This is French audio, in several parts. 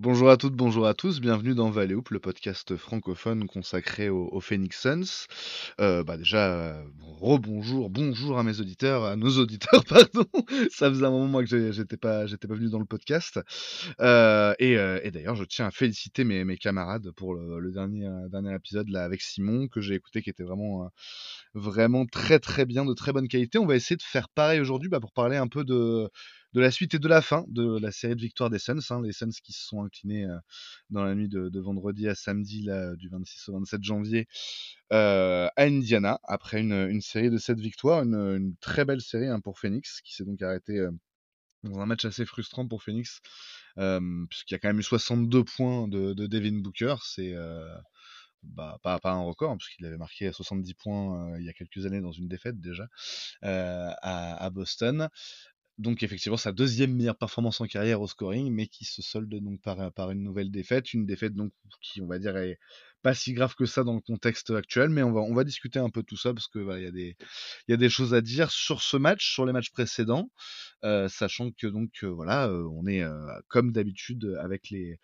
Bonjour à toutes, bonjour à tous, bienvenue dans Valley Hoop, le podcast francophone consacré aux, Phoenix Suns. Euh, bah déjà, euh, rebonjour, bonjour à mes auditeurs, à nos auditeurs, pardon. Ça faisait un moment que j'étais pas, j'étais pas venu dans le podcast. Euh, et, d'ailleurs, je tiens à féliciter mes, mes camarades pour le, dernier, dernier épisode là avec Simon que j'ai écouté, qui était vraiment, vraiment très très bien, de très bonne qualité. On va essayer de faire pareil aujourd'hui bah, pour parler un peu de de la suite et de la fin de la série de victoires des Suns. Hein, les Suns qui se sont inclinés euh, dans la nuit de, vendredi à samedi, du 26 au 27 janvier, euh, à Indiana, après une, série de 7 victoires, une, très belle série hein, pour Phoenix, qui s'est donc arrêté euh, dans un match assez frustrant pour Phoenix, puisqu'il y a quand même eu 62 points de, Devin Booker. C'est. Bah, pas, un record, hein, puisqu'il avait marqué 70 points il y a quelques années dans une défaite déjà à, Boston. Donc effectivement, sa deuxième meilleure performance en carrière au scoring, mais qui se solde donc par, par une nouvelle défaite, une défaite donc qui on va dire est pas si grave que ça dans le contexte actuel, mais on va, on va discuter un peu de tout ça parce que il y, a des, y a des choses à dire sur ce match, sur les matchs précédents, euh, sachant que donc euh, voilà, euh, on est comme d'habitude avec les,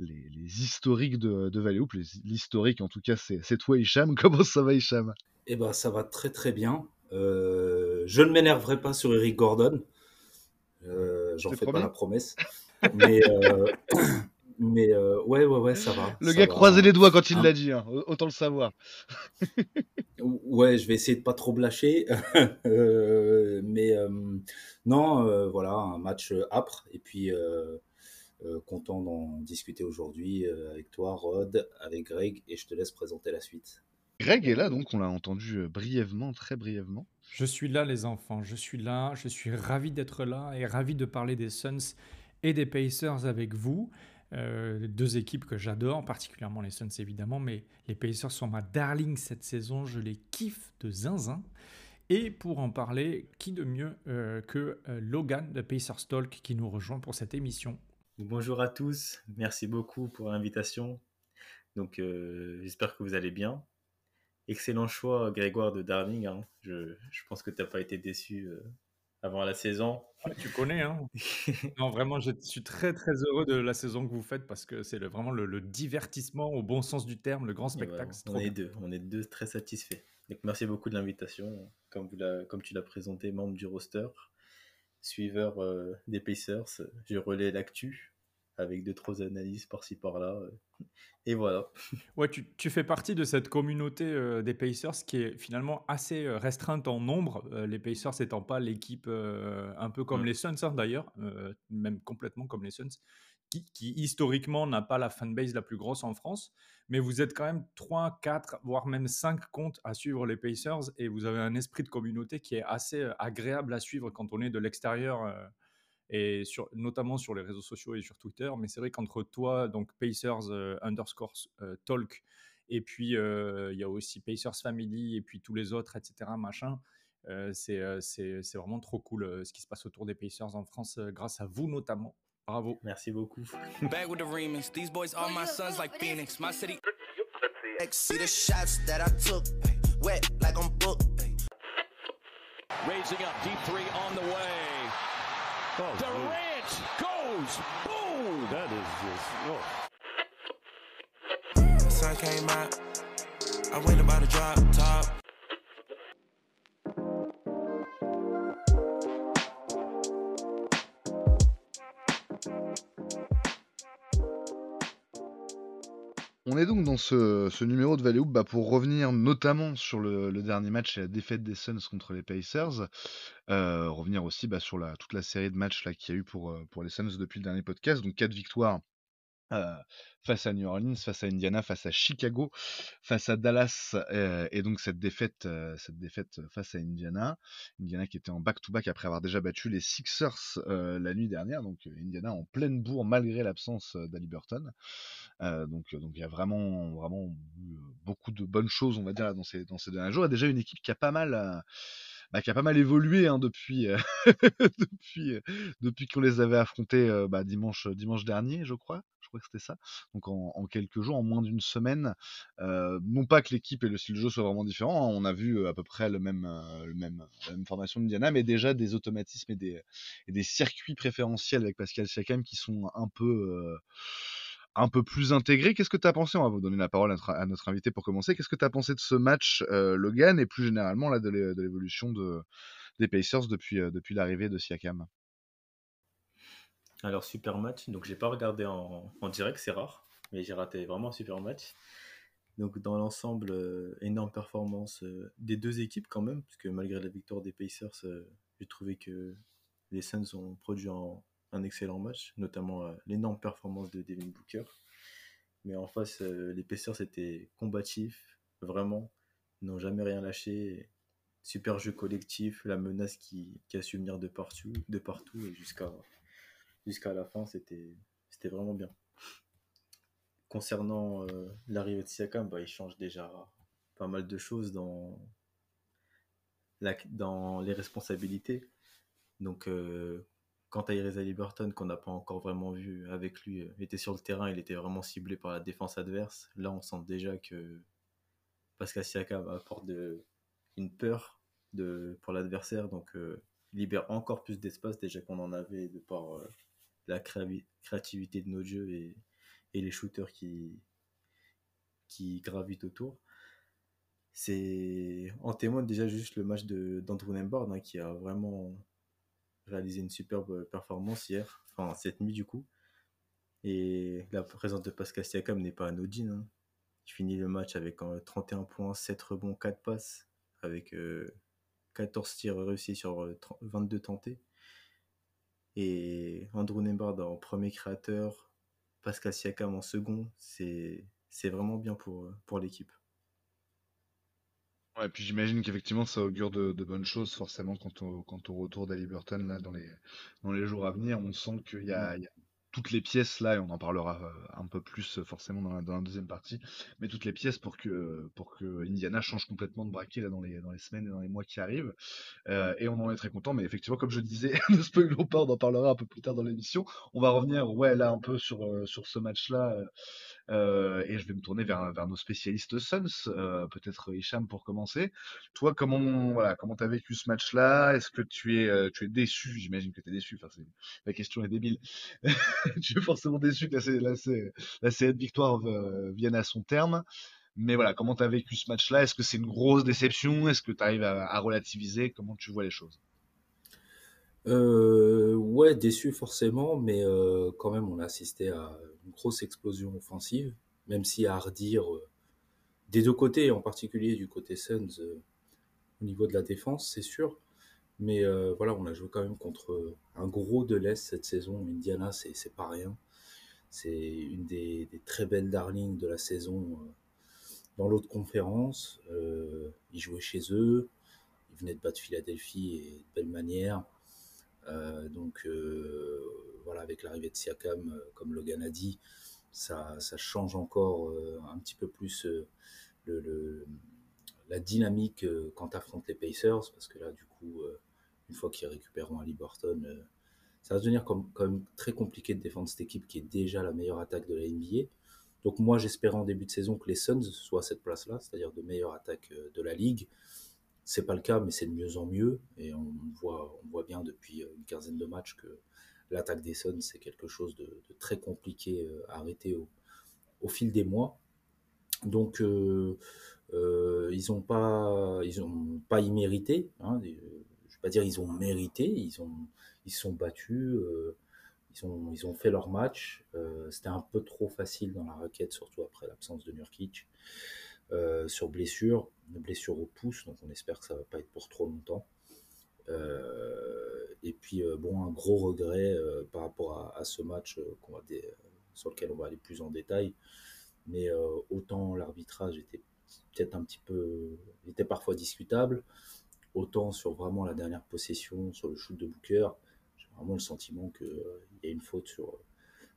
les, les, historiques de, de Valley l'historique en tout cas c'est toi Hicham, comment ça va Hicham? Eh ben ça va très très bien. je ne m'énerverai pas sur Eric Gordon. Euh, j'en fais pas la promesse. Mais, euh, mais euh, ouais, ouais, ouais, ça va. Le gars croisait les doigts quand il hein l'a dit, hein, autant le savoir. ouais, je vais essayer de pas trop lâcher. mais non, voilà, un match âpre. Et puis, content d'en discuter aujourd'hui avec toi, Rod, avec Greg. Et je te laisse présenter la suite. Greg est là, donc on l'a entendu brièvement, très brièvement. Je suis là, les enfants, je suis là, je suis ravi d'être là et ravi de parler des Suns et des Pacers avec vous. Euh, deux équipes que j'adore, particulièrement les Suns évidemment, mais les Pacers sont ma darling cette saison, je les kiffe de zinzin. Et pour en parler, qui de mieux euh, que euh, Logan de Pacers Talk qui nous rejoint pour cette émission? Bonjour à tous, merci beaucoup pour l'invitation. Donc j'espère que vous allez bien. Excellent choix, Grégoire de Darling. Hein. Je, pense que tu n'as pas été déçu euh, avant la saison. Ah, tu connais, hein Non, vraiment, je suis très très heureux de la saison que vous faites parce que c'est vraiment le, divertissement au bon sens du terme, le grand spectacle. on, est deux, on est deux très satisfaits. Donc, merci beaucoup de l'invitation. Comme, comme tu l'as présenté, membre du roster, suiveur euh, des Pacers, je relais l'actu avec deux trois analyses par-ci par-là. Euh, et voilà. Ouais, tu, tu, fais partie de cette communauté euh, des Pacers qui est finalement assez euh, restreinte en nombre. les Pacers n'étant pas l'équipe un peu comme les Suns hein, d'ailleurs, même complètement comme les Suns, qui, qui historiquement n'a pas la fanbase la plus grosse en France. Mais vous êtes quand même 3, 4, voire même 5 comptes à suivre les Pacers et vous avez un esprit de communauté qui est assez agréable à suivre quand on est de l'extérieur et sur, notamment sur les réseaux sociaux et sur Twitter. Mais c'est vrai qu'entre toi, donc Pacers euh, underscore euh, talk, et puis euh, il y a aussi Pacers Family, et puis tous les autres, etc. Machin. c'est vraiment trop cool ce qui se passe autour des Pacers en France, grâce à vous notamment. Bravo. Merci beaucoup. Bag with the remix. These boys are my sons like Phoenix. My city. See the shots that I took. Wet like I'm booked. Raising up, deep three on the way. Oh, Durant goes boom. That is just. Oh. sun came out. I went about to drop top. Dans ce, numéro de Valley Hoop bah, pour revenir notamment sur le, dernier match et la défaite des Suns contre les Pacers. Euh, revenir aussi bah, sur toute la série de matchs qu'il y a eu pour, euh, pour les Suns depuis le dernier podcast. Donc quatre victoires euh, face à New Orleans, face à Indiana, face à Chicago, face à Dallas, euh, et donc cette défaite, euh, cette défaite face à Indiana. Indiana qui était en back-to-back après avoir déjà battu les Sixers la nuit dernière, donc Indiana en pleine bourre malgré l'absence d'Aliburton. donc donc il y a vraiment vraiment beaucoup de bonnes choses, on va dire, dans ces dans ces derniers jours. Il a déjà une équipe qui a pas mal bah, qui a pas mal évolué hein, depuis, depuis, depuis qu'on les avait affrontés bah, dimanche, dimanche dernier, je crois. Je crois que c'était ça. Donc en, quelques jours, en moins d'une semaine, euh, non pas que l'équipe et le style de jeu soient vraiment différents, hein, on a vu euh, à peu près le même, euh, le même, la même formation d'Indiana, mais déjà des automatismes et des, et des circuits préférentiels avec Pascal Siakam qui sont un peu un peu plus intégré. Qu'est-ce que tu as pensé? On va vous donner la parole à, notre invité pour commencer. Qu'est-ce que tu as pensé de ce match, Logan, et plus généralement de l'évolution de, des Pacers depuis, depuis l'arrivée de Siakam? Alors, super match. Donc, j'ai pas regardé en, en direct, c'est rare, mais j'ai raté vraiment super match. Donc dans l'ensemble, euh, énorme performance euh, des deux équipes quand même, parce que malgré la victoire des Pacers, euh, j'ai trouvé que les Suns ont produit un, excellent match, notamment l'énorme performance de Devin Booker. Mais en face, les Pacers étaient combatifs, vraiment, n'ont jamais rien lâché. Super jeu collectif, la menace qui, a su venir de partout, de partout et jusqu'à jusqu'à la fin, c'était vraiment bien concernant euh, l'arrivée de Siakam, bah, il change déjà pas mal de choses dans, dans les responsabilités. Donc, euh, quant à Ireza Liberton, qu'on n'a pas encore vraiment vu avec lui, euh, était sur le terrain, il était vraiment ciblé par la défense adverse. Là, on sent déjà que Pascal Siakam apporte une peur pour l'adversaire, donc il libère encore plus d'espace déjà qu'on en avait de par la créativité de nos jeux et, les shooters qui, qui gravitent autour. C'est en témoigne déjà juste le match d'Andrew Nembard hein, qui a vraiment réalisé une superbe performance hier, enfin cette nuit du coup. Et la présence de Pascal Siakam n'est pas anodine. Hein. Il finit le match avec 31 points, 7 rebonds, 4 passes, avec 14 euh, tirs réussis sur 22 euh, tentés. Et Andrew Nembard en premier créateur, Pascal Siakam en second, c'est vraiment bien pour, pour l'équipe. Ouais, puis j'imagine qu'effectivement ça augure de, bonnes choses forcément quand on, quand on retour d'Aliburton là dans les, dans les jours à venir. On sent qu'il y a, toutes les pièces là, et on en parlera euh, un peu plus euh, forcément dans la, deuxième partie, mais toutes les pièces pour que, pour que Indiana change complètement de braquet là, dans, les, dans les semaines et dans les mois qui arrivent. Euh, et on en est très content, mais effectivement, comme je disais, ne spoilons pas, on en parlera un peu plus tard dans l'émission. On va revenir ouais, là un peu sur, sur ce match-là euh, et je vais me tourner vers, vers nos spécialistes Suns, euh, peut-être Hicham pour commencer. Toi, comment voilà, comment t'as vécu ce match-là? Est-ce que tu es euh, tu es déçu? J'imagine que tu es déçu. Enfin, la question est débile. tu es forcément déçu que la, la, la série de victoires vienne à son terme. Mais voilà, comment tu as vécu ce match-là? Est-ce que c'est une grosse déception? Est-ce que tu arrives à relativiser? Comment tu vois les choses? Euh, ouais, déçu forcément, mais euh, quand même, on a assisté à une grosse explosion offensive, même si à redire euh, des deux côtés, en particulier du côté Suns, euh, au niveau de la défense, c'est sûr. Mais voilà, on a joué quand même contre un gros de l'Est cette saison. Indiana, c'est pas rien. C'est une des, des, très belles darlings de la saison dans l'autre conférence. ils jouaient chez eux. Ils venaient de battre Philadelphie et de belle manière. Euh, donc euh, voilà, avec l'arrivée de Siakam, euh, comme Logan a dit, ça, change encore un petit peu plus la dynamique quand tu affrontes les Pacers, parce que là, du coup, une fois qu'ils récupéreront à Liberton, ça va devenir quand même très compliqué de défendre cette équipe qui est déjà la meilleure attaque de la NBA. Donc moi, j'espérais en début de saison que les Suns soient à cette place-là, c'est-à-dire de meilleure attaque de la ligue. C'est pas le cas, mais c'est de mieux en mieux. Et on voit, on voit bien depuis une quinzaine de matchs que l'attaque des c'est quelque chose de, très compliqué euh, à arrêter au, fil des mois. Donc, euh, euh, ils n'ont pas, pas immérité. Hein, je vais pas dire ils ont mérité. Ils ont, ils sont battus. ils ont, ils ont fait leur match. C'était un peu trop facile dans la raquette, surtout après l'absence de Nurkic. Euh, sur blessure, une blessure au pouce, donc on espère que ça va pas être pour trop longtemps. Euh, et puis euh, bon, un gros regret par rapport à, ce match sur lequel on va aller plus en détail. Mais autant l'arbitrage était peut-être un petit peu, était parfois discutable, autant sur vraiment la dernière possession, sur le shoot de Booker, j'ai vraiment le sentiment qu'il y a une faute sur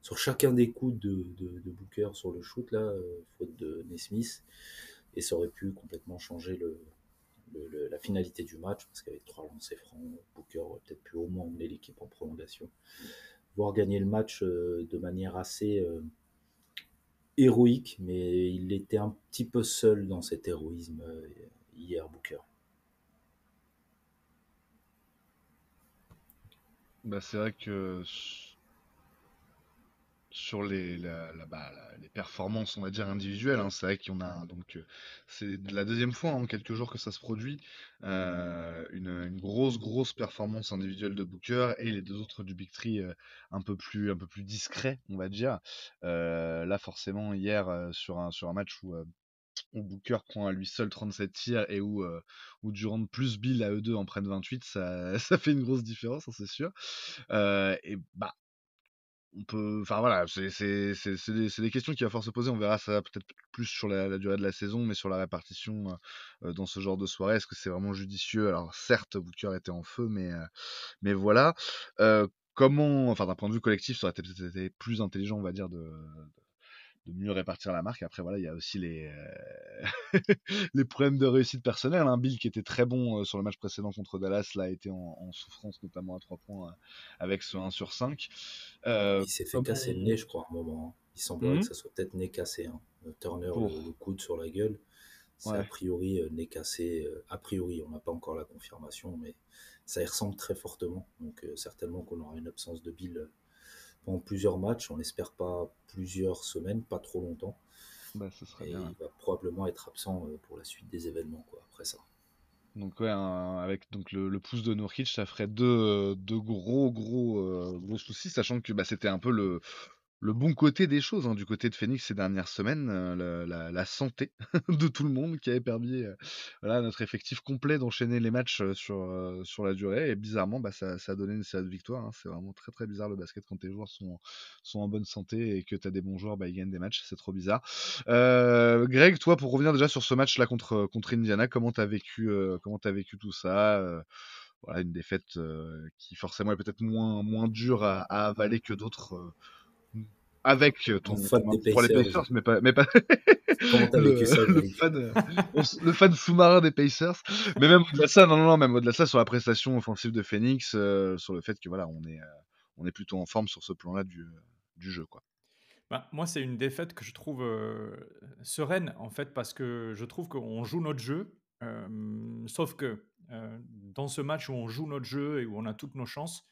sur chacun des coups de, Booker sur le shoot, là, euh, faute de Nesmith. Et ça aurait pu complètement changer la finalité du match, parce qu'avec trois lancers francs, Booker aurait peut-être pu au moins emmener l'équipe en prolongation. Voire gagner le match euh, de manière assez euh, héroïque, mais il était un petit peu seul dans cet héroïsme hier, Booker. Bah, c'est vrai que sur les, bah, les performances, on va dire, individuelles. Hein. C'est vrai qu'on a donc c'est la deuxième fois en quelques jours que ça se produit. une, grosse, grosse performance individuelle de Booker et les deux autres du Big Tree un peu plus un peu plus discret, on va dire. là, forcément, hier, sur, un, sur un match où Booker prend à lui seul 37 tirs et où, où Durant plus Bill à eux deux en prennent 28, ça, ça fait une grosse différence, hein, c'est sûr. et bah, on peut, enfin voilà, c'est des, des, questions qu'il va falloir se poser. On verra ça peut-être plus sur la, durée de la saison, mais sur la répartition dans ce genre de soirée, est-ce que c'est vraiment judicieux? Alors certes, Booker était en feu, mais, mais voilà. comment, enfin d'un point de vue collectif, ça aurait peut-être plus intelligent, on va dire, de mieux répartir la marque. Après, voilà, il y a aussi les, euh, les problèmes de réussite personnelle. Hein. Bill, qui était très bon euh, sur le match précédent contre Dallas, là, a été en, souffrance, notamment à 3 points, euh, avec ce 1 sur 5. il s'est fait casser le nez, je crois, à un moment. Hein. Il semblerait mmh que ça soit peut-être nez cassé. Hein. Turner, le, coude sur la gueule. C'est a priori nez cassé. a priori, on n'a pas encore la confirmation, mais ça y ressemble très fortement. Donc, certainement qu'on aura une absence de Bill pendant plusieurs matchs. On n'espère pas plusieurs semaines, pas trop longtemps. Bah, serait et il va probablement être absent euh, pour la suite des événements quoi, après ça. Donc ouais, avec donc le, pouce de Nurkic, ça ferait deux, deux gros gros euh, gros soucis, sachant que bah, c'était un peu le, le bon côté des choses, hein, du côté de Phoenix ces dernières semaines, euh, la, santé de tout le monde qui avait permis euh, voilà, notre effectif complet d'enchaîner les matchs euh, sur, sur la durée. Et bizarrement, bah, ça, a donné une série de victoires. Hein. C'est vraiment très très bizarre le basket quand tes joueurs sont, sont en bonne santé et que tu as des bons joueurs, bah, ils gagnent des matchs. C'est trop bizarre. Greg, toi, pour revenir déjà sur ce match-là contre, contre Indiana, comment tu as, vécu, comment as vécu tout ça voilà, une défaite qui forcément est peut-être moins, moins dure à, à avaler que d'autres avec ton, fan pour les Pacers, mais pas, mais pas le, fan, le fan sous-marin des Pacers. Mais même au-delà de ça, non, non, non, même au-delà de ça, sur la prestation offensive de Phoenix, euh, sur le fait que voilà, on est, euh, on est plutôt en forme sur ce plan-là du, du jeu, quoi. Bah, moi, c'est une défaite que je trouve euh, sereine, en fait, parce que je trouve qu'on joue notre jeu. sauf que dans ce match où on joue notre jeu et où on a toutes nos chances,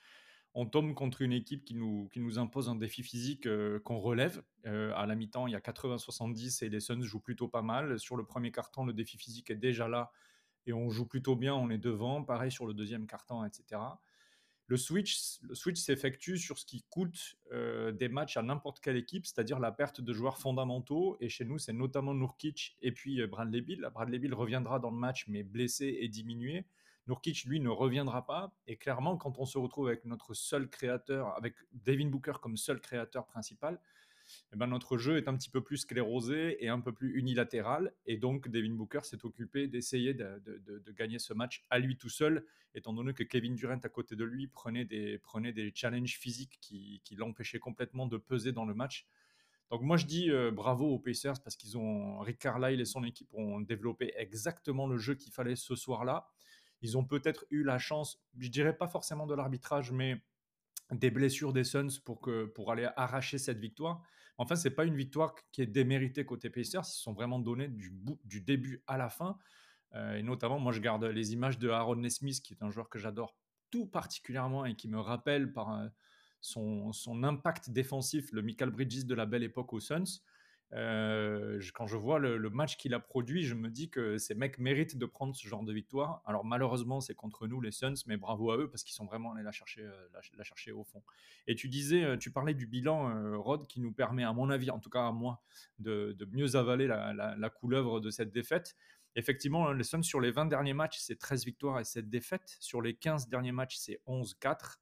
on tombe contre une équipe qui nous, qui nous impose un défi physique euh, qu'on relève. Euh, à la mi-temps, il y a 80-70 et les Suns jouent plutôt pas mal. Sur le premier carton, le défi physique est déjà là et on joue plutôt bien, on est devant. Pareil sur le deuxième carton, etc. Le switch, le switch s'effectue sur ce qui coûte euh, des matchs à n'importe quelle équipe, c'est-à-dire la perte de joueurs fondamentaux. Et chez nous, c'est notamment Nurkic et puis Bradley Bill. Bradley Bill reviendra dans le match, mais blessé et diminué. Nurkic, lui, ne reviendra pas. Et clairement, quand on se retrouve avec notre seul créateur, avec Devin Booker comme seul créateur principal, eh ben notre jeu est un petit peu plus sclérosé et un peu plus unilatéral. Et donc, Devin Booker s'est occupé d'essayer de, gagner ce match à lui tout seul, étant donné que Kevin Durant à côté de lui prenait des, prenait des challenges physiques qui, l'empêchaient complètement de peser dans le match. Donc moi je dis euh, bravo aux Pacers parce qu'ils ont Rick Carlisle et son équipe ont développé exactement le jeu qu'il fallait ce soir-là. Ils ont peut-être eu la chance, je dirais pas forcément de l'arbitrage, mais des blessures des Suns pour, que, pour aller arracher cette victoire. Enfin, c'est pas une victoire qui est déméritée côté Pacers. Ils sont vraiment donnés du, du début à la fin. Euh, et notamment, moi, je garde les images de Aaron Nesmith, qui est un joueur que j'adore tout particulièrement et qui me rappelle par euh, son, son, impact défensif le Michael Bridges de la belle époque aux Suns. Euh, quand je vois le, match qu'il a produit, je me dis que ces mecs méritent de prendre ce genre de victoire. Alors malheureusement, c'est contre nous les Suns, mais bravo à eux parce qu'ils sont vraiment allés la chercher, euh, la, au fond. Et tu disais, euh, tu parlais du bilan, Rod, qui nous permet, à mon avis, en tout cas à moi, de, mieux avaler la, la, couleuvre de cette défaite. Effectivement, les Suns sur les 20 derniers matchs, c'est 13 victoires et 7 défaites. Sur les 15 derniers matchs, c'est 11-4.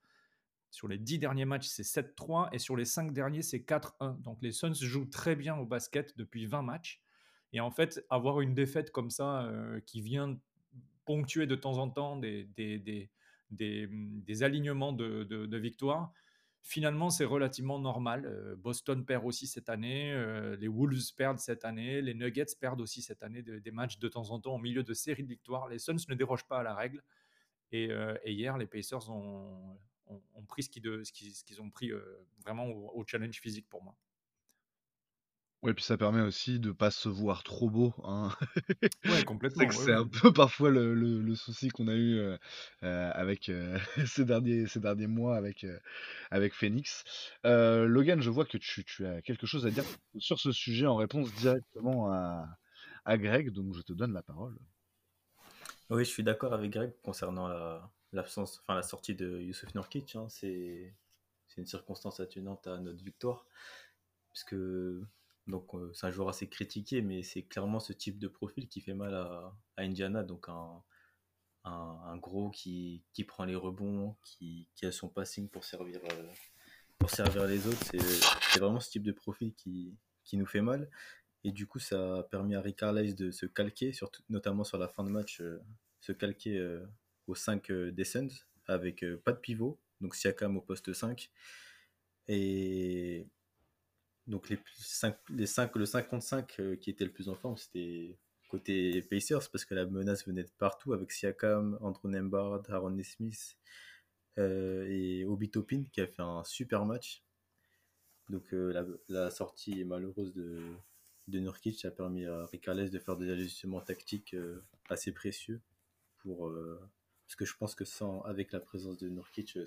Sur les 10 derniers matchs, c'est 7-3 et sur les 5 derniers, c'est 4-1. Donc les Suns jouent très bien au basket depuis 20 matchs. Et en fait, avoir une défaite comme ça euh, qui vient ponctuer de temps en temps des, des, alignements de, victoires, finalement, c'est relativement normal. Euh, Boston perd aussi cette année, euh, les Wolves perdent cette année, les Nuggets perdent aussi cette année des matchs de temps en temps au milieu de séries de victoires. Les Suns ne dérogent pas à la règle. Et hier, les Pacers ont, ont, pris ce qu'ils, ont pris euh, vraiment au, challenge physique pour moi. Ouais, puis ça permet aussi de pas se voir trop beau, hein. Ouais, C'est complètement. que ouais, c'est un peu parfois le, le- le souci qu'on a eu euh, euh, avec euh, ces derniers, ces derniers mois avec, euh, avec Phoenix. Euh, Logan, je vois que tu, tu as quelque chose à dire sur ce sujet en réponse directement à, à Greg, donc je te donne la parole. Oui, je suis d'accord avec Greg concernant la, l'absence, enfin la sortie de Youssef Nurkic. hein. c'est, une circonstance atténuante à notre victoire, puisque donc euh, c'est un joueur assez critiqué, mais c'est clairement ce type de profil qui fait mal à, Indiana, donc un, un, gros qui, qui prend les rebonds, qui, qui a son passing pour servir, euh, pour servir les autres. C'est, vraiment ce type de profil qui, qui nous fait mal. Et du coup, ça a permis à Rick Carlisle de se calquer, notamment sur la fin de match, euh, se calquer au 5 euh, des avec euh, pas de pivot, donc Siakam au poste 5. Et donc les, 5, les 5, le 5 contre 5 euh, qui était le plus en forme, c'était côté Pacers, parce que la menace venait de partout, avec Siakam, Andrew Nembhard, Aaron Smith euh, et Obi Toppin, qui a fait un super match. Donc euh, la, la sortie malheureuse de, de Nurkic a permis à Rick Carlisle de faire des ajustements tactiques assez précieux pour parce que je pense que sans avec la présence de Nurkic euh,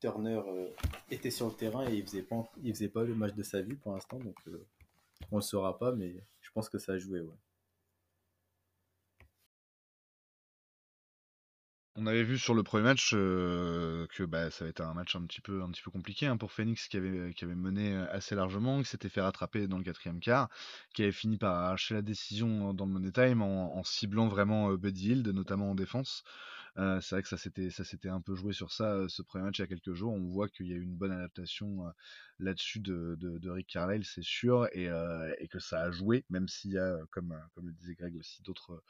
Turner euh, était sur le terrain et il faisait pas il faisait pas le match de sa vie pour l'instant donc euh, on le saura pas mais je pense que ça a joué ouais. On avait vu sur le premier match que bah, ça va être un match un petit peu, un petit peu compliqué hein, pour Phoenix qui avait, qui avait mené assez largement, qui s'était fait rattraper dans le quatrième quart, qui avait fini par arracher la décision dans le Money Time en, en ciblant vraiment Buddy Hield, notamment en défense. Euh, c'est vrai que ça s'était, ça s'était un peu joué sur ça euh, ce premier match il y a quelques jours. On voit qu'il y a eu une bonne adaptation euh, là-dessus de, de, de Rick Carlisle, c'est sûr, et, euh, et que ça a joué, même s'il y a, comme, comme le disait Greg aussi, d'autres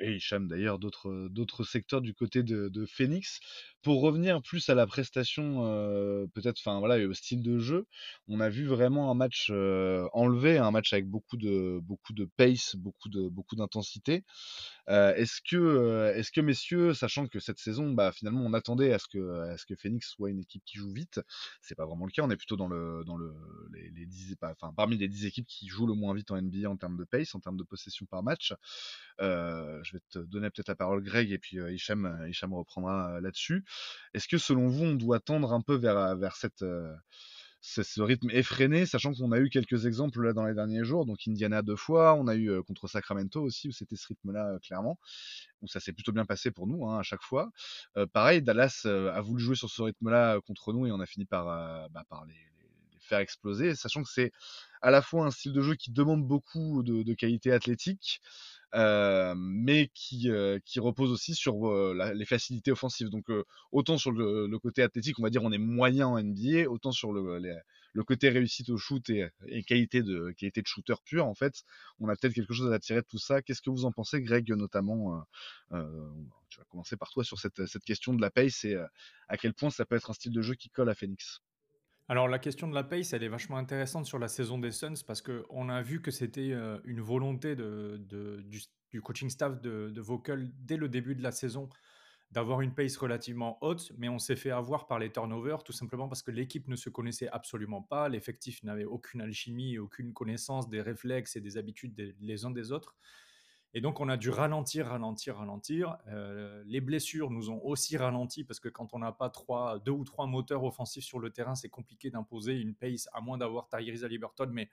et Hicham d'ailleurs, d'autres, d'autres secteurs du côté de, Phoenix. Pour revenir plus à la prestation, euh, peut-être, enfin voilà, et au style de jeu, on a vu vraiment un match euh, enlevé, un match avec beaucoup de, beaucoup de pace, beaucoup, de, beaucoup d'intensité. Euh, est-ce que, euh, est-ce que messieurs, sachant que cette saison, bah, finalement, on attendait à ce que, à ce que Phoenix soit une équipe qui joue vite, c'est pas vraiment le cas. On est plutôt dans le, dans le, les, les 10, enfin, parmi les 10 équipes qui jouent le moins vite en NBA en termes de pace, en termes de possession par match. Euh, je vais te donner peut-être la parole, Greg, et puis euh, Hicham, euh, Hicham reprendra euh, là-dessus. Est-ce que selon vous, on doit tendre un peu vers, vers euh, ce, rythme effréné, sachant qu'on a eu quelques exemples là dans les derniers jours, donc Indiana deux fois, on a eu euh, contre Sacramento aussi, où c'était ce rythme-là euh, clairement, où ça s'est plutôt bien passé pour nous hein, à chaque fois. Euh, pareil, Dallas euh, a voulu jouer sur ce rythme-là euh, contre nous et on a fini par, euh, bah, par les, faire exploser, sachant que c'est à la fois un style de jeu qui demande beaucoup de qualité athlétique, euh, mais qui, euh, qui repose aussi sur euh, la, les facilités offensives. Donc euh, autant sur le, le, côté athlétique, on va dire on est moyen en NBA, autant sur le, le côté réussite au shoot et, et, qualité, de, qualité de shooter pur, en fait, on a peut-être quelque chose à tirer de tout ça. Qu'est-ce que vous en pensez, Greg, notamment euh, Tu vas commencer par toi sur cette, cette question de la pace et à quel point ça peut être un style de jeu qui colle à Phoenix? Alors la question de la pace, elle est vachement intéressante sur la saison des Suns parce qu'on a vu que c'était euh, une volonté de, du, coaching staff de, de, Vocal dès le début de la saison d'avoir une pace relativement haute, mais on s'est fait avoir par les turnovers tout simplement parce que l'équipe ne se connaissait absolument pas, l'effectif n'avait aucune alchimie, aucune connaissance des réflexes et des habitudes des, les uns des autres. Et donc, on a dû ralentir, ralentir, ralentir. Euh, les blessures nous ont aussi ralenti parce que quand on n'a pas trois, deux ou trois moteurs offensifs sur le terrain, c'est compliqué d'imposer une pace, à moins d'avoir Tyrese Liberton. Mais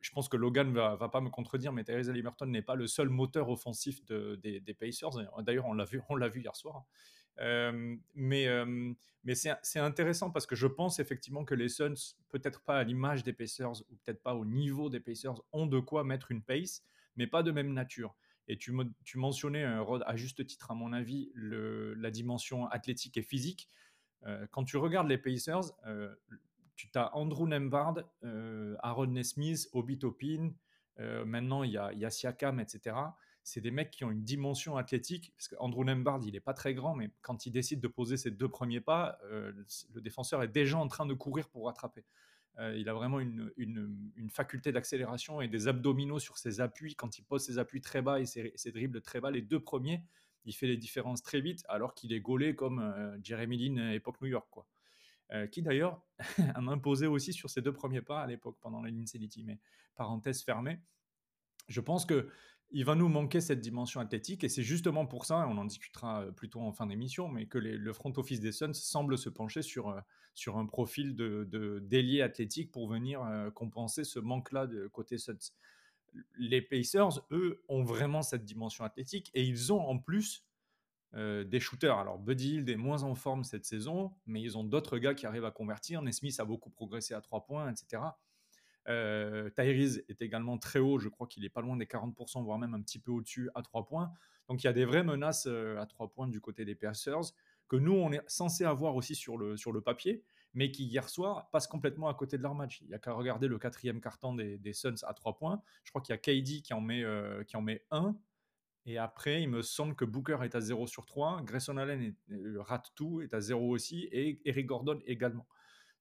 je pense que Logan va, va pas me contredire, mais Tyrese Liberton n'est pas le seul moteur offensif de, des, Pacers. D'ailleurs, on l'a vu, vu hier soir. Euh, mais euh, mais c'est intéressant parce que je pense effectivement que les Suns, peut-être pas à l'image des Pacers ou peut-être pas au niveau des Pacers, ont de quoi mettre une pace mais pas de même nature. Et tu, mentionnais, Rod, à juste titre, à mon avis, la dimension athlétique et physique. Euh, quand tu regardes les Pacers, euh, tu as Andrew Nembhard, euh, Aaron Nesmith, Obi Toppin, maintenant il y, a, il y a Siakam, etc. C'est des mecs qui ont une dimension athlétique, parce qu'Andrew Nembhard, il n'est pas très grand, mais quand il décide de poser ses deux premiers pas, le défenseur est déjà en train de courir pour rattraper. Euh, il a vraiment une, une, faculté d'accélération et des abdominaux sur ses appuis. Quand il pose ses appuis très bas et ses, dribbles très bas, les deux premiers, il fait les différences très vite, alors qu'il est gaulé comme euh, Jeremy Lin époque New York. Quoi. qui d'ailleurs m'a imposé aussi sur ses deux premiers pas à l'époque pendant la Infinity, mais parenthèse fermée. Je pense que il va nous manquer cette dimension athlétique et c'est justement pour ça, on en discutera plutôt en fin d'émission, mais que le front office des Suns semble se pencher sur, sur un profil de, de athlétique pour venir compenser ce manque-là de côté Suns. Les Pacers, eux, ont vraiment cette dimension athlétique et ils ont en plus des shooters. Alors Buddy Hill est moins en forme cette saison, mais ils ont d'autres gars qui arrivent à convertir. Nesmith a beaucoup progressé à trois points, etc. Euh, Tyrese est également très haut, je crois qu'il est pas loin des 40%, voire même un petit peu au-dessus à 3 points. Donc il y a des vraies menaces euh, à 3 points du côté des Pacers que nous, on est censé avoir aussi sur le, sur le papier, mais qui hier soir passent complètement à côté de leur match. Il n'y a qu'à regarder le quatrième carton des, Suns à 3 points. Je crois qu'il y a KD qui en, met, euh, qui en met 1. Et après, il me semble que Booker est à 0 sur 3. Grayson Allen rate tout, est à 0 aussi. Et Eric Gordon également.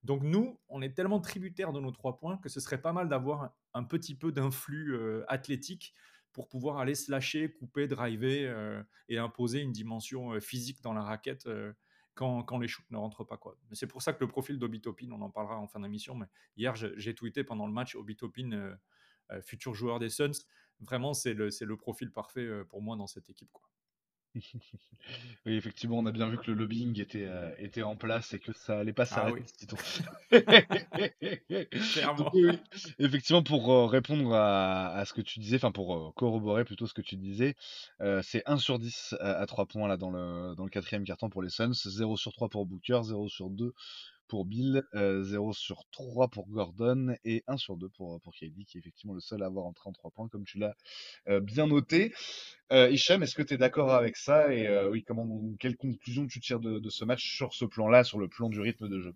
Donc nous, on est tellement tributaire de nos trois points que ce serait pas mal d'avoir un petit peu d'influx euh, athlétique pour pouvoir aller se lâcher, couper, driver euh, et imposer une dimension euh, physique dans la raquette quand, les shoots ne rentrent pas. Quoi. C'est pour ça que le profil d'Obitopin, on en parlera en fin d'émission, mais hier j'ai tweeté pendant le match Obitopin, futur joueur des Suns, vraiment c'est le, profil parfait pour moi dans cette équipe. Oui, effectivement, on a bien vu que le lobbying était, euh, était en place et que ça allait pas ah s'arrêter, Effectivement, pour euh, répondre à, ce que tu disais, enfin pour euh, corroborer plutôt ce que tu disais, c'est 1 sur 10 à, 3 points là dans le, dans le quatrième carton pour les Suns, 0 sur 3 pour Booker, 0 sur 2 pour Bill, 0 sur 3 pour Gordon et 1 sur 2 pour, pour qui est effectivement le seul à avoir entré en 3 points, comme tu l'as bien noté. Euh, Hicham, est-ce que tu es d'accord avec ça Et oui, comment, quelle conclusion tu tires de, ce match sur ce plan-là, sur le plan du rythme de jeu?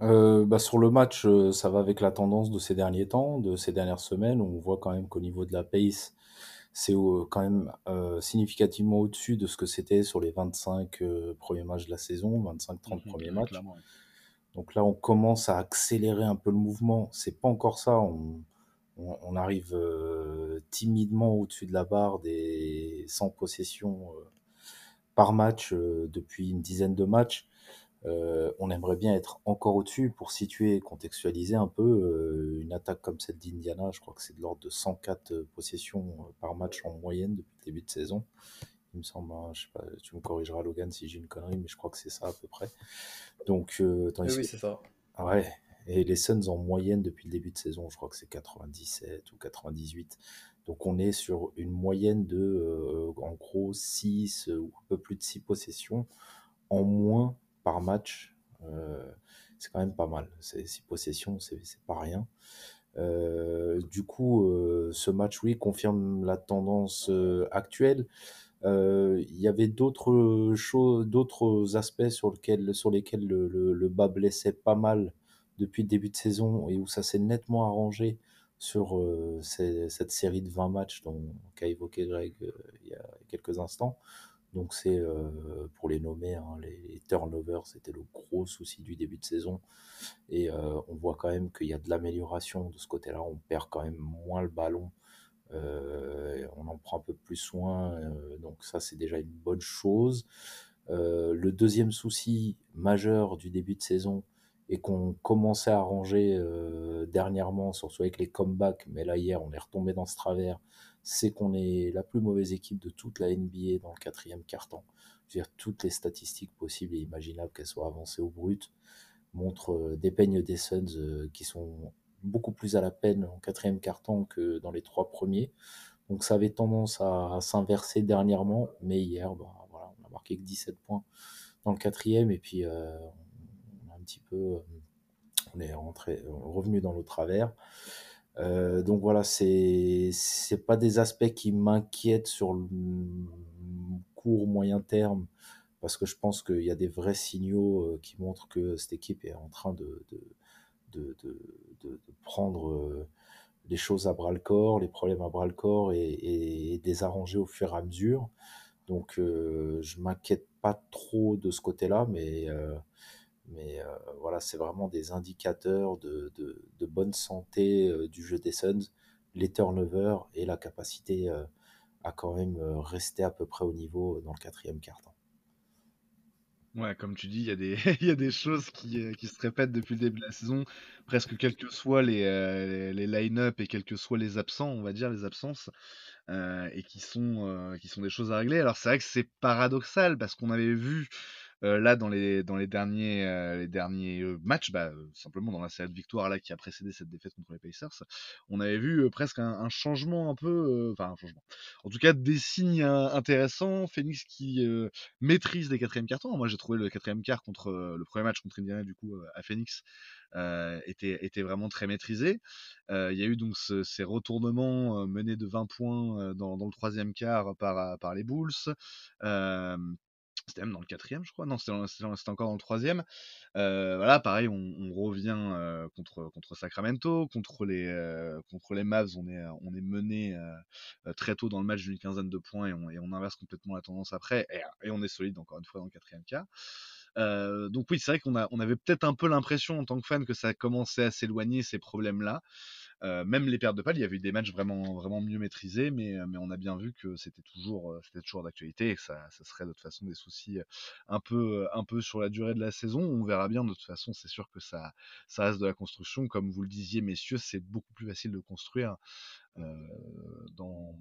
Bah sur le match, ça va avec la tendance de ces derniers temps, de ces dernières semaines. On voit quand même qu'au niveau de la pace, c'est quand même significativement au-dessus de ce que c'était sur les 25 premiers matchs de la saison, 25-30 mmh premiers matchs. Donc là, on commence à accélérer un peu le mouvement. C'est pas encore ça. On, on, arrive timidement au-dessus de la barre des 100 possessions par match depuis une dizaine de matchs. Euh, on aimerait bien être encore au-dessus pour situer et contextualiser un peu euh, une attaque comme celle d'Indiana. Je crois que c'est de l'ordre de 104 euh, possessions par match en moyenne depuis le début de saison. Il me semble, hein, je sais pas, tu me corrigeras Logan si j'ai une connerie, mais je crois que c'est ça à peu près. Donc, oui, c'est ça. Ah ouais. Et les Suns en moyenne depuis le début de saison, je crois que c'est 97 ou 98. Donc on est sur une moyenne de, en gros, 6 ou un peu plus de 6 possessions en moins par match, euh, c'est quand même pas mal. C'est six possessions, c'est pas rien. Euh, du coup, euh, ce match, oui, confirme la tendance actuelle. Il y avait d'autres choses, d'autres aspects sur, lesquels, le, bas blessait pas mal depuis le début de saison et où ça s'est nettement arrangé sur cette série de 20 matchs qu'a évoqué Greg il y a quelques instants. Donc c'est euh, pour les nommer, hein, les, turnovers, c'était le gros souci du début de saison. Et euh, on voit quand même qu'il y a de l'amélioration de ce côté-là. On perd quand même moins le ballon. Euh, on en prend un peu plus soin. donc ça, c'est déjà une bonne chose. le deuxième souci majeur du début de saison, et qu'on commençait à arranger dernièrement, surtout avec les comebacks, mais là hier on est retombé dans ce travers, c'est qu'on est la plus mauvaise équipe de toute la NBA dans le quatrième quart-temps. Je veux dire, toutes les statistiques possibles et imaginables, qu'elles soient avancées au brut, montrent, euh, des peignes des Suns euh, qui sont beaucoup plus à la peine en quatrième quart-temps que dans les trois premiers. Donc ça avait tendance à, s'inverser dernièrement, mais hier, bah, voilà, on a marqué que 17 points dans le quatrième, et puis euh, un petit peu, on est rentré, revenu dans le travers. Euh, donc voilà, c'est c'est pas des aspects qui m'inquiètent sur le court moyen terme parce que je pense qu'il y a des vrais signaux euh, qui montrent que cette équipe est en train de de, de, de, prendre euh, les choses à bras le corps, les problèmes à bras le corps et, et, les arranger au fur et à mesure. Donc je m'inquiète pas trop de ce côté-là, mais mais euh, voilà, c'est vraiment des indicateurs de, de, bonne santé euh, du jeu des Suns, les turnovers et la capacité euh, à quand même rester à peu près au niveau dans le quatrième quart-temps. Ouais, comme tu dis, il y a des, y a des choses qui, qui se répètent depuis le début de la saison, presque quels que soient les, euh, les line-up et quels que soient les absents, on va dire, les absences, et qui sont, qui sont des choses à régler. Alors c'est vrai que c'est paradoxal parce qu'on avait vu là dans les, dans les derniers, euh, les derniers euh, matchs, bah, euh, simplement dans la série de victoires là qui a précédé cette défaite contre les Pacers, on avait vu euh, presque un, un changement un peu, euh, enfin un changement. En tout cas, des signes euh, intéressants. Phoenix qui euh, maîtrise les quatrièmes cartons. Moi, j'ai trouvé le quatrième quart contre euh, le premier match contre Indiana du coup euh, à Phoenix euh, était, était vraiment très maîtrisé. Euh, Il y a eu donc ce- ces retournements euh, menés de 20 points euh, dans, dans le troisième quart par, par les Bulls. C'était même dans le quatrième, je crois. Non, c'était encore dans le troisième. Euh, voilà, pareil, on, on revient euh, contre, contre Sacramento, contre les, euh, contre les Mavs, on est, on est mené euh, très tôt dans le match d'une quinzaine de points et on, et on inverse complètement la tendance après, et, on est solide encore une fois dans le quatrième quart. Euh, donc oui, c'est vrai qu'on on avait peut-être un peu l'impression en tant que fan que ça commençait à s'éloigner ces problèmes-là. Euh, même les pertes de balles, il y avait eu des matchs vraiment, vraiment mieux maîtrisés, mais, euh, mais on a bien vu que c'était toujours, euh, c'était toujours d'actualité et que ça, ça serait de toute façon des soucis un peu, un peu sur la durée de la saison. On verra bien. De toute façon, c'est sûr que ça, ça reste de la construction. Comme vous le disiez, messieurs, c'est beaucoup plus facile de construire dans,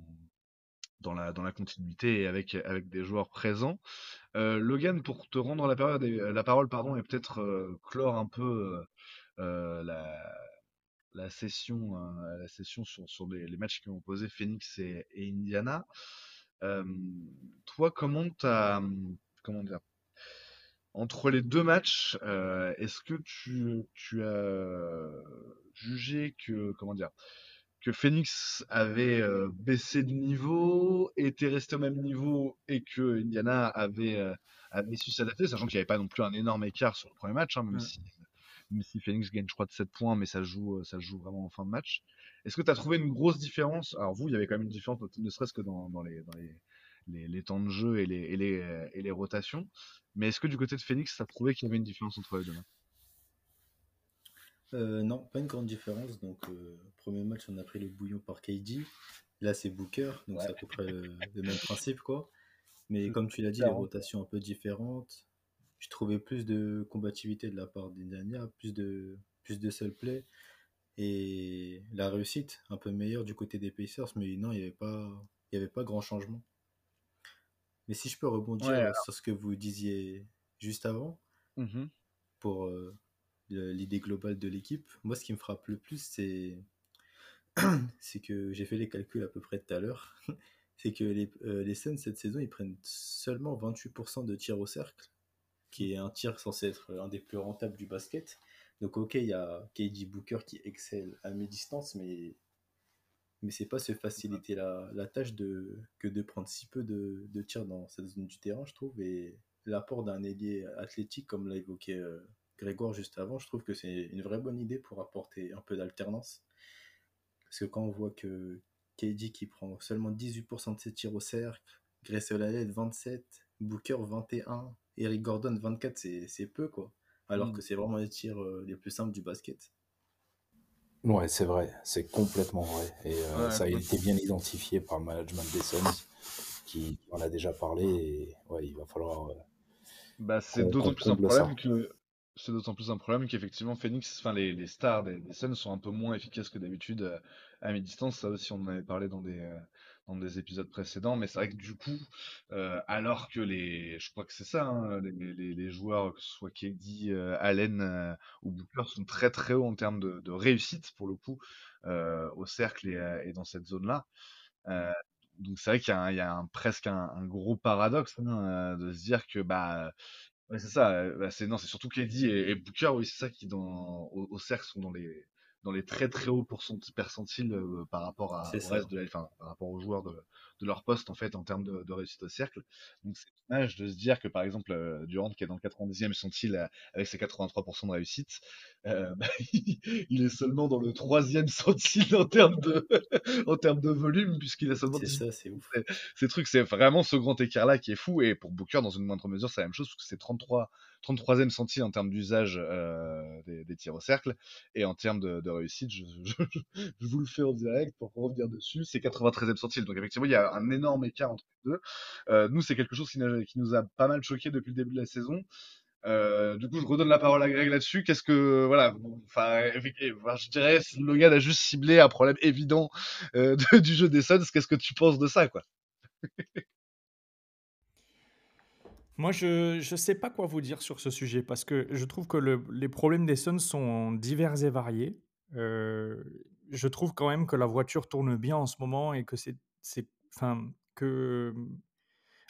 dans la, dans la continuité et avec, avec des joueurs présents. Logan, pour te rendre la, période, la parole pardon, et peut-être clore un peu la, la session, euh, la session sur, sur les, les, matchs qui ont opposé Phoenix et, et Indiana. Euh, toi, comment t'as, comment dire, entre les deux matchs, euh, est-ce que tu, tu as jugé que, comment dire, que Phoenix avait euh, baissé de niveau, était resté au même niveau et que Indiana avait, avait su s'adapter, sachant qu'il n'y avait pas non plus un énorme écart sur le premier match, hein, même, ouais. si, même si Phoenix gagne, je crois, de 7 points, mais ça joue, ça joue vraiment en fin de match. Est-ce que tu as trouvé une grosse différence? Alors, vous, il y avait quand même une différence, ne serait-ce que dans, dans, les, dans les, les, les, temps de jeu et les, et les, et les rotations. Mais est-ce que du côté de Phoenix, tu as trouvé qu'il y avait une différence entre les deux matchs? Euh, non, pas une grande différence. Donc, euh, premier match, on a pris le bouillon par KD. Là, c'est Booker, donc ouais. c'est à peu près le, le, même principe, quoi. Mais comme tu l'as dit, les rotations un peu différentes. Je trouvais plus de combativité de la part d'Indiana, plus de, plus de seul play. Et la réussite, un peu meilleure du côté des Pacers, mais non, il n'y avait, pas, il y avait pas grand changement. Mais si je peux rebondir ouais, sur ce que vous disiez juste avant, mm -hmm. pour euh, l'idée globale de l'équipe. Moi, ce qui me frappe le plus, c'est c'est que j'ai fait les calculs à peu près tout à l'heure. c'est que les, euh, les Suns, cette saison, ils prennent seulement 28% de tirs au cercle, qui est un tir censé être un des plus rentables du basket. Donc, ok, il y a KD Booker qui excelle à mi-distance, mais, mais c'est pas se faciliter la, la tâche de, que de prendre si peu de, de tirs dans cette zone du terrain, je trouve. Et l'apport d'un ailier athlétique, comme l'a évoqué euh, Grégoire juste avant, je trouve que c'est une vraie bonne idée pour apporter un peu d'alternance. Parce que quand on voit que KD qui prend seulement 18% de ses tirs au cercle, Allen 27, Booker 21, Eric Gordon 24, c'est peu quoi. Alors mmh. que c'est vraiment les tirs euh, les plus simples du basket. Ouais, c'est vrai, c'est complètement vrai. Et euh, ouais, ça a ouais. été bien identifié par le management des Suns, qui en a déjà parlé. Et ouais, il va falloir. Euh, bah, c'est d'autant plus un problème ça. que c'est d'autant plus un problème qu'effectivement Phoenix, enfin les, les stars des, des, Suns sont un peu moins efficaces que d'habitude euh, à mi-distance. Ça aussi, on en avait parlé dans des euh, dans des épisodes précédents, mais c'est vrai que du coup, euh, alors que les, je crois que c'est ça, hein, les, les, les, joueurs, que ce soit KD, euh, Allen euh, ou Booker, sont très très hauts en termes de, de réussite pour le coup au cercle et, et, dans cette zone-là. donc c'est vrai qu'il y, y a, un, presque un, un gros paradoxe hein, de se dire que bah Ouais, c'est ça. Bah, c'est non, c'est surtout et, et, Booker, oui, c'est ça qui dans au, au, cercle sont dans les dans les très très hauts percentiles euh, par rapport à, au reste de la, enfin, par rapport aux joueurs de, de leur poste en fait en termes de, de réussite au cercle. Donc c'est dommage de se dire que par exemple euh, Durant qui est dans le 90e centile euh, avec ses 83% de réussite, euh, bah, il est seulement dans le troisième centile en termes de en termes de volume puisqu'il a seulement. C'est ça, c'est ouf. Ces trucs, c'est vraiment ce grand écart là qui est fou et pour Booker dans une moindre mesure c'est la même chose parce que c'est 33 33e centile en termes d'usage euh, des, des, tirs au cercle et en termes de, de réussite, je, je, je, vous le fais en direct pour revenir dessus, c'est 93e centile. Donc effectivement, il y a un énorme écart entre les deux. Euh, nous, c'est quelque chose qui, nous a pas mal choqué depuis le début de la saison. Euh, du coup, je redonne la parole à Greg là-dessus. Qu'est-ce que, voilà, enfin, je dirais, Logan a juste ciblé un problème évident euh, du jeu des Suns. Qu'est-ce que tu penses de ça, quoi? Moi, je ne sais pas quoi vous dire sur ce sujet parce que je trouve que le, les problèmes des Suns sont divers et variés. Je trouve quand même que la voiture tourne bien en ce moment et que c'est, enfin, que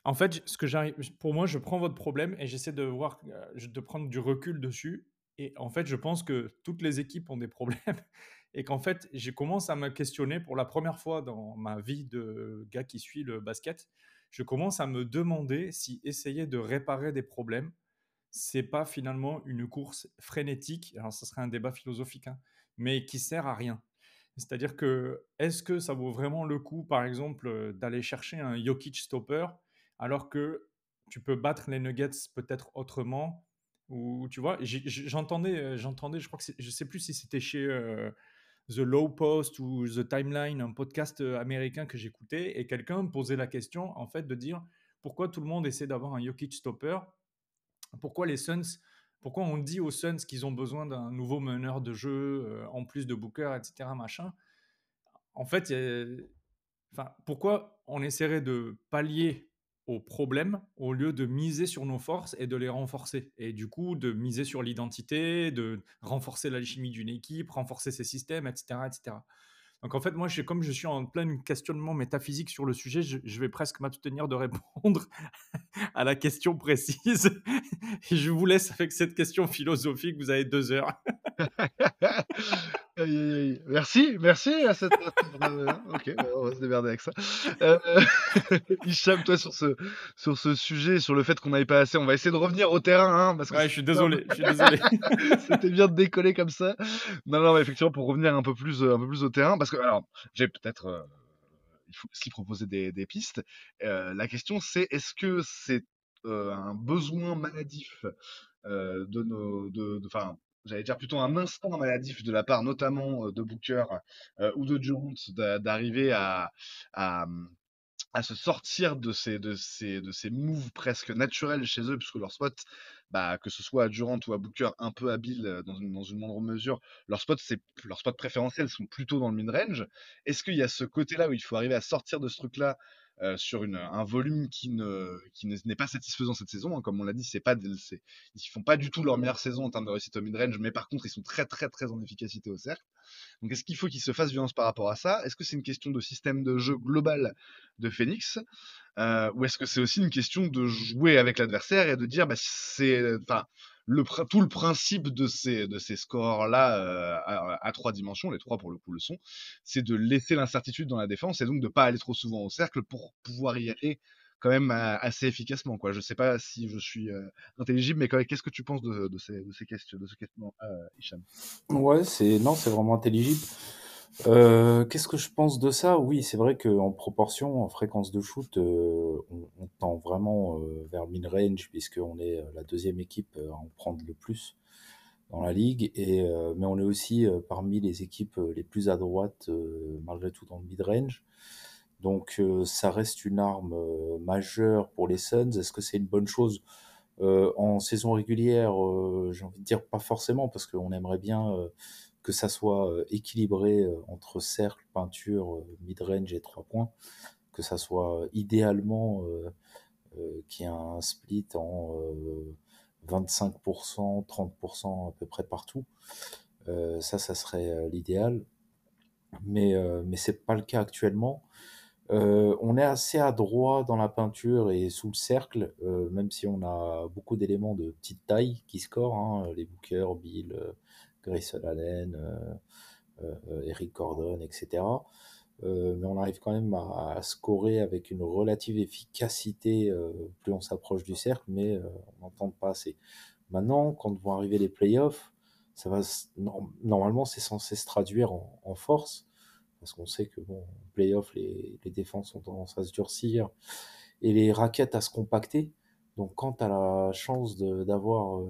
en fait, ce que j'arrive, pour moi, je prends votre problème et j'essaie de voir, euh, de prendre du recul dessus. Et en fait, je pense que toutes les équipes ont des problèmes et qu'en fait, je commence à me questionner pour la première fois dans ma vie de gars qui suit le basket. Je commence à me demander si essayer de réparer des problèmes, c'est pas finalement une course frénétique. Alors, ce serait un débat philosophique, hein, mais qui sert à rien. C'est-à-dire que est-ce que ça vaut vraiment le coup, par exemple, euh, d'aller chercher un Jokic stopper alors que tu peux battre les Nuggets peut-être autrement? Ou tu vois, j'entendais, euh, j'entendais, je crois que je sais plus si c'était chez euh, The Low Post ou The Timeline, un podcast américain que j'écoutais, et quelqu'un posait la question en fait de dire pourquoi tout le monde essaie d'avoir un Jokic stopper, pourquoi les Suns, pourquoi on dit aux Suns qu'ils ont besoin d'un nouveau meneur de jeu en plus de Booker, etc. En fait, pourquoi on essaierait de pallier aux problèmes au lieu de miser sur nos forces et de les renforcer? Et du coup, de miser sur l'identité, de renforcer l'alchimie d'une équipe, renforcer ses systèmes, etc. Donc en fait, moi, comme je suis en plein questionnement métaphysique sur le sujet, je, vais presque m'abstenir de répondre à la question précise. Et je vous laisse avec cette question philosophique. Vous avez deux heures. Merci, merci à cette. ok, bah, on va se démerder avec ça. Euh, Hicham, toi, sur ce, sur ce sujet, sur le fait qu'on n'avait pas assez, on va essayer de revenir au terrain. Hein, parce que ouais, je suis désolé. Je suis désolé. C'était bien de décoller comme ça. Non, non, effectivement, pour revenir un peu plus, un peu plus au terrain, parce que, alors, j'ai peut-être. Euh, il faut aussi proposer des, des pistes. Euh, la question, c'est est-ce que c'est euh, un besoin maladif euh, de nos. De, de, j'allais dire plutôt un instant maladif de la part notamment de Booker ou de Jones d'arriver à, à, se sortir de ces, de, ces, de ces moves presque naturels chez eux, puisque leur spot, bah, que ce soit à Durant ou à Booker un peu habile dans une, dans une moindre mesure, leurs spots, leurs spots préférentiels sont plutôt dans le mid-range. Est-ce qu'il y a ce côté-là où il faut arriver à sortir de ce truc-là euh, sur un volume qui ne qui n'est pas satisfaisant cette saison. Hein. Comme on l'a dit, c'est pas ils font pas du tout leur meilleure saison en termes de réussite au mid-range, mais par contre ils sont très très très en efficacité au cercle. Donc est-ce qu'il faut qu'ils se fassent violence par rapport à ça? Est-ce que c'est une question de système de jeu global de Phoenix euh, ou est-ce que c'est aussi une question de jouer avec l'adversaire et de dire bah c'est le, tout le principe de ces, de ces scores-là euh, à, trois dimensions, les trois pour le coup le sont, c'est de laisser l'incertitude dans la défense et donc de pas aller trop souvent au cercle pour pouvoir y aller quand même assez efficacement. Quoi. Je sais pas si je suis euh, intelligible, mais qu'est-ce que tu penses de, de, ces, de ces questions, de ce questionnement, euh, Hicham? Ouais, c'est non, c'est vraiment intelligible. Euh, qu'est-ce que je pense de ça? Oui, c'est vrai qu'en proportion, en fréquence de shoot, euh, on, tend vraiment euh, vers mid-range puisqu'on est la deuxième équipe à en prendre le plus dans la ligue. Et, mais on est aussi parmi les équipes les plus à droite, malgré tout, dans le mid-range. Donc ça reste une arme majeure pour les Suns. Est-ce que c'est une bonne chose? En saison régulière, j'ai envie de dire pas forcément, parce qu'on aimerait bien que ça soit euh, équilibré euh, entre cercle, peinture, euh, mid-range et trois points, que ça soit idéalement qu'il y ait un split en 25%, 30% à peu près partout. ça, ça serait l'idéal. Mais, mais c'est pas le cas actuellement. On est assez adroit dans la peinture et sous le cercle, même si on a beaucoup d'éléments de petite taille qui scorent, hein, les Booker, Bill, Grayson Allen, euh, euh, Eric Gordon, etc. Euh, mais on arrive quand même à, scorer avec une relative efficacité plus on s'approche du cercle, mais on n'entend pas assez. Maintenant, quand vont arriver les playoffs, ça va normalement c'est censé se traduire en, force parce qu'on sait que bon, en playoff les, défenses ont tendance à se durcir et les raquettes à se compacter. Donc quand tu as la chance d'avoir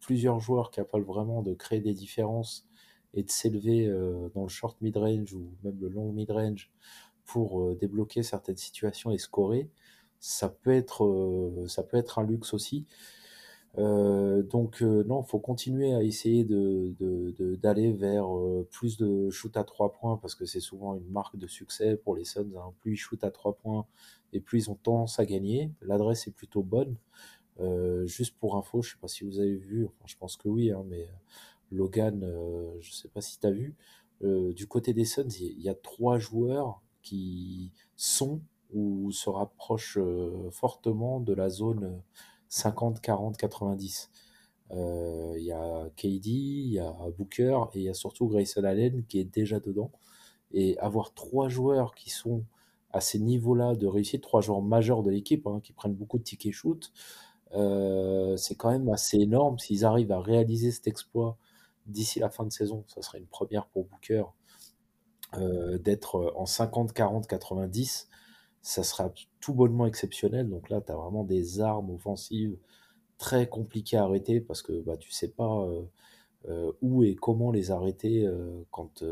plusieurs joueurs capables vraiment de créer des différences et de s'élever euh, dans le short mid-range ou même le long mid-range pour débloquer certaines situations et scorer, ça peut être, un luxe aussi. Euh, donc euh, non, faut continuer à essayer d'aller vers euh, plus de shoot à trois points parce que c'est souvent une marque de succès pour les Suns. Hein. Plus ils shootent à trois points et plus ils ont tendance à gagner. L'adresse est plutôt bonne. Juste pour info, je sais pas si vous avez vu, enfin, je pense que oui, hein, mais Logan, je sais pas si tu as vu, du côté des Suns, il y, a trois joueurs qui sont ou se rapprochent fortement de la zone 50, 40, 90. Il y a KD, il y a Booker et il y a surtout Grayson Allen qui est déjà dedans. Et avoir trois joueurs qui sont à ces niveaux-là de réussite, trois joueurs majeurs de l'équipe hein, qui prennent beaucoup de tickets shoot, euh, c'est quand même assez énorme. S'ils arrivent à réaliser cet exploit d'ici la fin de saison, ça serait une première pour Booker euh, d'être en 50, 40, 90 ça sera tout bonnement exceptionnel. Donc là, tu as vraiment des armes offensives très compliquées à arrêter parce que bah, tu sais pas euh, euh, où et comment les arrêter euh, quand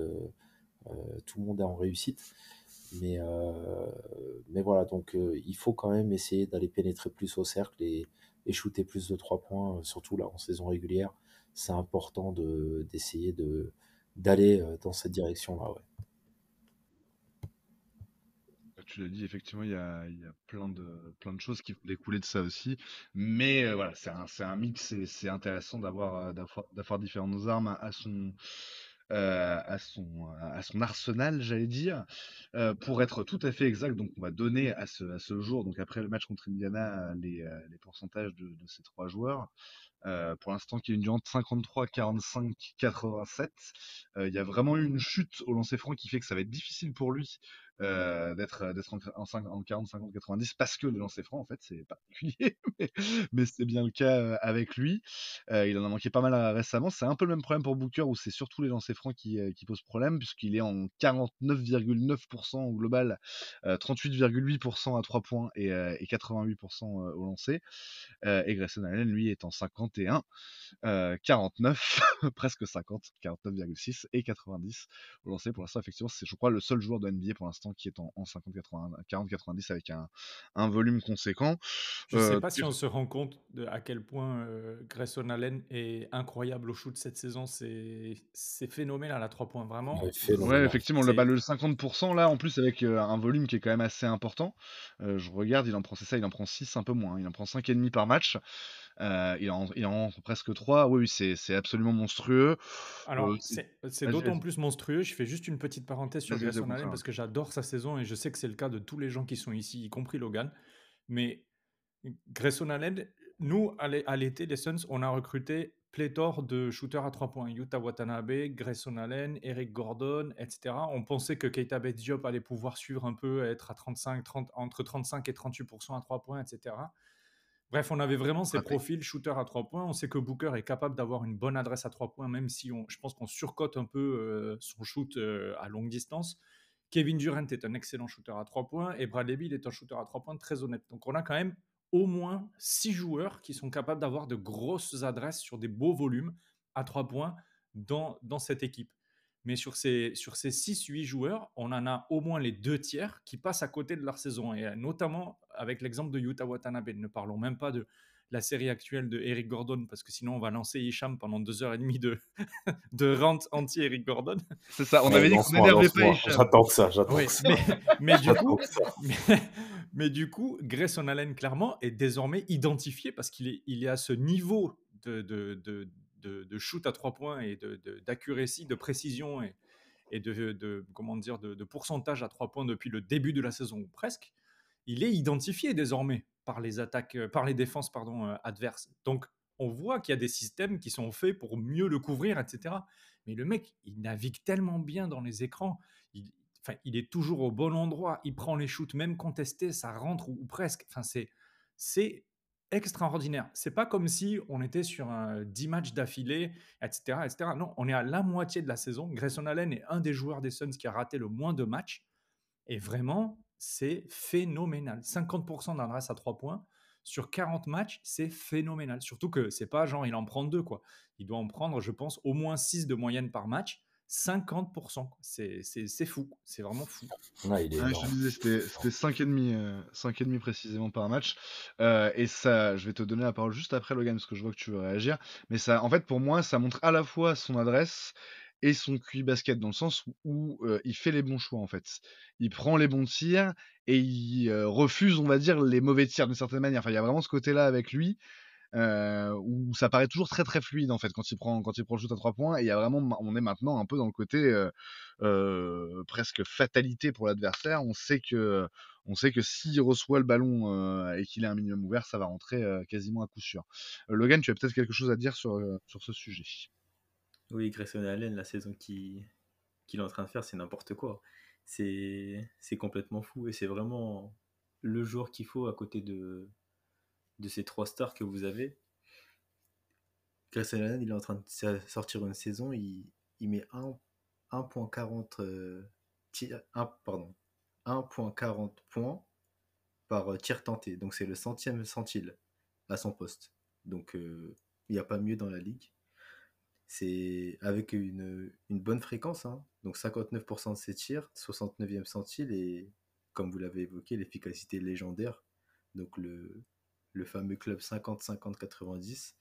tout le monde est en réussite. Mais, mais voilà, donc il faut quand même essayer d'aller pénétrer plus au cercle et shooter plus de trois points, surtout là en saison régulière. C'est important d'essayer de, d'aller dans cette direction-là. Ouais tu l'as dit, effectivement, il y a, plein, de, plein de choses qui vont de ça aussi. Mais euh, voilà, c'est un, un, mix et c'est intéressant euh, d'avoir, différentes armes à, son. Euh, à, son, à son arsenal, j'allais dire, pour être tout à fait exact. Donc, on va donner à ce, à ce jour, donc après le match contre Indiana, les, les pourcentages de, de, ces trois joueurs. pour l'instant, Kevin Durant 53, 45, 87. Il y a vraiment eu une chute au lancer franc qui fait que ça va être difficile pour lui euh, d'être euh, d'être en, en, 40, 50, 90 parce que le lancer franc en fait c'est particulier mais, mais c'est bien le cas euh, avec lui. Il en a manqué pas mal récemment. C'est un peu le même problème pour Booker où c'est surtout les lancers francs qui, qui posent problème puisqu'il est en 49,9% au global 38,8% à 3 points et, et 88% au lancer. Et Grayson Allen lui est en 51 49 presque 50 49,6 et 90 au lancer. Pour l'instant effectivement c'est je crois le seul joueur de NBA pour l'instant qui est en, 40-90 avec un, un, volume conséquent. Je ne sais euh, pas si on se rend compte de à quel point euh, Grayson Allen est incroyable au shoot cette saison. C'est phénoménal à 3 points, vraiment. Ouais, effectivement, le, bah, le 50% là, en plus avec euh, un volume qui est quand même assez important. je regarde, il en prend, ça, il en prend 6 un peu moins. Il en prend 5,5 par match. Euh, il, en, il en presque 3. Oui, c'est absolument monstrueux. Alors, c'est d'autant plus monstrueux. Je fais juste une petite parenthèse sur Grayson Allen parce que j'adore sa saison et je sais que c'est le cas de tous les gens qui sont ici, y compris Logan. Mais Grayson Allen, nous, à l'été des Suns, on a recruté pléthore de shooters à 3 points. Yuta Watanabe, Grayson Allen, Eric Gordon, etc. On pensait que Keita Diop allait pouvoir suivre un peu, être à 35, 30, entre 35 et 38% à 3 points, etc. Bref, on avait vraiment ces profils shooter à 3 points. On sait que Booker est capable d'avoir une bonne adresse à 3 points, même si on, je pense qu'on surcote un peu euh, son shoot euh, à longue distance. Kevin Durant est un excellent shooter à 3 points et Bradley Beal est un shooter à 3 points très honnête. Donc on a quand même au moins 6 joueurs qui sont capables d'avoir de grosses adresses sur des beaux volumes à 3 points dans, dans cette équipe. Mais sur ces, sur ces 6-8 joueurs, on en a au moins les deux tiers qui passent à côté de leur saison. Et notamment avec l'exemple de Yuta Watanabe. Ne parlons même pas de la série actuelle de Eric Gordon, parce que sinon on va lancer Hicham pendant deux heures et demie de, de rente anti-Eric Gordon. C'est ça, on avait dit qu'on n'énervait pas Hicham. J'attends ça, j'attends ça. Mais, du coup, mais, du coup, Grayson Allen, clairement, est désormais identifié parce qu'il est, il est à ce niveau de, de de, shoot à trois points et d'accuracy, de, de, précision et, et de, comment dire, de, pourcentage à trois points depuis le début de la saison ou presque, il est identifié désormais par les attaques, euh, par les défenses pardon, euh, adverses. Donc on voit qu'il y a des systèmes qui sont faits pour mieux le couvrir, etc. Mais le mec, il navigue tellement bien dans les écrans. Il, enfin, il est toujours au bon endroit. Il prend les shoots, même contestés, ça rentre ou, ou presque. Enfin, c'est, c'est extraordinaire. C'est pas comme si on était sur un 10 matchs d'affilée, etc., etc. Non, on est à la moitié de la saison. Grayson Allen est un des joueurs des Suns qui a raté le moins de matchs. Et vraiment, c'est phénoménal. 50% d'adresse à 3 points. Sur 40 matchs, c'est phénoménal. Surtout que c'est pas genre il en prend deux, quoi. Il doit en prendre, je pense, au moins 6 de moyenne par match. 50%. C'est c'est- c'est fou. C'est vraiment fou. Ouais, il est Ouais, je te disais, c'était c'était 5,5 euh, 5,5 précisément par match. Euh, et ça, je vais te donner la parole juste après, Logan, parce que je vois que tu veux réagir. Mais ça, en fait, pour moi, ça montre à la fois son adresse et son QI basket, dans le sens où euh, il fait les bons choix, en fait. Il prend les bons tirs et il euh, refuse, on va dire, les mauvais tirs d'une certaine manière. Enfin, il y a vraiment ce côté-là avec lui. Euh, où ça paraît toujours très très fluide en fait quand il prend quand il prend le shoot à trois points. Et il y a vraiment on est maintenant un peu dans le côté euh, euh, presque fatalité pour l'adversaire. On sait que on sait que s'il reçoit le ballon et qu'il est un minimum ouvert ça va rentrer quasiment à coup sûr. Logan tu as peut-être quelque chose à dire sur sur ce sujet? Oui, Grayson Allen, la saison qui- qu'il est en train de faire, c'est n'importe quoi. C'est complètement fou. Et c'est vraiment le joueur qu'il faut à côté de, de ces trois stars que vous avez. Grayson Allen, il est en train de sortir une saison, il, met un- 1.40 euh, pardon, 1.40 points par euh, tir tenté. Donc c'est le centième centile à son poste. Donc euh, il n'y a pas mieux dans la ligue. C'est avec une, une bonne fréquence, hein. donc 59% de ses tirs, 69e centile et comme vous l'avez évoqué, l'efficacité légendaire, donc le, le fameux club 50-50-90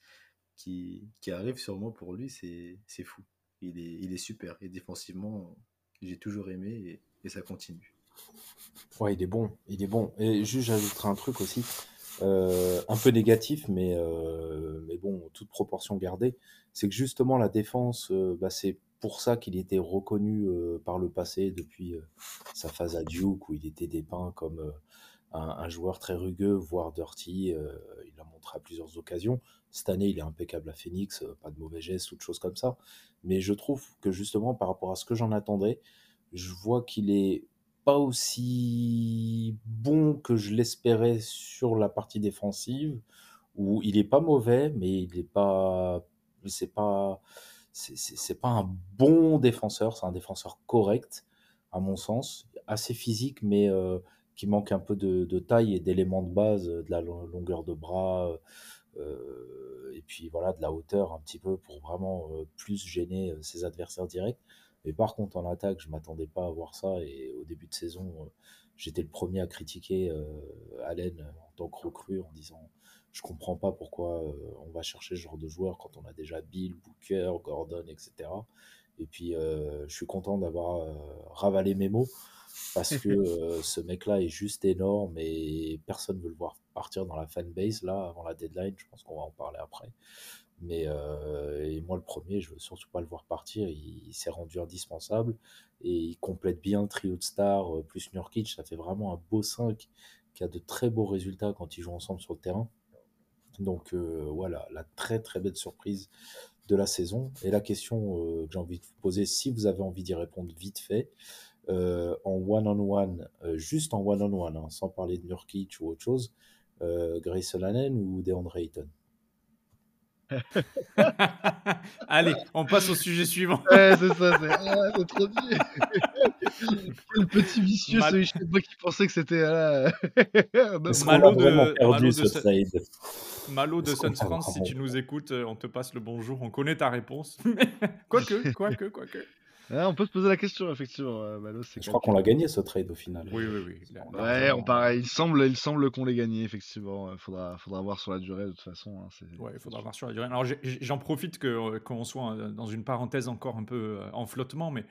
qui, qui arrive sûrement pour lui, c'est fou. Il est, il est super et défensivement, j'ai toujours aimé et, ça continue. Ouais, il est bon, il est bon. Et juste, j'ajouterai un truc aussi, euh, un peu négatif, mais, euh, mais bon, toute proportion gardée, c'est que justement la défense, euh, bah, c'est pour ça qu'il était reconnu par le passé depuis sa phase à Duke, où il était dépeint comme un, joueur très rugueux, voire dirty. euh, il l'a montré à plusieurs occasions. Cette année, il est impeccable à Phoenix, euh, pas de mauvais gestes ou de choses comme ça. Mais je trouve que justement, par rapport à ce que j'en attendais, je vois qu'il est pas aussi bon que je l'espérais sur la partie défensive, où il est pas mauvais, mais il est pas, c'est pas, c'est pas un bon défenseur, c'est un défenseur correct, à mon sens, assez physique, mais euh, qui manque un peu de, taille et d'éléments de base, euh, de la lo- longueur de bras, euh, et puis voilà, de la hauteur un petit peu pour vraiment euh, plus gêner euh, ses adversaires directs. Mais par contre, en attaque, je m'attendais pas à voir ça. Et au début de saison, euh, j'étais le premier à critiquer euh, Allen en tant que recrue en disant je comprends pas pourquoi euh, on va chercher ce genre de joueur quand on a déjà Bill, Booker, Gordon, etc. Et puis, euh, je suis content d'avoir euh, ravalé mes mots parce que euh, ce mec-là est juste énorme et personne veut le voir partir dans la fanbase là avant la deadline. Je pense qu'on va en parler après. Mais euh, et moi, le premier, je veux surtout pas le voir partir. Il, il s'est rendu indispensable et il complète bien le trio de stars euh, plus Nurkic. Ça fait vraiment un beau 5 qui a de très beaux résultats quand ils jouent ensemble sur le terrain. Donc euh, voilà, la très très belle surprise de la saison. Et la question euh, que j'ai envie de vous poser, si vous avez envie d'y répondre vite fait, euh, en one-on-one, euh, juste en one-on-one, hein, sans parler de Nurkic ou autre chose, euh, Grayson Allen ou DeAndre Ayton? Allez, on passe au sujet suivant. Ouais, c'est ça, c'est ah, trop dit. Quel petit vicieux, Mal- celui je sais pas qui pensait que c'était. qu'on Malo a de- perdu Malo de ce trade Malo de Suns France, si tu nous écoutes, euh, on te passe le bonjour, on connaît ta réponse. quoique, quoique, quoique. On peut se poser la question, effectivement. euh, Malo, Je crois qu'on l'a gagné ce trade au final. Oui, oui, oui. là- Ouais, on pareil. Il semble, il semble qu'on l'ait gagné, effectivement. Euh, Faudra, faudra voir sur la durée, de toute façon. hein, Ouais, il faudra voir sur la durée. Alors, j'en profite que, euh, qu'on soit dans une parenthèse encore un peu en flottement, mais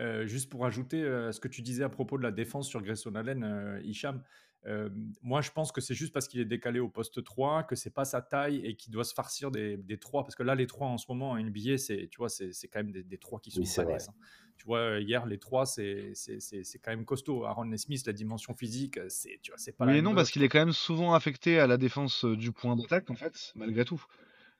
euh, juste pour ajouter euh, ce que tu disais à propos de la défense sur Grayson Allen, euh, Hicham, euh, moi je pense que c'est juste parce qu'il est décalé au poste 3, que c'est pas sa taille et qu'il doit se farcir des, des 3, parce que là les 3 en ce moment en NBA, c'est, tu vois, c'est, c'est quand même des, des 3 qui sont Oui, c'est balèzes, hein. Tu vois, euh, hier, les 3, c'est, c'est, c'est, c'est quand même costaud. Aaron Smith, la dimension physique, euh, c'est, tu vois, c'est pas Oui même non, parce qu'il est quand même souvent affecté à la défense euh, du point d'attaque, en fait, malgré tout.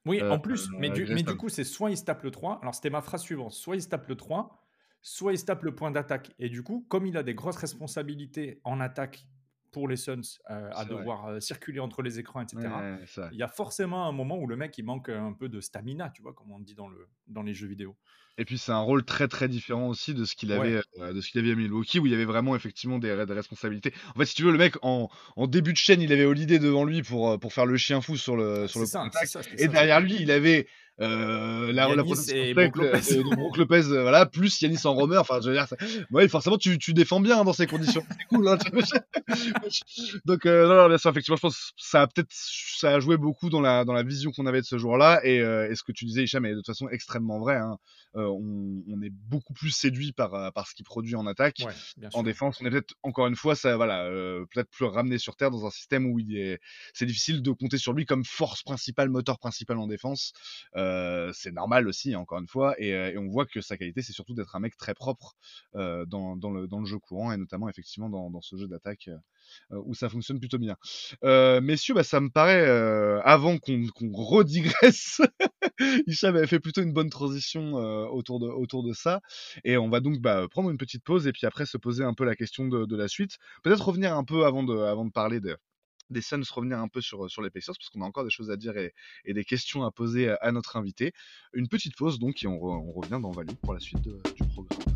Oui, Euh, en plus, mais, du, mais du coup, c'est soit il se tape le 3, alors c'était ma phrase suivante, soit il se tape le 3, soit il se tape le point d'attaque. Et du coup, comme il a des grosses responsabilités en attaque pour les Suns, euh, à devoir euh, circuler entre les écrans, etc., Ouais, il y a forcément un moment où le mec, il manque un peu de stamina, tu vois, comme on dit dans, le, dans les jeux vidéo. Et puis c'est un rôle très très différent aussi de ce qu'il avait, euh, de ce qu'il avait à Milwaukee, où il y avait vraiment effectivement des, des responsabilités. En fait, si tu veux, le mec en, en début de chaîne, il avait Holiday devant lui pour, pour faire le chien fou sur le sur le ça, contact. ça, Et ça, derrière lui, il avait euh, la, la et Lopez. euh, Lopez, euh, voilà, plus Yanis en romer. Enfin, je veux dire, ça- ouais, forcément, tu, tu défends bien hein, dans ces conditions. C'est cool. Hein. Donc, euh, non, non, bien sûr, effectivement, je pense que ça a peut-être ça a joué beaucoup dans la, dans la vision qu'on avait de ce joueur-là. Et, euh, et ce que tu disais, Hicham, est de toute façon extrêmement vrai. Hein. Euh, on, on est beaucoup plus séduit par, par ce qu'il produit en attaque. Ouais, En défense, on est peut-être encore une fois, ça, voilà, peut-être plus ramené sur terre dans un système où il est, c'est difficile de compter sur lui comme force principale, moteur principal en défense. Euh, c'est normal aussi, encore une fois, et, euh, et on voit que sa qualité, c'est surtout d'être un mec très propre euh, dans, le, dans le jeu courant et notamment effectivement dans, ce jeu d'attaque euh, où ça fonctionne plutôt bien. Euh, messieurs, bah, ça me paraît, euh, avant qu'on redigresse, Hicham avait fait plutôt une bonne transition euh, autour, de, autour de ça. Et on va donc bah, prendre une petite pause et puis après se poser un peu la question de, de la suite. Peut-être revenir un peu avant de, avant de parler de, des Suns, revenir un peu sur, sur les Pacers parce qu'on a encore des choses à dire et, des questions à poser à, notre invité. Une petite pause donc et on, re- on revient dans Value pour la suite du programme.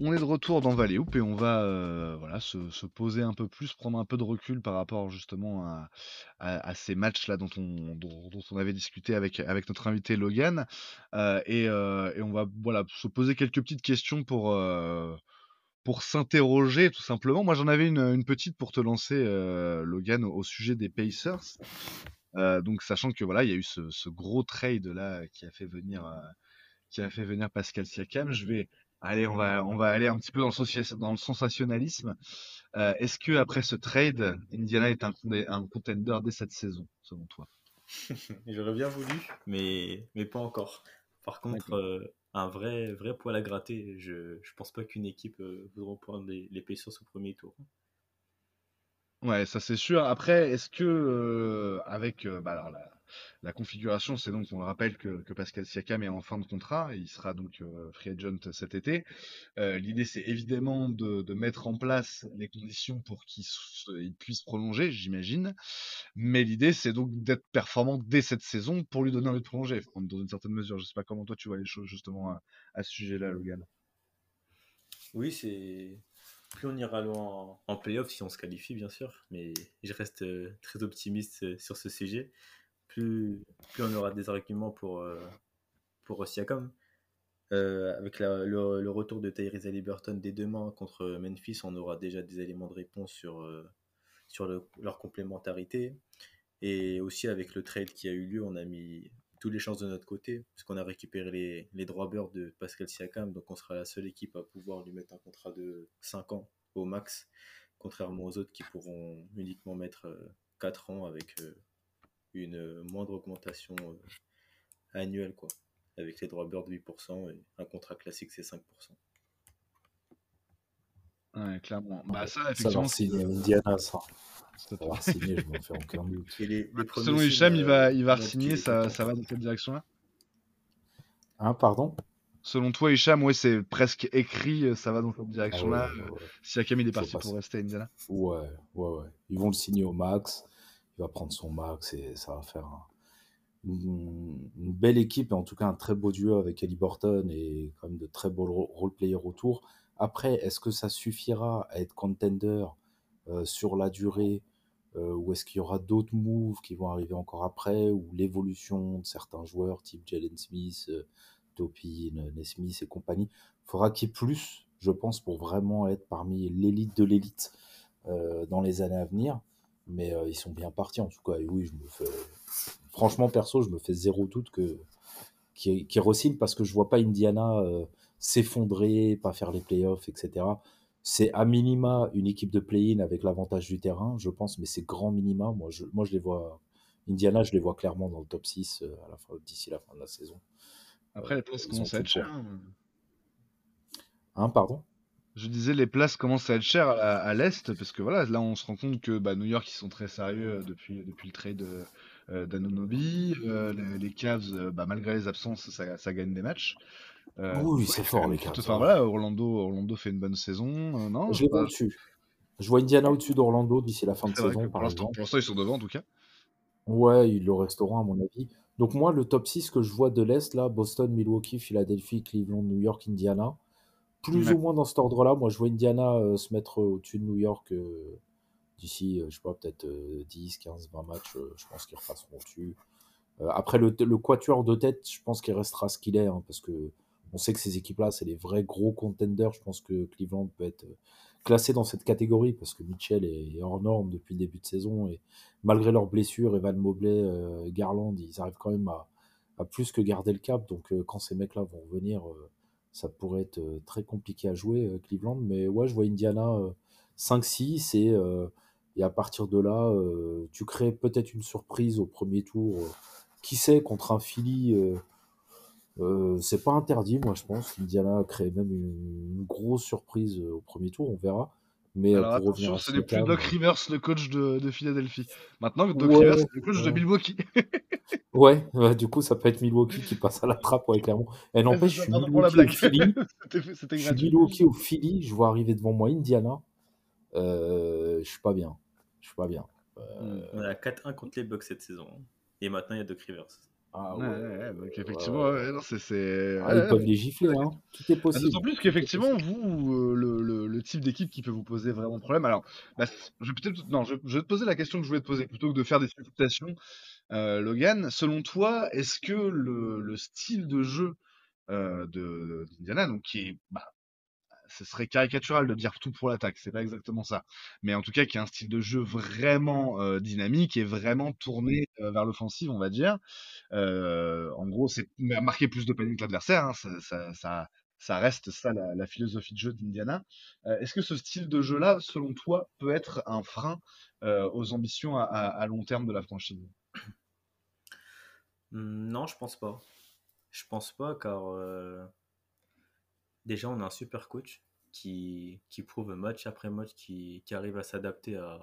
On est de retour dans Valley Hoop et on va euh, voilà, se, se poser un peu plus, prendre un peu de recul par rapport justement à, ces matchs-là dont on, dont, dont on avait discuté avec, notre invité Logan. Euh, et, euh, et on va voilà, se poser quelques petites questions pour, s'interroger tout simplement. Moi j'en avais une, petite pour te lancer, Logan, au, sujet des Pacers. Donc sachant que voilà, il y a eu ce, ce gros trade là qui a fait venir, qui a fait venir Pascal Siakam. Je vais Allez, on va, on va aller un petit peu dans le, socia- dans le sensationnalisme. Euh, Est-ce que après ce trade, Indiana est un, contender dès cette saison, selon toi? J'aurais bien voulu, mais, mais pas encore. Par contre, euh, un vrai, vrai poil à gratter. Je, je pense pas qu'une équipe euh, voudra prendre les, les Pacers au premier tour. Ouais, ça c'est sûr. Après, est-ce que euh, avec bah, alors, la, la configuration, c'est donc on le rappelle que, Pascal Siakam est en fin de contrat, et il sera donc euh, free agent cet été. Euh, L'idée c'est évidemment de, mettre en place les conditions pour qu'il se- il puisse prolonger, j'imagine. Mais l'idée c'est donc d'être performant dès cette saison pour lui donner envie de prolonger, dans une certaine mesure. Je sais pas comment toi tu vois les choses justement à, à ce sujet-là, Logan. Oui, c'est. Plus on ira loin en, playoff, si on se qualifie, bien sûr, mais je reste euh, très optimiste sur ce sujet. Plus, plus on aura des arguments pour, euh, pour Siakam. Euh, avec le, retour de Tyrese Haliburton dès demain contre Memphis, on aura déjà des éléments de réponse sur, euh, sur le- leur complémentarité. Et aussi avec le trade qui a eu lieu, on a mis toutes les chances de notre côté, puisqu'on a récupéré les, les droits beurre de Pascal Siakam, donc on sera la seule équipe à pouvoir lui mettre un contrat de 5 ans au max, contrairement aux autres qui pourront uniquement mettre euh, 4 ans avec une moindre augmentation euh, annuelle, quoi, avec les droits beurre de 8% et un contrat classique c'est 5%. Ouais, clairement. Bah ça, Ça va effectivement, signer Indiana, ça. Ça va signer, je m'en fais aucun doute. Et les, les premiers Selon Hicham, il va, euh, il va signer, ça, ça va dans cette direction-là Hein, pardon? Selon toi, Hicham, ouais, c'est presque écrit, euh, ça va dans cette Ah direction-là. ouais, euh, ouais, ouais. Siakam, il est parti pour rester à Indiana. Ouais, ouais, ouais. Ils vont le signer au max. Va prendre son max et ça va faire un- une, belle équipe et en tout cas un très beau duo avec Ellie Burton et quand même de très beaux ro- role-players autour. Après, est-ce que ça suffira à être contender euh, sur la durée euh, ou est-ce qu'il y aura d'autres moves qui vont arriver encore après ou l'évolution de certains joueurs type Jalen Smith, euh, Topin, Nesmith et compagnie? Faudra qu'il y ait plus, je pense, pour vraiment être parmi l'élite de l'élite euh, dans les années à venir. Mais euh, ils sont bien partis en tout cas. Et oui, je me fais. Franchement, perso, je me fais zéro doute que qui qui re-signe parce que je vois pas Indiana euh, s'effondrer, pas faire les playoffs, etc. C'est à minima une équipe de play-in avec l'avantage du terrain, je pense, mais c'est grand minima. Moi, je, moi, je les vois. Indiana, je les vois clairement dans le top 6 euh, à la fin, d'ici la fin de la saison. Après, les places Ils commencent ont à être. Hein, pardon? Je disais, les places commencent à être chères à, à l'Est, parce que voilà, là, on se rend compte que bah, New York, ils sont très sérieux euh, depuis, depuis le trade euh, euh, d'Anunoby. Euh, les, les Cavs, bah, malgré les absences, ça, ça gagne des matchs. Euh, Oui, c'est fort, les Cavs. Enfin voilà, Orlando, Orlando fait une bonne saison, non Je Bah, au-dessus. Je vois Indiana au-dessus d'Orlando d'ici la fin de saison, pour par l'instant, ils sont devant en tout cas. Ouais, ils le resteront à mon avis. Donc moi, le top 6 que je vois de l'Est, là, Boston, Milwaukee, Philadelphie, Cleveland, New York, Indiana, plus Ouais. ou moins dans cet ordre-là, moi je vois Indiana euh, se mettre au-dessus de New York euh, d'ici, euh, je sais pas, peut-être euh, 10, 15, 20 matchs, euh, je pense qu'ils repasseront au-dessus. Euh, après, le, le quatuor de tête, je pense qu'il restera ce qu'il est, hein, parce que on sait que ces équipes-là, c'est les vrais gros contenders. Je pense que Cleveland peut être euh, classé dans cette catégorie, parce que Mitchell est hors norme depuis le début de saison, et malgré leurs blessures, Evan Mobley, euh, Garland, ils arrivent quand même à, à plus que garder le cap. Donc euh, quand ces mecs-là vont revenir, euh, ça pourrait être euh, très compliqué à jouer, euh, Cleveland. Mais ouais, je vois Indiana euh, 5-6, et, euh, et à partir de là, tu crées peut-être une surprise au premier tour. qui sait, contre un Philly, c'est pas interdit, moi je pense. qu'Indiana crée même une, grosse surprise au premier tour, on verra. Mais euh, Alors pour revenir attention, à ce n'est plus Doc Rivers, le coach de, de Philadelphie. Maintenant, Doc Ouais, Rivers, c'est le coach de. Milwaukee. Ouais, ouais, du coup, ça peut être Milwaukee qui passe à la trappe, ouais, clairement. Et n'empêche, je suis Milwaukee blague. Philly. Je suis. Milwaukee ou Philly. Je vois arriver devant moi Indiana. Euh, je suis pas bien. Je suis pas bien. Euh, On est à 4-1 contre les Bucks cette saison. Et maintenant, il y a Doc Rivers. Ah Ouais, ouais. ouais, ouais, donc effectivement, ouais. non, c'est. c'est- Ah, ils ouais. peuvent les gifler, hein. Tout est Ah, possible. D'autant plus qu'effectivement, vous, euh, le, le- le type d'équipe qui peut vous poser vraiment problème. Alors, bah, je vais peut-être, non, je, je vais te poser la question que je voulais te poser plutôt que de faire des supputations. Euh, Logan, selon toi, est-ce que le, le style de jeu euh, de d'Indiana, donc qui est, bah, ce serait caricatural de dire tout pour l'attaque, c'est pas exactement ça, mais en tout cas qui a un style de jeu vraiment euh, dynamique et vraiment tourné euh, vers l'offensive, on va dire. Euh, en gros, c'est marquer plus de panier que l'adversaire, hein, ça, reste ça la, philosophie de jeu d'Indiana. Est-ce que ce style de jeu-là, selon toi, peut être un frein aux ambitions à, à- long terme de la franchise? Hmm, Non, je pense pas. Je pense pas car déjà on a un super coach qui, qui prouve match après match qui, qui arrive à s'adapter à,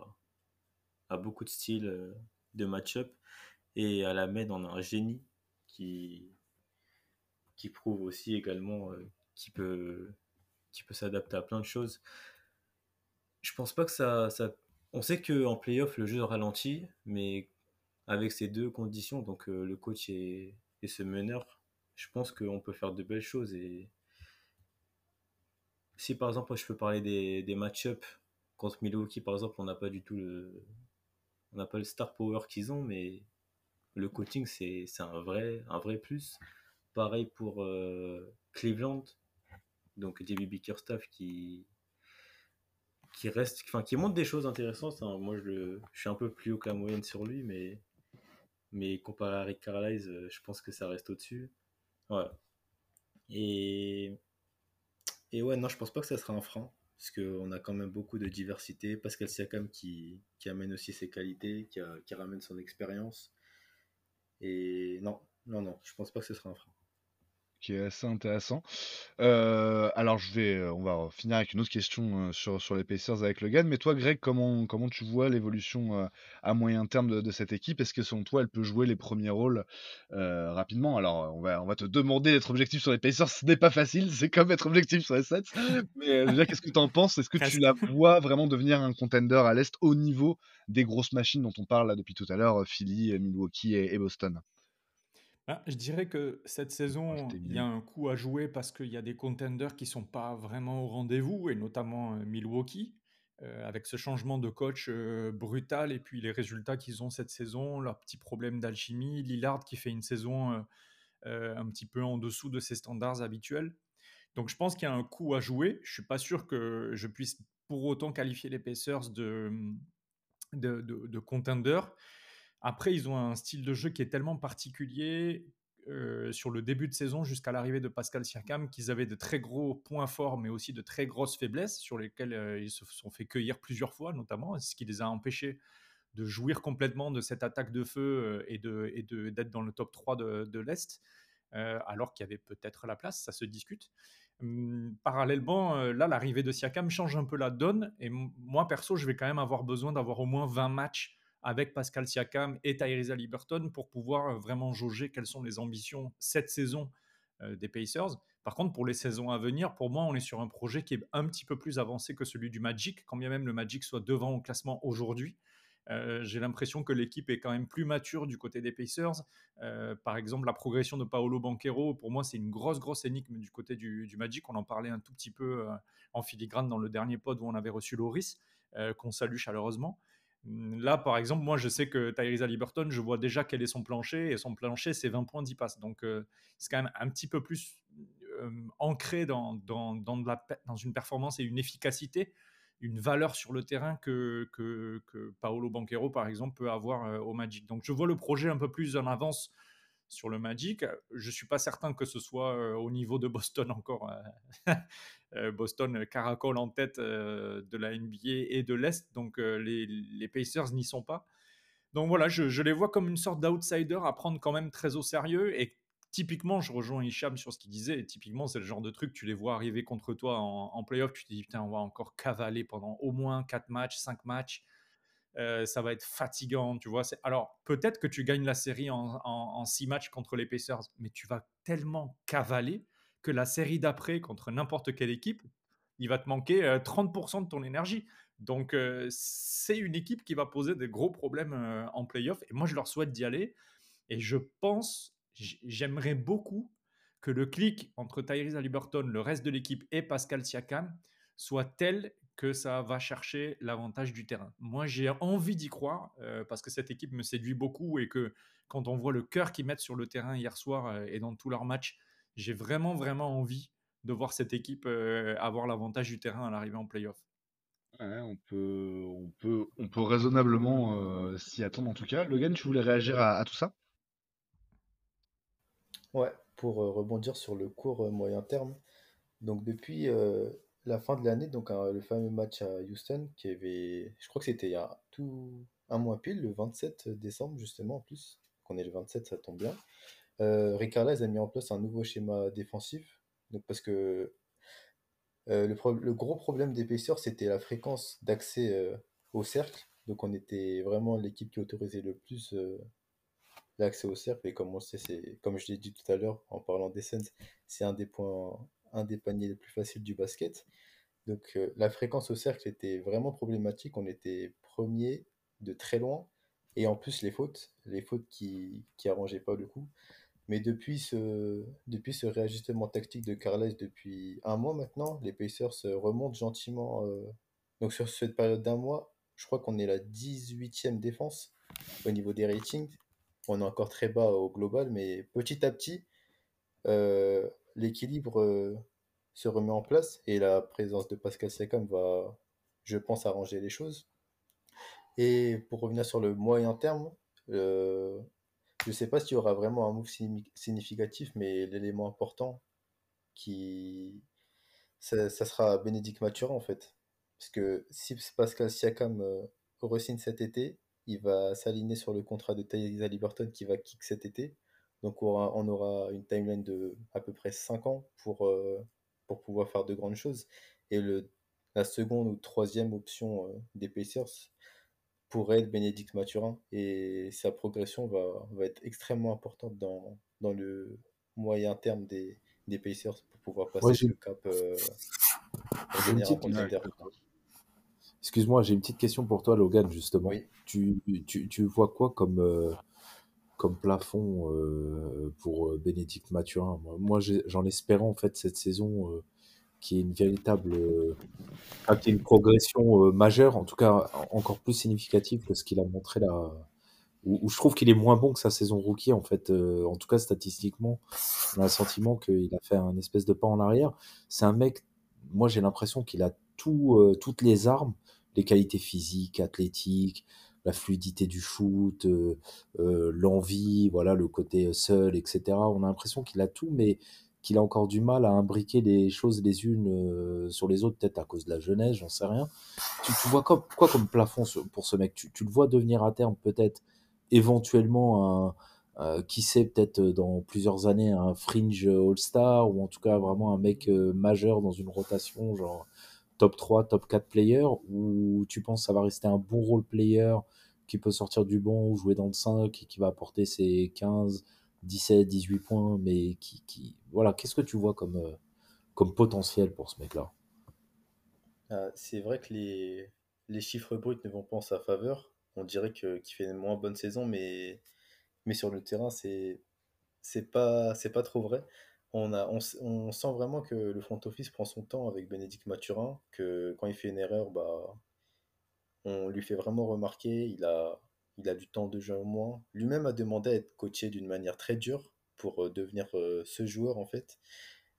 à beaucoup de styles euh, de match-up et à la main on a un génie qui, qui prouve aussi également euh, qu'il peut, qu'il peut s'adapter à plein de choses. Je pense pas que ça, ça... On sait qu'en playoff le jeu ralentit, mais avec ces deux conditions, donc euh, le coach et, et ce meneur, je pense qu'on peut faire de belles choses. Et si par exemple, je peux parler des, des match-up contre Milwaukee, par exemple, on n'a pas du tout le, on n'a pas le star power qu'ils ont, mais le coaching, c'est c'est un vrai, un vrai plus. Pareil pour euh, Cleveland, donc JB Bickerstaff qui, qui reste, enfin, qui montre des choses intéressantes. hein. Moi, je, le- je suis un peu plus haut que la moyenne sur lui, mais, mais comparé à Rick Carlisle, euh, je pense que ça reste au-dessus. Voilà. Et, et ouais, non, je pense pas que ça sera un frein, parce qu'on a quand même beaucoup de diversité. Pascal Siakam qui, qui amène aussi ses qualités, qui, ramène son expérience. Et non, non, non, je pense pas que ce sera un frein. Qui est assez intéressant. Euh, alors je vais, euh, on va finir avec une autre question euh, sur, sur les Pacers avec Logan. Mais toi, Greg, comment, comment tu vois l'évolution à moyen terme de, de cette équipe? Est-ce que selon toi, elle peut jouer les premiers rôles euh, rapidement? Alors on va, on va te demander d'être objectif sur les Pacers. Ce n'est pas facile, c'est comme être objectif sur les Sets. Mais dire, qu'est-ce que tu en penses? Est-ce que tu la vois vraiment devenir un contender à l'Est au niveau des grosses machines dont on parle là depuis tout à l'heure, Philly, Milwaukee et, et Boston? Ah, je dirais que cette saison, j'étais il y a mieux. un coup à jouer parce qu'il y a des contenders qui sont pas vraiment au rendez-vous, et notamment euh, Milwaukee, euh, avec ce changement de coach euh, brutal et puis les résultats qu'ils ont cette saison, leur petit problème d'alchimie, Lillard qui fait une saison un petit peu en dessous de ses standards habituels. Donc je pense qu'il y a un coup à jouer. Je suis pas sûr que je puisse pour autant qualifier les Pacers de, de, de, de contenders. Après, ils ont un style de jeu qui est tellement particulier euh, sur le début de saison jusqu'à l'arrivée de Pascal Siakam qu'ils avaient de très gros points forts, mais aussi de très grosses faiblesses sur lesquelles euh, ils se sont fait cueillir plusieurs fois, notamment, ce qui les a empêchés de jouir complètement de cette attaque de feu euh, et de d'être dans le top 3 de, l'Est, alors qu'il y avait peut-être la place, ça se discute. Hum, parallèlement, là, l'arrivée de Siakam change un peu la donne, et moi, perso, je vais quand même avoir besoin d'avoir au moins 20 matchs avec Pascal Siakam et Tyrese Liberton pour pouvoir euh, vraiment jauger quelles sont les ambitions cette saison des Pacers. Par contre, pour les saisons à venir, pour moi, on est sur un projet qui est un petit peu plus avancé que celui du Magic, quand bien même le Magic soit devant au classement aujourd'hui. Euh, j'ai l'impression que l'équipe est quand même plus mature du côté des Pacers. Euh, par exemple, la progression de Paolo Banquero, pour moi, c'est une grosse, grosse énigme du côté du, Magic. On en parlait un tout petit peu euh, en filigrane dans le dernier pod où on avait reçu Loris, qu'on salue chaleureusement. Là, par exemple, moi, je sais que Tyrese Liberton, je vois déjà quel est son plancher, et son plancher, c'est 20 points 10 passes. Donc, c'est quand même un petit peu plus ancré dans, dans, dans, dans, une performance et une efficacité une valeur sur le terrain que, que, Paolo Banquero, par exemple, peut avoir euh, au Magic. Donc je vois le projet un peu plus en avance sur le Magic. Je ne suis pas certain que ce soit euh, au niveau de Boston encore. Euh, Boston caracole en tête de la NBA et de l'Est, donc les, Pacers n'y sont pas. Donc voilà, je, les vois comme une sorte d'outsider à prendre quand même très au sérieux et typiquement, je rejoins Hicham sur ce qu'il disait. typiquement, c'est le genre de truc, tu les vois arriver contre toi en, playoff, tu te dis, putain, on va encore cavaler pendant au moins 4 matchs, 5 matchs. Euh, ça va être fatigant, tu vois. Alors, peut-être que tu gagnes la série en, 6 matchs contre les Pacers, mais tu vas tellement cavaler que la série d'après, contre n'importe quelle équipe, il va te manquer 30% euh, de ton énergie. Donc, euh, c'est une équipe qui va poser des gros problèmes en playoff. Et moi, je leur souhaite d'y aller. Et je pense j'aimerais beaucoup que le clic entre Tyrese Haliburton, le reste de l'équipe et Pascal Siakam soit tel que ça va chercher l'avantage du terrain. Moi, j'ai envie d'y croire euh, parce que cette équipe me séduit beaucoup et que quand on voit le cœur qu'ils mettent sur le terrain hier soir euh, et dans tous leurs matchs, j'ai vraiment, vraiment envie de voir cette équipe euh, avoir l'avantage du terrain à l'arrivée en playoff. on, peut, on, peut, on peut raisonnablement s'y attendre en tout cas. Logan, tu voulais réagir à tout ça? Ouais, pour euh, rebondir sur le court euh, moyen terme. Donc depuis euh, la fin de l'année, donc le fameux match à Houston, qui avait, je crois que c'était il y a tout un mois pile, le 27 décembre justement en plus, qu'on est le 27, ça tombe bien. Euh, a mis en place un nouveau schéma défensif, donc parce que le, le gros problème des Pacers, c'était la fréquence d'accès au cercle. Donc on était vraiment l'équipe qui autorisait le plus l'accès au cercle, et comme on sait, c'est, comme je l'ai dit tout à l'heure en parlant des scènes, c'est un des points, un des paniers les plus faciles du basket. Donc euh, la fréquence au cercle était vraiment problématique. On était premier de très loin. Et en plus les fautes, les fautes qui, qui arrangeaient pas le coup. Mais depuis ce, depuis ce réajustement tactique de Carles depuis un mois maintenant, les Pacers remontent gentiment. Euh, donc sur cette période d'un mois, je crois qu'on est la 18e défense au niveau des ratings on est encore très bas au global, mais petit à petit, euh, l'équilibre euh, se remet en place et la présence de Pascal Siakam va, je pense, arranger les choses. Et pour revenir sur le moyen terme, euh, je ne sais pas s'il y aura vraiment un move significatif, mais l'élément important, qui, ça, sera Bénédicte Mathurin en fait. Parce que si Pascal Siakam re-signe cet été, il va s'aligner sur le contrat de Tyrese Liberton qui va kick cet été. Donc on aura, on aura, une timeline de à peu près 5 ans pour, euh, pour pouvoir faire de grandes choses. Et le, la seconde ou troisième option euh, des Pacers pourrait être Bénédicte Mathurin. Et sa progression va, va être extrêmement importante dans, dans le moyen terme des, des Pacers pour pouvoir passer le cap euh, Excuse-moi, j'ai une petite question pour toi, Logan, justement. Tu, tu, tu, vois quoi comme, euh, comme plafond euh, pour euh, Bénédicte Mathurin Moi, j'en espérais en fait cette saison qui est une véritable, qui une progression majeure, en tout cas encore plus significative que ce qu'il a montré là. Où, je trouve qu'il est moins bon que sa saison rookie, en fait. en tout cas, statistiquement, on a le sentiment qu'il a fait un espèce de pas en arrière. C'est un mec, moi j'ai l'impression qu'il a tout, toutes les armes les qualités physiques, athlétiques, la fluidité du shoot, euh, euh, l'envie, voilà, le côté seul, etc. On a l'impression qu'il a tout, mais qu'il a encore du mal à imbriquer les choses les unes euh, sur les autres, peut-être à cause de la jeunesse, j'en sais rien. Tu, vois quoi, quoi, comme plafond pour ce mec? Tu, le vois devenir à terme peut-être éventuellement un, qui sait, peut-être dans plusieurs années, un fringe all-star, ou en tout cas vraiment un mec majeur dans une rotation, genre top 3, top 4 player ou tu penses que ça va rester un bon role player qui peut sortir du bon ou jouer dans le 5 et qui va apporter ses 15, 17, 18 points, mais qui, qui... voilà, qu'est-ce que tu vois comme, euh, comme potentiel pour ce mec-là? Ah, c'est vrai que les, les chiffres bruts ne vont pas en sa faveur. On dirait qu'il fait une moins bonne saison, mais, mais sur le terrain, c'est c'est pas c'est pas trop vrai. On a on, sent vraiment que le front office prend son temps avec Bénédicte Mathurin, que quand il fait une erreur, bah on lui fait vraiment remarquer. Il a il a du temps de jeu en moins. Lui-même a demandé à être coaché d'une manière très dure pour euh, devenir euh, ce joueur en fait.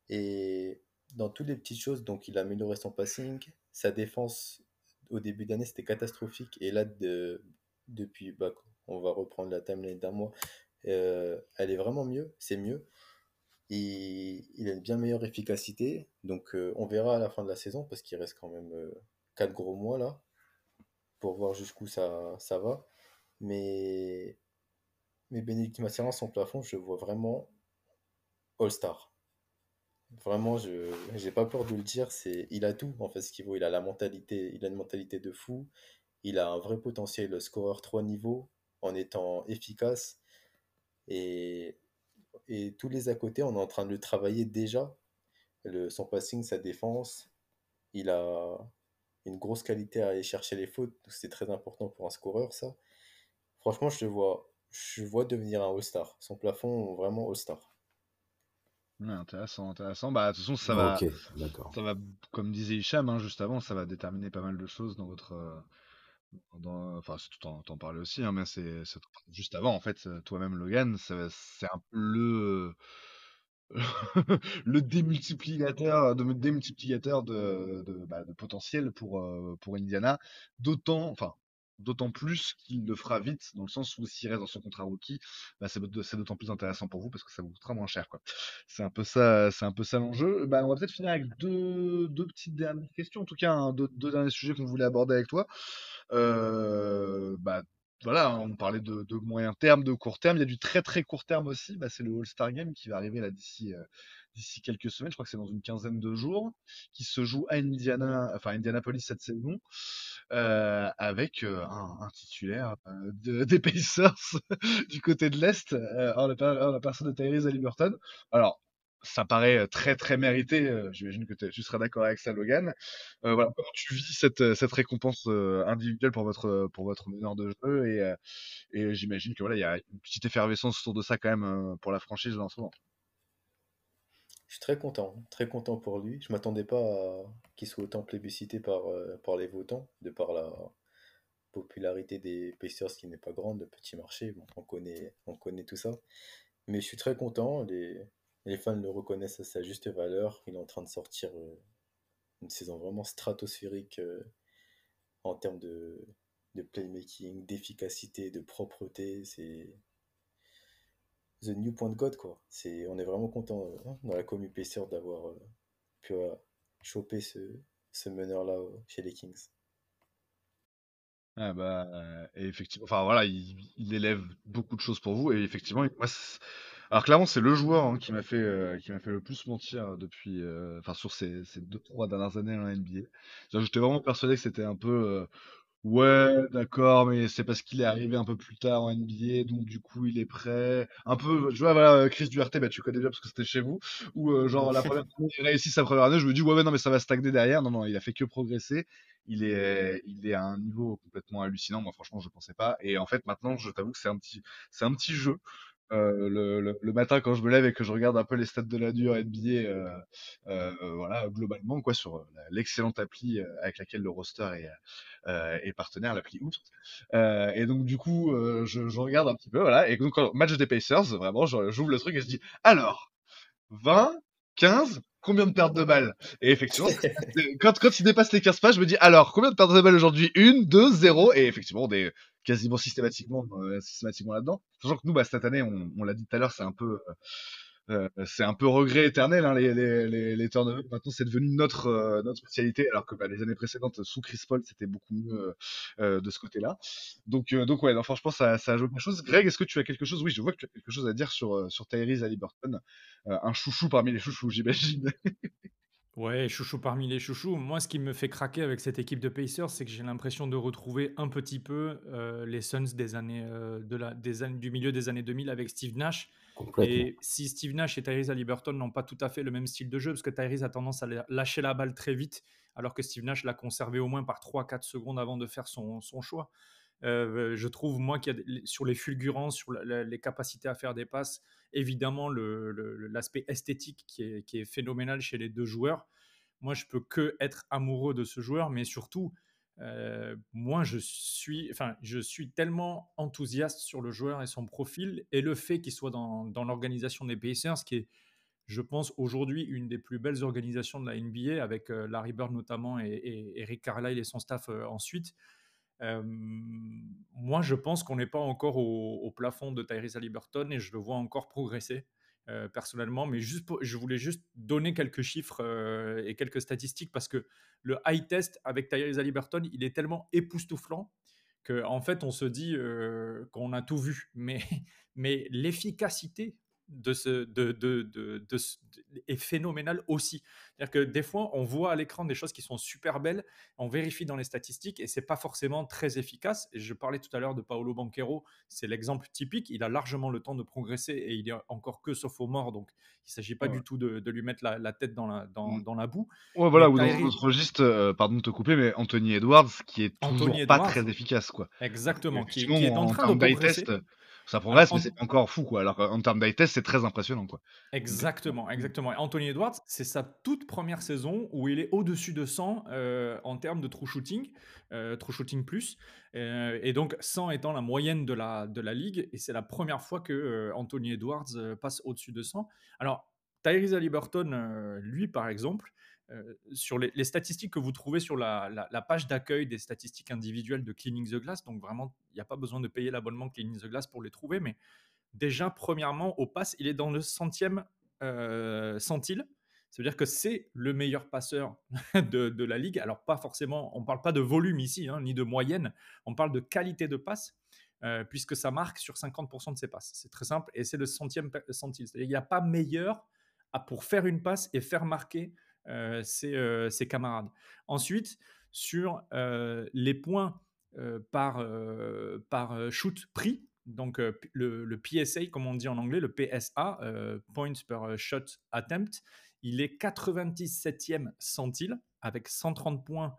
Et dans toutes les petites choses, donc il a amélioré son passing. Sa défense, au début d'année, c'était catastrophique. Et là, de, depuis, bah, on va reprendre la timeline d'un mois, euh, elle est vraiment mieux, c'est mieux. Il a une bien meilleure efficacité. Donc euh, on verra à la fin de la saison, parce qu'il reste quand même euh, 4 gros mois là, pour voir jusqu'où ça, ça va. Mais, mais Bénédicte Mathurin, son plafond, je vois vraiment All-Star. Vraiment, je j'ai pas peur de le dire, c'est il a tout en fait ce qu'il vaut. Il a la mentalité, il a une mentalité de fou, il a un vrai potentiel scoreur 3 niveaux en étant efficace et, et tous les à côté, on est en train de le travailler déjà. Le, son passing, sa défense, il a une grosse qualité à aller chercher les fautes, c'est très important pour un scoreur ça. Franchement, je le vois, je le vois devenir un All-Star. Son plafond vraiment All-Star. Ouais, intéressant, intéressant. Bah, de toute façon, ça va, ça va, comme disait Hicham, hein, juste avant, ça va déterminer pas mal de choses dans votre, euh, enfin, c'est tout en t'en parlais aussi, hein, mais c'est, juste avant, en fait, toi-même, Logan, c'est c'est un peu le, le démultiplicateur, de, bah, potentiel pour, euh, pour Indiana, d'autant, enfin, d'autant plus qu'il le fera vite, dans le sens où s'il reste dans son contrat rookie, bah, c'est d'aut- c'est d'autant plus intéressant pour vous parce que ça vous coûtera moins cher, quoi. C'est un peu ça, c'est un peu ça l'enjeu. Bah, on va peut-être finir avec deux, deux petites dernières questions, en tout cas, hein, deux, deux derniers sujets qu'on voulait aborder avec toi. Euh, bah, voilà, on parlait de, de moyen terme, de court terme. Il y a du très très court terme aussi. Bah, c'est le All-Star Game qui va arriver là d'ici euh, d'ici quelques semaines. Je crois que c'est dans une quinzaine de jours, qui se joue à Indiana, enfin Indianapolis cette saison, euh, avec euh, un, un titulaire euh, de- des Pacers du côté de l'Est, euh, en, la, per- en la personne de Tyrese Haliburton. Alors, ça paraît très très mérité. J'imagine que tu seras d'accord avec ça, Logan. Voilà, comment tu vis cette, cette récompense individuelle pour votre pour votre meneur de jeu et, et j'imagine que voilà, il y a une petite effervescence autour de ça quand même pour la franchise en ce moment. Je suis très content, très content pour lui. Je m'attendais pas à qu'il soit autant plébiscité par, par les votants, de par la popularité des Pacers qui n'est pas grande, de petit marché. Bon, on connaît, on connaît tout ça. Mais je suis très content. Les, les fans le reconnaissent à sa juste valeur. Il est en train de sortir euh, une saison vraiment stratosphérique euh, en termes de, playmaking, d'efficacité, de propreté. C'est the new point God, quoi. C'est, on est vraiment content euh, dans la commu Pacers d'avoir pu choper ce, meneur-là euh, chez les Kings. Ah bah, effectivement, enfin voilà, il, élève beaucoup de choses pour vous et effectivement, alors clairement, c'est le joueur hein, qui m'a fait euh, qui m'a fait le plus mentir depuis, euh, enfin sur ces, ces deux trois dernières années en NBA. C'est-à-dire que J'étais vraiment persuadé que c'était un peu euh, Ouais, d'accord, mais c'est parce qu'il est arrivé un peu plus tard en NBA, donc du coup il est prêt. Un peu, je vois, voilà, euh, Chris Duarte, bah, tu connais déjà parce que c'était chez vous, ou euh, genre la première année, il réussit sa première année, je me dis, ouais, ouais, non, mais ça va stagner derrière. Non, non, il a fait que progresser. Il est, il est à un niveau complètement hallucinant. Moi, franchement, je pensais pas. Et en fait, maintenant, je t'avoue que c'est un petit, c'est un petit jeu. Euh, le, le, le matin quand je me lève et que je regarde un peu les stats de la dure NBA, euh, euh, voilà, globalement, quoi, sur euh, l'excellente appli euh, avec laquelle le roster est, euh, est partenaire, l'appli Outre. Euh, et donc, du coup, euh, je, je regarde un petit peu, voilà. Et donc, quand- match des Pacers, vraiment, j'ouvre le truc et je dis, alors, 20, 15, combien de pertes de balles? Et effectivement, quand, quand il dépasse les 15 pas, je me dis, alors, combien de pertes de balles aujourd'hui? 1, 2, 0 Et effectivement, on est quasiment systématiquement, euh, systématiquement là-dedans. Sachant que nous, bah, cette année, on, on l'a dit tout à l'heure, c'est un peu... euh, euh, c'est un peu regret éternel, hein, les, les, les, les turnovers. Maintenant, c'est devenu notre, euh, notre spécialité, alors que bah, les années précédentes, sous Chris Paul, c'était beaucoup mieux euh, euh, de ce côté-là. Donc, donc ouais, non, franchement, ça, ça a joué quelque chose. Greg, est-ce que tu as quelque chose? Oui, je vois que tu as quelque chose à dire sur, sur Tyrese Haliburton, un chouchou parmi les chouchous, j'imagine. Ouais, chouchou parmi les chouchous. Moi, ce qui me fait craquer avec cette équipe de Pacers, c'est que j'ai l'impression de retrouver un petit peu euh, les Suns des années, euh, de la, des années, du milieu des années 2000 avec Steve Nash. Et si Steve Nash et Tyrese Haliburton n'ont pas tout à fait le même style de jeu, parce que Tyrese a tendance à lâcher la balle très vite, alors que Steve Nash l'a conservé au moins par 3-4 secondes avant de faire son, son choix. Euh, je trouve, moi, sur les fulgurances, sur les capacités à faire des passes, évidemment, l'aspect esthétique qui est, phénoménal chez les deux joueurs. Moi, je peux que être amoureux de ce joueur, mais surtout, euh, moi, je suis, enfin, je suis tellement enthousiaste sur le joueur et son profil, et le fait qu'il soit dans, l'organisation des Pacers, qui est, je pense, aujourd'hui une des plus belles organisations de la NBA, avec euh, Larry Bird notamment et, et Eric Carlisle et son staff ensuite. Moi, je pense qu'on n'est pas encore au, plafond de Tyrese Haliburton et je le vois encore progresser personnellement. Mais juste je voulais juste donner quelques chiffres et quelques statistiques parce que le high test avec Tyrese Haliburton, il est tellement époustouflant que en fait, on se dit qu'on a tout vu. Mais, mais l'efficacité de ce, de, de, de, est phénoménale aussi. C'est-à-dire que des fois, on voit à l'écran des choses qui sont super belles, on vérifie dans les statistiques et c'est pas forcément très efficace. Et je parlais tout à l'heure de Paolo Banquero, c'est l'exemple typique. Il a largement le temps de progresser et il est encore que sophomore, donc il s'agit pas Ouais. du tout de, de lui mettre la, la tête dans la, dans, Mm. dans la boue. Ouais, voilà, ou dans notre registre, euh, pardon de te couper, mais Anthony Edwards, qui est toujours Anthony pas Edwards. très efficace, quoi. Exactement, qui, est en train de progresser. test, ça progresse, en- mais c'est encore fou, quoi. Alors qu'en termes d'eye test, c'est très impressionnant, quoi. Exactement, exactement. Et Anthony Edwards, c'est sa toute première saison où il est au-dessus de 100 euh, en termes de true shooting, euh, true shooting plus, Euh, et donc 100 étant la moyenne de la, de la ligue, et c'est la première fois que Anthony Edwards passe au-dessus de 100. Alors, Tyrese Haliburton, euh, lui par exemple, euh, sur les, les statistiques que vous trouvez sur la, la- la page d'accueil des statistiques individuelles de Cleaning the Glass, donc vraiment, il n'y a pas besoin de payer l'abonnement Cleaning the Glass pour les trouver, mais déjà, premièrement, au pass, il est dans le centième euh, centile. Ça veut dire que c'est le meilleur passeur de, la ligue. Alors, pas forcément, on ne parle pas de volume ici, hein, ni de moyenne, on parle de qualité de passe, euh, puisque ça marque sur 50% de ses passes. C'est très simple, et c'est le centième centile. C'est-à-dire qu'il n'y a pas meilleur pour faire une passe et faire marquer euh, ses, camarades. Ensuite, sur les points par, par shoot pris, donc euh, le, PSA, comme on dit en anglais, le PSA, euh, Points per euh, Shot Attempt, il est 97e centile avec 130 points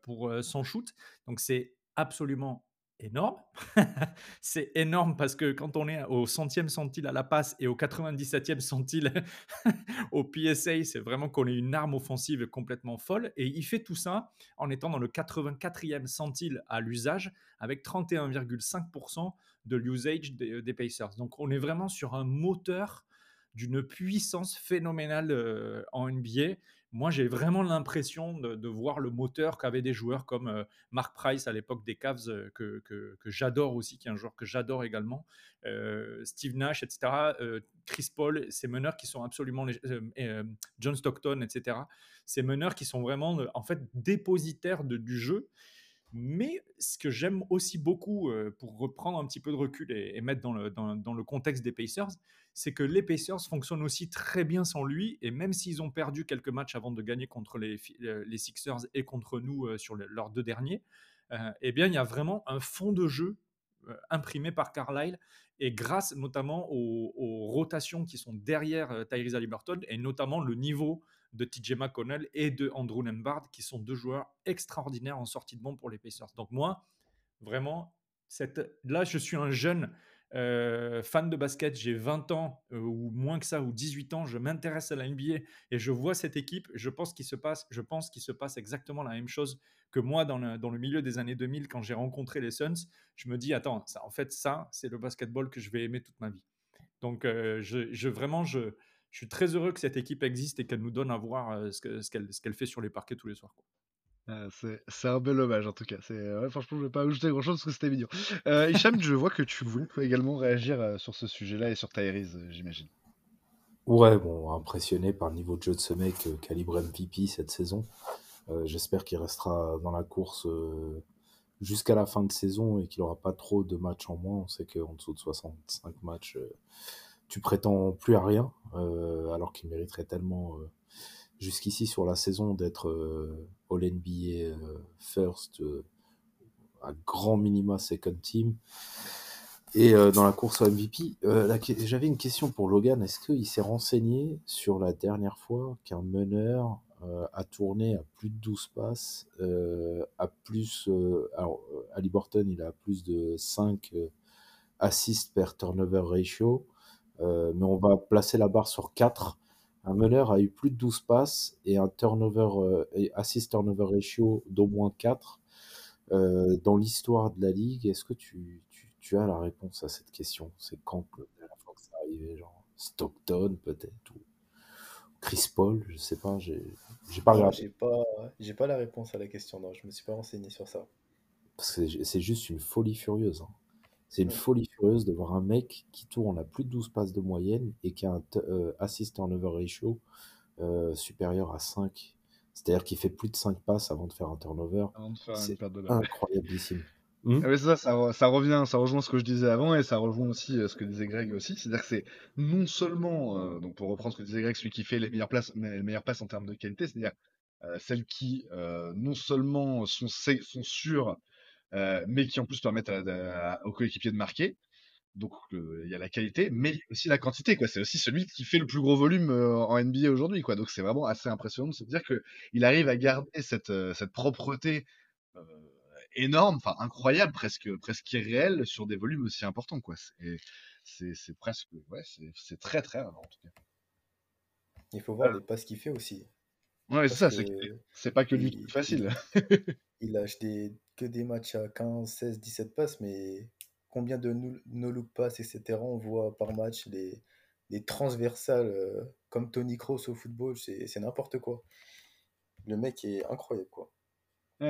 pour son shoot. Donc c'est absolument énorme. c'est énorme parce que quand on est au centième centile à la passe et au 97e centile au PSA, c'est vraiment qu'on est une arme offensive complètement folle. Et il fait tout ça en étant dans le 84e centile à l'usage avec 31,5% de l'usage des, des Pacers. Donc on est vraiment sur un moteur d'une puissance phénoménale euh, en NBA. Moi, j'ai vraiment l'impression de, voir le moteur qu'avaient des joueurs comme euh, Mark Price à l'époque des Cavs, euh, que, que- j'adore aussi, qui est un joueur que j'adore également, euh, Steve Nash, etc., Chris Paul, ces meneurs qui sont absolument... euh, John Stockton, etc., ces meneurs qui sont vraiment, en fait, dépositaires du jeu. Mais ce que j'aime aussi beaucoup, pour reprendre un petit peu de recul et, et mettre dans le, dans le contexte des Pacers, c'est que les Pacers fonctionnent aussi très bien sans lui. Et même s'ils ont perdu quelques matchs avant de gagner contre les, euh, les Sixers et contre nous euh, sur le- leurs deux derniers, euh, eh bien, il y a vraiment un fond de jeu imprimé par Carlisle et grâce notamment aux, rotations qui sont derrière Tyrese Haliburton et notamment le niveau de TJ McConnell et de Andrew Nembhard qui sont deux joueurs extraordinaires en sortie de banc pour les Pacers. Donc moi, vraiment, là, je suis un jeune fan de basket, j'ai 20 ans ou moins que ça, ou 18 ans, je m'intéresse à la NBA et je vois cette équipe, je pense qu'il se passe, je pense se passe exactement la même chose que moi dans le, dans le milieu des années 2000 quand j'ai rencontré les Suns. Je me dis, attends, ça, en fait, ça, c'est le basketball que je vais aimer toute ma vie. Donc, je, je- vraiment, je, je suis très heureux que cette équipe existe et qu'elle nous donne à voir ce que- ce qu'elle ce fait sur les parquets tous les soirs. Ah, c'est un bel hommage en tout cas. Ouais, franchement, je vais pas ajouter grand chose parce que c'était mignon. Euh, Hicham, je vois que tu voulais également réagir euh, sur ce sujet-là et sur Tyrese, euh, j'imagine. Ouais, bon, impressionné par le niveau de jeu de ce mec, euh, calibre MVP cette saison. Euh, J'espère qu'il restera dans la course euh, jusqu'à la fin de saison et qu'il aura pas trop de matchs en moins. On sait qu'en dessous de 65 matchs, euh, tu prétends plus à rien, euh, alors qu'il mériterait tellement. Euh, jusqu'ici sur la saison d'être euh, All NBA euh, First, euh, à grand minima Second Team, et dans la course au MVP. J'avais une question pour Logan. Est-ce qu'il s'est renseigné sur la dernière fois qu'un meneur a tourné à plus de 12 passes, à plus, alors Ali Burton il a plus de 5 assists per turnover ratio, mais on va placer la barre sur 4 un meneur a eu plus de 12 passes et un turnover, euh, et assist turnover ratio d'au moins 4 euh, dans l'histoire de la ligue. Est-ce que tu, tu, as la réponse à cette question? C'est quand la fois que ça arrivé Genre Stockton peut-être ou Chris Paul Je sais pas. J'ai pas J'ai pas, j'ai pas la réponse à la question. Non, je me suis pas renseigné sur ça. Parce que c'est juste une folie furieuse. Hein. C'est une folie furieuse de voir un mec qui tourne à plus de 12 passes de moyenne et qui a un euh, assist turnover ratio euh, supérieur à 5. C'est-à-dire qu'il fait plus de 5 passes avant de faire un turnover. C'est incroyablissime. Hmm? Ah ça, ça, revient, ça rejoint ce que je disais avant et ça rejoint aussi euh, ce que disait Greg aussi. C'est-à-dire que c'est non seulement, donc pour reprendre ce que disait Greg, celui qui fait les meilleures, places, les meilleures passes en termes de qualité, c'est-à-dire celles qui non seulement sont, sont sûres euh, mais qui en plus permettent aux coéquipiers de marquer. Donc il y a la qualité, mais aussi la quantité. quoi. C'est aussi celui qui fait le plus gros volume euh, en NBA aujourd'hui. quoi. Donc c'est vraiment assez impressionnant de se dire qu'il arrive à garder cette, euh, cette propreté énorme, enfin incroyable, presque, presque irréelle sur des volumes aussi importants. quoi. C'est presque, ouais, c'est très très rare en tout cas. Il faut voir les passes qu'il fait aussi. Ouais, c'est ça, c'est pas que lui qui est facile. il lâche des, que des matchs à 15, 16, 17 passes, mais combien de no-look passes, etc. on voit par match, les, les transversales euh, comme Tony Kroos au football, c'est n'importe quoi. Le mec est incroyable, quoi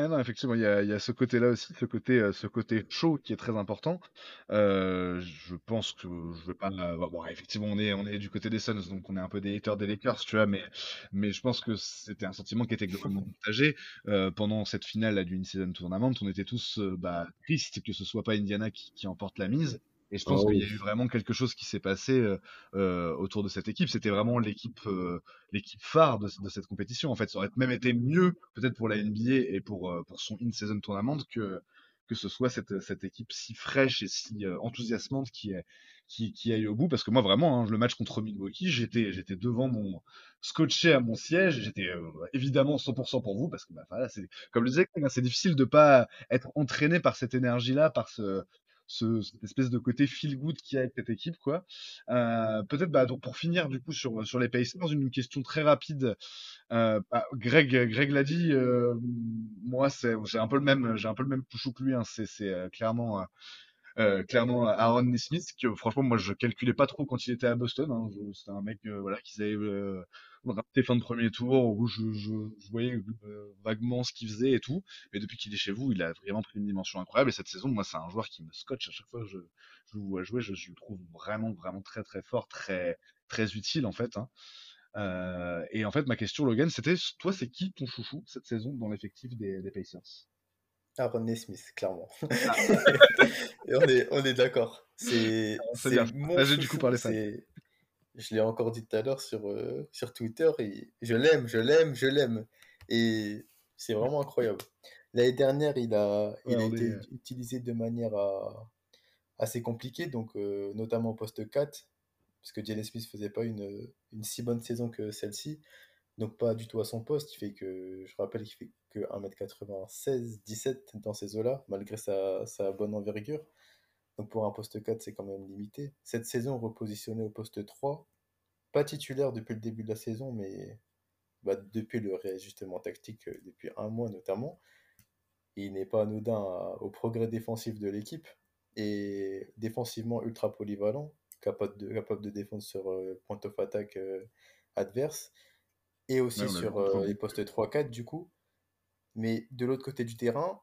non, effectivement, il y a, ce côté-là aussi, ce côté, euh, ce côté chaud qui est très important. Euh, je pense que je vais pas. bon, effectivement, on est, on est du côté des Suns, donc on est un peu des haters des Lakers, tu vois, mais, mais je pense que c'était un sentiment qui était globalement partagé euh, pendant cette finale là, du In-Season Tournament. On était tous bah, tristes que ce soit pas Indiana qui emporte la mise. Et je pense qu'il y a eu vraiment quelque chose qui s'est passé euh, euh, autour de cette équipe. C'était vraiment l'équipe euh, l'équipe phare de, cette compétition. En fait, ça aurait même été mieux peut-être pour la NBA et pour, pour son in-season tournament que, que ce soit cette, cette équipe si fraîche et si enthousiasmante qui, est, qui, qui aille au bout. Parce que moi, vraiment, hein, le match contre Milwaukee, j'étais, j'étais devant mon scotché à mon siège. J'étais évidemment 100% pour vous parce que, bah, voilà, c'est, comme le disais, c'est difficile de pas être entraîné par cette énergie-là, par ce, ce, cette espèce de côté feel good qu'il y a avec cette équipe quoi. Euh, peut-être bah, pour finir du coup sur sur les Pacers une question très rapide. Euh, bah, Greg Greg l'a dit, euh, moi c'est j'ai un peu le même j'ai un peu le même pouchou que lui. Hein, c'est clairement clairement Aaron Smith que franchement moi je calculais pas trop quand il était à Boston hein, c'était un mec euh, voilà qui savait euh, fin de premier tour où je, je, je voyais euh, vaguement ce qu'il faisait et tout. Mais depuis qu'il est chez vous il a vraiment pris une dimension incroyable. Et cette saison moi c'est un joueur qui me scotche. À chaque fois que je, je le vois jouer je, je, le trouve vraiment vraiment très très fort très très utile en fait hein. Euh, et en fait, ma question, Logan, c'était toi, c'est qui ton chouchou cette saison dans l'effectif des, des Pacers? Aaron Smith, clairement. on est, on est d'accord. C'est mon J'ai du coup parlé ça. Je l'ai encore dit tout à l'heure sur, euh, sur Twitter. Et je l'aime, je l'aime, je l'aime. Et c'est vraiment incroyable. L'année dernière, il a, il a été utilisé de manière assez compliquée, donc euh, notamment au poste 4, parce que Jalen Smith faisait pas une, une si bonne saison que celle-ci donc pas du tout à son poste. Il fait que, je rappelle qu'il fait que 1m96, 17 dans ces eaux-là, malgré sa, sa, bonne envergure. Donc pour un poste 4, c'est quand même limité. Cette saison, repositionné au poste 3, pas titulaire depuis le début de la saison, mais bah, depuis le réajustement tactique, euh, depuis un mois notamment. Il n'est pas anodin au progrès défensif de l'équipe et défensivement ultra polyvalent, capable de, capable de défendre sur euh, point of attack euh, adverse et aussi sur euh, les postes 3-4 du coup. Mais de l'autre côté du terrain,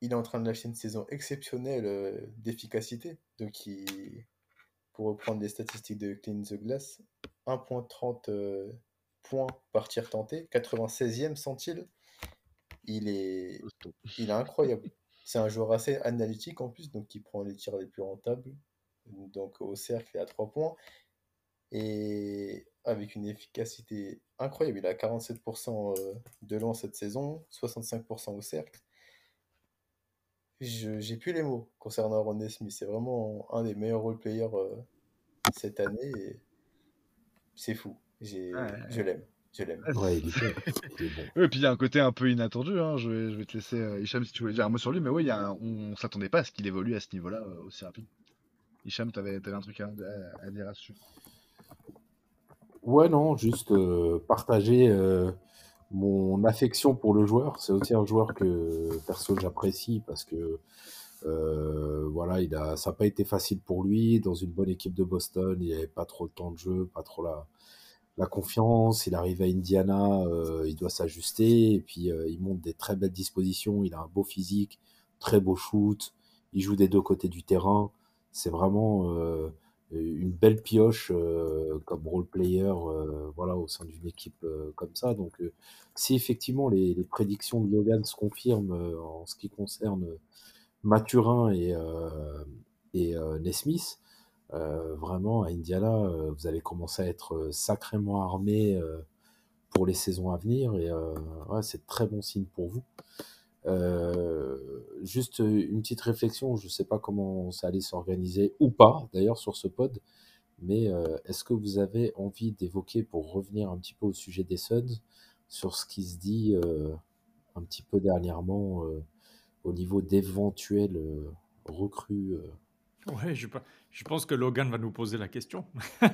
il est en train de lâcher une saison exceptionnelle euh, d'efficacité. Donc, il, pour reprendre les statistiques de Clean the Glass, 1.30 euh, points par tir tenté, 96e sont-il. Il est, il est incroyable. C'est un joueur assez analytique en plus, donc qui prend les tirs les plus rentables, donc au cercle et à 3 points. Et avec une efficacité incroyable. Il a 47% euh, de lance cette saison, 65% au cercle. Je j'ai plus les mots concernant Aaron Smith. C'est vraiment un des meilleurs role-players euh, cette année. et C'est fou. J'ai- Ouais. Je l'aime. Je l'aime. Ouais, il est bon. Il est bon. Ouais, et puis il y a un côté un peu inattendu. Hein. Je, vais, je vais te laisser, euh, Hicham, si tu voulais dire un mot sur lui. Mais oui, il y a un- on s'attendait pas à ce qu'il évolue à ce niveau-là euh, aussi rapide. Hicham, t'avais avais un truc à, à- à dire là-dessus? Ouais, non, juste euh, partager euh, mon affection pour le joueur. C'est aussi un joueur que perso j'apprécie parce que euh, voilà, il a, ça n'a pas été facile pour lui dans une bonne équipe de Boston. Il avait pas trop de temps de jeu, pas trop la, la confiance. Il arrive à Indiana, euh, il doit s'ajuster et puis il montre des très belles dispositions. Il a un beau physique, très beau shoot. Il joue des deux côtés du terrain. C'est vraiment une belle pioche euh, comme role player euh, voilà, au sein d'une équipe euh, comme ça. Donc, euh, si effectivement les, prédictions de Logan se confirment euh, en ce qui concerne Mathurin et, euh, et euh, Nesmith, euh, vraiment à Indiana, euh, vous allez commencer à être euh, sacrément armé euh, pour les saisons à venir et euh, c'est très bon signe pour vous. Euh, juste une petite réflexion, je ne sais pas comment ça allait s'organiser ou pas d'ailleurs sur ce pod, mais euh, est-ce que vous avez envie d'évoquer, pour revenir un petit peu au sujet des Suns, sur ce qui se dit euh, un petit peu dernièrement euh, au niveau d'éventuels euh, recrues Ouais, je, je pense que Logan va nous poser la question.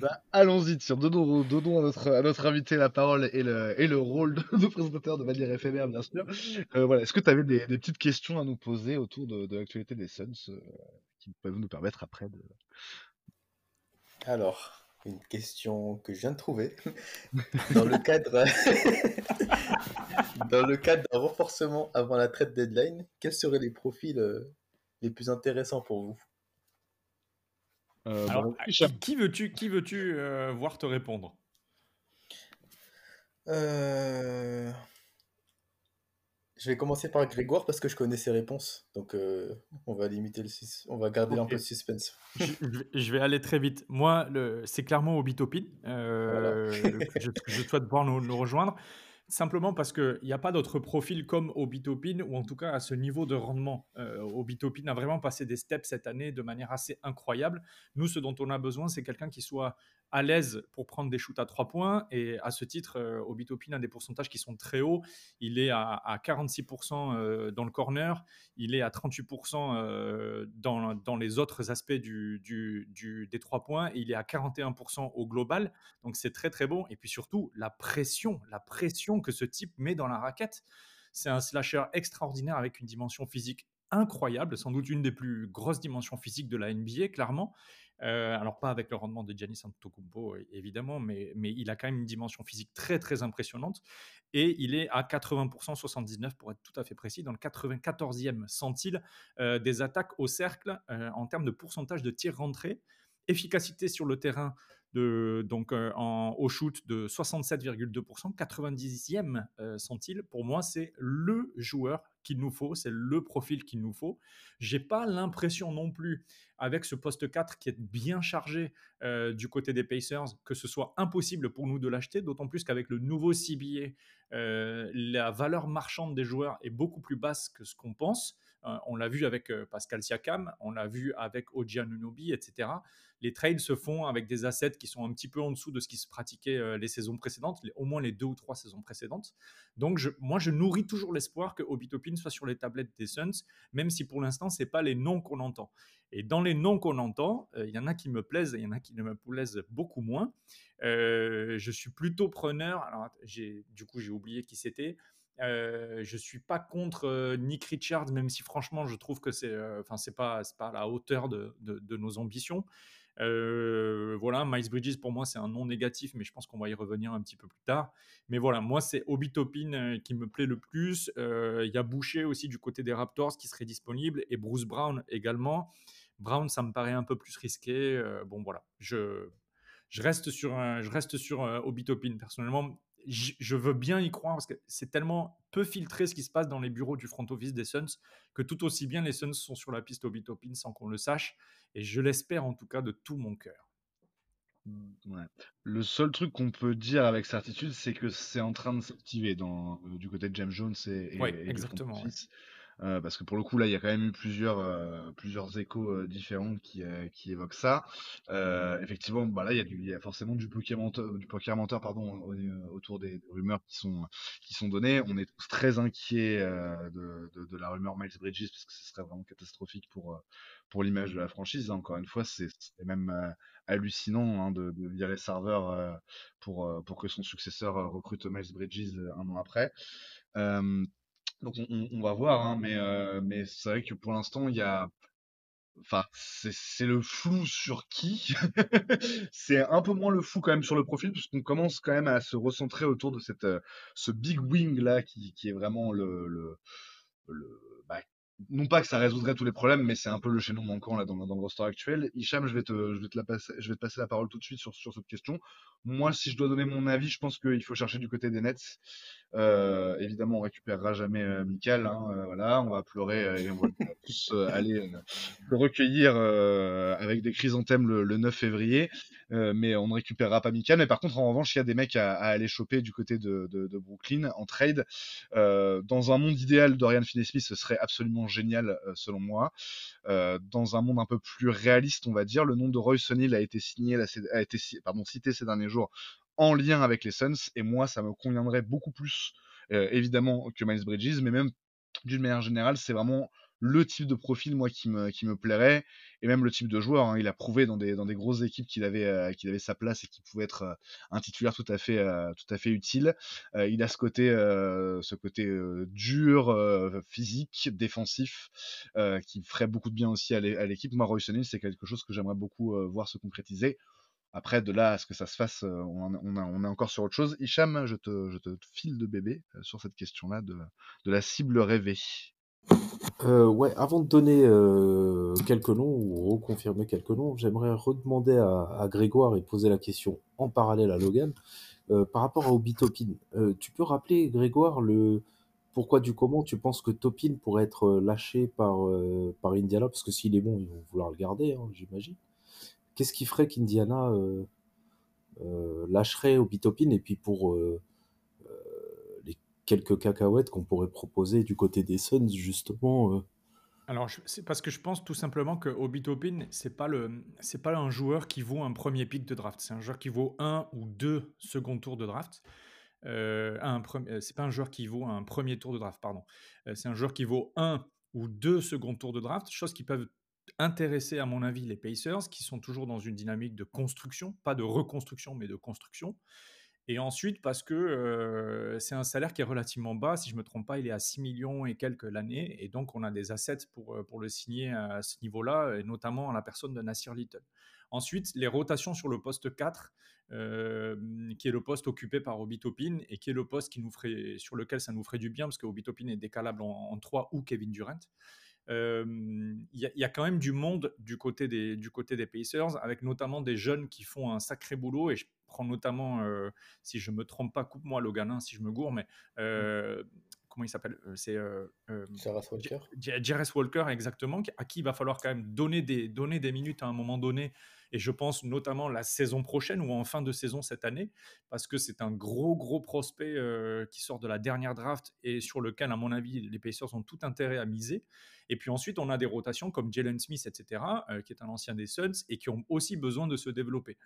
Bah, Allons-y, donnons, donnons à, notre, à notre invité la parole et le, et le rôle de, de présentateur de manière éphémère, bien sûr. Euh, voilà. Est-ce que tu avais des, des petites questions à nous poser autour de, de l'actualité des Suns euh, qui peuvent nous permettre après de. Alors, une question que je viens de trouver. Dans le cadre, dans le cadre d'un renforcement avant la trade deadline, quels seraient les profils euh, les plus intéressants pour vous? Euh, Alors, qui, Hicham. qui veux-tu qui veux-tu euh, voir te répondre? Euh, Je vais commencer par Grégoire parce que je connais ses réponses. Donc, euh, on va limiter le sus- on va garder un peu de suspense. je, je vais- aller très vite. Moi, le- c'est clairement Obitopin. Euh, que je, je souhaite pouvoir nous, nous rejoindre. Simplement parce qu'il n'y a pas d'autre profil comme Obitopin, ou en tout cas à ce niveau de rendement. Euh, Obitopin a vraiment passé des steps cette année de manière assez incroyable. Nous, ce dont on a besoin, c'est quelqu'un qui soit à l'aise pour prendre des shoots à trois points. Et à ce titre, euh, Obitopin a des pourcentages qui sont très hauts. Il est à, à 46% euh, dans le corner, il est à 38% euh, dans, dans les autres aspects du, des trois points, il est à 41% au global. Donc c'est très très bon. Et puis surtout, la pression, la pression que ce type met dans la raquette. C'est un slasher extraordinaire avec une dimension physique incroyable, sans doute une des plus grosses dimensions physiques de la NBA, clairement. Euh, alors pas avec le rendement de Giannis Antetokounmpo évidemment, mais, mais il a quand même une dimension physique très très impressionnante. Et il est à 80%, 79 pour être tout à fait précis, dans le 94e centile euh, des attaques au cercle euh, en termes de pourcentage de tirs rentrés, efficacité sur le terrain donc euh, en, au shoot de 67,2%, 90e euh, centile. Pour moi, c'est le joueur qu'il nous faut, c'est le profil qu'il nous faut. J'ai pas l'impression non plus, avec ce poste 4 qui est bien chargé euh, du côté des Pacers, que ce soit impossible pour nous de l'acheter, d'autant plus qu'avec le nouveau CBA, euh, la valeur marchande des joueurs est beaucoup plus basse que ce qu'on pense. Euh, on l'a vu avec euh, Pascal Siakam, on l'a vu avec Oji Anunoby, etc. Les trades se font avec des assets qui sont un petit peu en dessous de ce qui se pratiquait euh, les saisons précédentes, au moins les deux ou trois saisons précédentes. Donc, moi, je nourris toujours l'espoir que Obitopin soit sur les tablettes des Suns, même si pour l'instant, c'est pas les noms qu'on entend. Et dans les noms qu'on entend, il y en a qui me plaisent et il y en a qui ne me plaisent beaucoup moins. Je suis plutôt preneur. Alors, du coup, j'ai oublié qui c'était. Euh, je suis pas contre Nick Richards, même si franchement, je trouve que c'est, enfin, c'est pas, pas à la hauteur de, nos ambitions. Voilà, Miles Bridges pour moi c'est un non négatif, mais je pense qu'on va y revenir un petit peu plus tard. Mais voilà, moi c'est Obitopin qui me plaît le plus. Il y a Boucher aussi du côté des Raptors qui serait disponible et Bruce Brown également. Brown, ça me paraît un peu plus risqué. Bon voilà, je, reste sur, je reste sur Obitopin personnellement. Je veux bien y croire parce que c'est tellement peu filtré ce qui se passe dans les bureaux du front office des Suns que tout aussi bien les Suns sont sur la piste Obitopin sans qu'on le sache. Et je l'espère en tout cas de tout mon cœur. Ouais. Le seul truc qu'on peut dire avec certitude, c'est que c'est en train de s'activer dans, euh, du côté de James Jones et, et, Ouais, et du front exactement. ouais. Euh, parce que pour le coup, là, il y a quand même eu plusieurs, euh, plusieurs échos euh, différents qui, euh, qui évoquent ça. Euh, effectivement, bah là, il y, a du- il y a forcément du poker menteur, du poker menteur pardon, au- au- autour des, rumeurs qui sont, qui sont données. On est tous très inquiets de, de, de la rumeur Miles Bridges, parce que ce serait vraiment catastrophique pour, pour l'image de la franchise. Encore une fois, c'est même hallucinant hein, de, de virer serveur pour, pour que son successeur recrute Miles Bridges un an après. Donc on, va voir, hein, mais, euh, mais c'est vrai que pour l'instant, il y a, enfin, c'est le flou sur qui? c'est un peu moins le flou quand même sur le profil, puisqu'on commence quand même à se recentrer autour de cette, euh, ce big wing là, qui, est vraiment le, le, bah, non pas que ça résoudrait tous les problèmes, mais c'est un peu le chaînon manquant là dans, dans le roster actuel. Hicham, je vais te, je vais te la passer, je vais te passer la parole tout de suite sur, sur cette question. Moi, si je dois donner mon avis, je pense qu'il faut chercher du côté des Nets. Euh, évidemment, on récupérera jamais euh, Michael, hein, euh, voilà, on va pleurer euh, et on va tous euh, aller euh, le recueillir avec des chrysanthèmes le, le 9 février, mais on ne récupérera pas Michael. Mais par contre, en revanche, il y a des mecs à, à aller choper du côté de, de, de Brooklyn en trade. Dans un monde idéal, Dorian Finney-Smith, ce serait absolument génial, selon moi. Dans un monde un peu plus réaliste, on va dire, le nom de Royce O'Neal a été signé, a été pardon, cité ces derniers jours en lien avec les Suns, et moi, ça me conviendrait beaucoup plus, euh, évidemment, que Miles Bridges, mais même d'une manière générale, c'est vraiment le type de profil, moi, qui me, qui me plairait, et même le type de joueur. hein. Il a prouvé dans des, dans des grosses équipes qu'il avait, euh, qu'il avait sa place et qu'il pouvait être euh, un titulaire tout à fait, euh, tout à fait utile. Euh, il a ce côté, euh, ce côté dur, physique, défensif, qui ferait beaucoup de bien aussi à l'é- à l'équipe. Moi, Royce O'Neal, c'est quelque chose que j'aimerais beaucoup voir se concrétiser. Après, de là à ce que ça se fasse, euh, on, est encore sur autre chose. Hicham, je te, file de bébé euh, sur cette question-là de, la cible rêvée. Euh, ouais, avant de donner quelques noms ou reconfirmer quelques noms, j'aimerais redemander à, Grégoire et poser la question en parallèle à Logan par rapport à Obi Topin. Euh, tu peux rappeler, Grégoire, le pourquoi du comment tu penses que Topin pourrait être lâché par, par Indiana Parce que s'il est bon, ils vont vouloir le garder, hein, j'imagine. Qu'est-ce qui ferait qu'Indiana euh, euh, lâcherait Topin et puis pour euh, les quelques cacahuètes qu'on pourrait proposer du côté des Suns, justement Alors, c'est parce que je pense tout simplement que Obi Toppin, c'est pas le, c'est pas un joueur qui vaut un premier pick de draft. C'est un joueur qui vaut un ou deux second tours de draft. Euh, un c'est pas un joueur qui vaut un premier tour de draft, pardon. C'est un joueur qui vaut un ou deux second tours de draft, chose qui peuvent intéresser à mon avis les Pacers, qui sont toujours dans une dynamique de construction, pas de reconstruction, mais de construction. Et ensuite, parce que euh, c'est un salaire qui est relativement bas, si je ne me trompe pas, il est à 6 millions et quelques l'année, et donc on a des assets pour, euh, pour le signer à ce niveau-là, et notamment à la personne de Nasir Little. Ensuite, les rotations sur le poste 4, euh, qui est le poste occupé par Obi Toppin, et qui est le poste qui nous ferait, sur lequel ça nous ferait du bien, parce que Obi Toppin est décalable en, en 3 ou Kevin Durant. Il y, a- il y a quand même du monde du côté, des, du côté des Pacers, avec notamment des jeunes qui font un sacré boulot, et je prends notamment, euh, si je me trompe pas, coupe-moi Logan hein, si je me gourre, mais euh, comment il s'appelle Euh, C'est euh, euh, Walker. J- Walker, exactement, à qui il va falloir quand même donner des, donner des minutes à un moment donné, et je pense notamment la saison prochaine ou en fin de saison cette année, parce que c'est un gros, gros prospect euh, qui sort de la dernière draft et sur lequel, à mon avis, les Pacers ont tout intérêt à miser. Et puis ensuite, on a des rotations comme Jalen Smith, etc., euh, qui est un ancien des Suns et qui ont aussi besoin de se développer.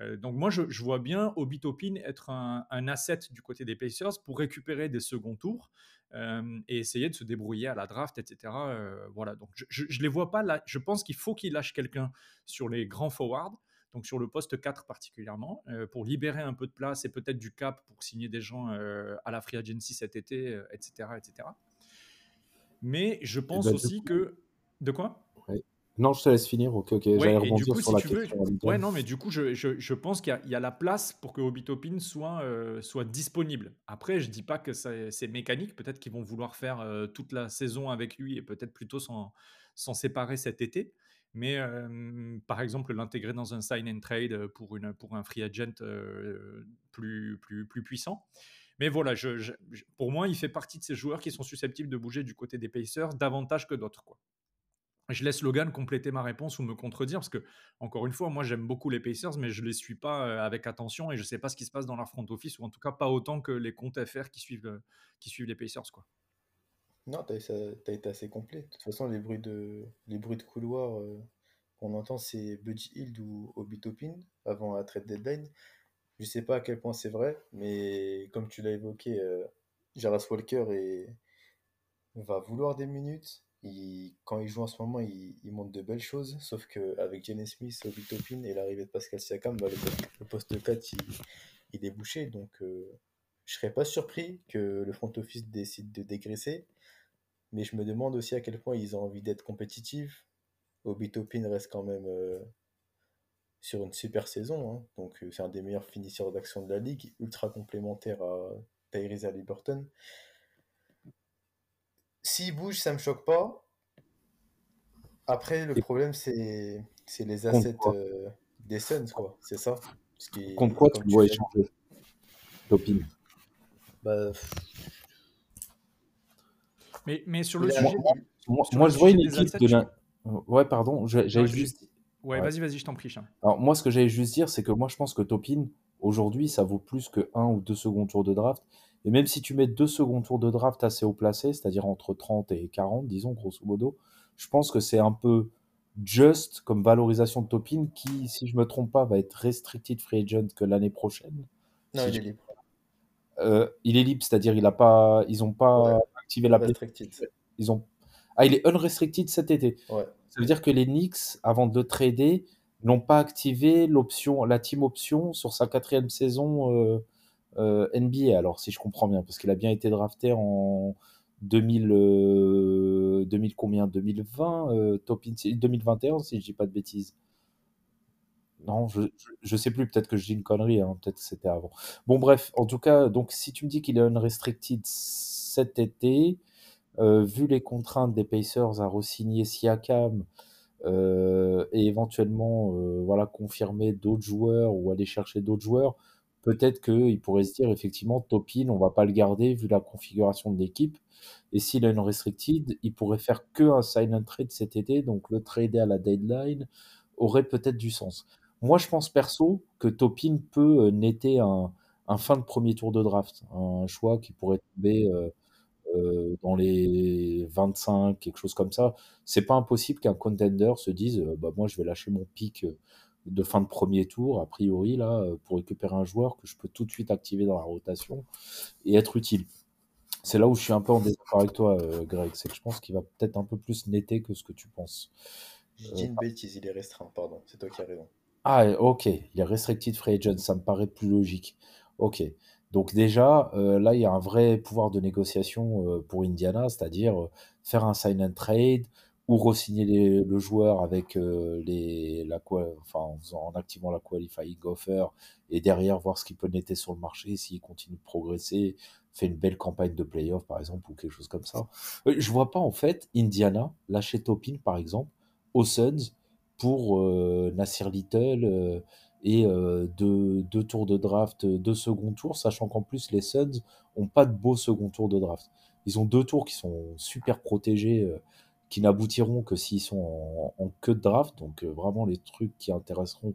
Euh, donc moi, je, je vois bien Obi Toppin être un, un asset du côté des Pacers pour récupérer des seconds tours euh, et essayer de se débrouiller à la draft, etc. Euh, voilà, donc je, je les vois pas là. Je pense qu'il faut qu'il lâche quelqu'un sur les grands forwards, donc sur le poste 4 particulièrement, pour libérer un peu de place et peut-être du cap pour signer des gens à la free agency cet été, etc., etc. Mais je pense ben, aussi que de quoi? Non, je te laisse finir. Ok, ok. Ouais, J'allais du rebondir coup, sur si la tu veux, question. Lucas. ouais, non, mais du coup, je, je, je pense qu'il y, a- il y a la place pour que Obi Toppin soit, euh, soit disponible. Après, je dis pas que c'est mécanique. Peut-être qu'ils vont vouloir faire euh, toute la saison avec lui et peut-être plutôt s'en séparer cet été. Mais euh, par exemple, l'intégrer dans un sign and trade pour, une, pour un free agent plus, plus, plus puissant. Mais voilà, je, pour moi, il fait partie de ces joueurs qui sont susceptibles de bouger du côté des Pacers davantage que d'autres. quoi. Je laisse Logan compléter ma réponse ou me contredire parce que, encore une fois, moi j'aime beaucoup les Pacers, mais je les suis pas euh, avec attention et je sais pas ce qui se passe dans leur front office ou en tout cas pas autant que les comptes FR qui suivent, euh, qui suivent les Pacers. Non, t'as as été assez complet. De toute façon, les bruits de, les couloir euh, qu'on entend, c'est Buddy Hill ou Obi Topin avant la trade deadline. Je sais pas à quel point c'est vrai, mais comme tu l'as évoqué, Jaras Walker va vouloir des minutes quand il joue en ce moment, il, montre de belles choses, sauf qu'avec Jenny Smith, Obi Topin et l'arrivée de Pascal Siakam, bah, le, poste 4 il, est bouché. Donc euh, je serais pas surpris que le front office décide de dégraisser, mais je me demande aussi à quel point ils ont envie d'être compétitifs. Obi Topin reste quand même euh, sur une super saison, hein. donc euh, c'est un des meilleurs finisseurs d'action de la ligue, ultra complémentaire à Tyrese Halliburton. S'il bouge, ça me choque pas. Après, le problème, c'est les assets euh, des Suns, quoi. C'est ça. Contre quoi tu dois échanger Topin bah, mais, mais sur le sujet. Moi, je vois une équipe de la. Ouais, pardon. J'avais juste. Ouais, vas-y, vas-y, je t'en prie. Alors, moi, ce que j'allais juste dire, c'est que moi, je pense que Topin, aujourd'hui, ça vaut plus que un ou deux secondes tours de draft. Et même si tu mets deux secondes tours de draft assez haut placés, c'est-à-dire entre 30 et 40, disons, grosso modo, je pense que c'est un peu juste comme valorisation de Topin qui, si je me trompe pas, va être restricted free agent que l'année prochaine. Non, il est libre. Euh, il est libre, c'est-à-dire il a pas, ils n'ont pas activé la restricted. Ils ont ah, il est unrestricted cet été. Ouais. Ça veut dire que les Knicks, avant de le trader, n'ont pas activé l'option, la team option sur sa quatrième saison euh, NBA, alors si je comprends bien, parce qu'il a bien été drafté en 2000, 2000 euh, combien? 2020, euh, top 2021 si je dis pas de bêtises. Non, je, je sais plus, peut-être que je dis une connerie, hein, peut-être que c'était avant. Bon, bref, en tout cas, donc si tu me dis qu'il est unrestricted cet été, vu les contraintes des Pacers à re-signer Siakam et éventuellement voilà, confirmer d'autres joueurs ou aller chercher d'autres joueurs, peut-être qu'il pourrait se dire effectivement Topin, on va pas le garder vu la configuration de l'équipe. Et s'il a une restricted, il pourrait faire que un silent trade cet été, donc le trader à la deadline aurait peut-être du sens. Moi, je pense perso que Topin peut euh, netter un, fin de premier tour de draft, un choix qui pourrait tomber euh, euh, dans les 25, quelque chose comme ça. C'est pas impossible qu'un contender se dise, bah moi je vais lâcher mon pic de fin de premier tour, a priori, là, euh, pour récupérer un joueur que je peux tout de suite activer dans la rotation et être utile. C'est là où je suis un peu en désaccord avec toi, euh, Greg. C'est que je pense qu'il va peut-être un peu plus netter que ce que tu penses. Je dis une bêtise, il est restreint, pardon. C'est toi qui as raison. Ah, ok. Il est restricted free agent. Ça me paraît plus logique. Ok. Donc déjà, euh, là, il y a un vrai pouvoir de négociation pour Indiana, c'est-à-dire faire un sign and trade, ou re-signer le joueur avec euh, les, la, enfin, en, en, activant la qualifying offer et derrière voir ce qu'il peut netter sur le marché s'il continue de progresser, fait une belle campagne de playoff par exemple ou quelque chose comme ça. Euh, je vois pas en fait Indiana lâcher Topin par exemple aux Suns pour euh, Nasir Little euh, et deux, deux, tours de draft, deux second tours, sachant qu'en plus les Suns ont pas de beau second tour de draft. Ils ont deux tours qui sont super protégés qui n'aboutiront que s'ils sont en, queue de draft, donc euh, vraiment les trucs qui intéresseront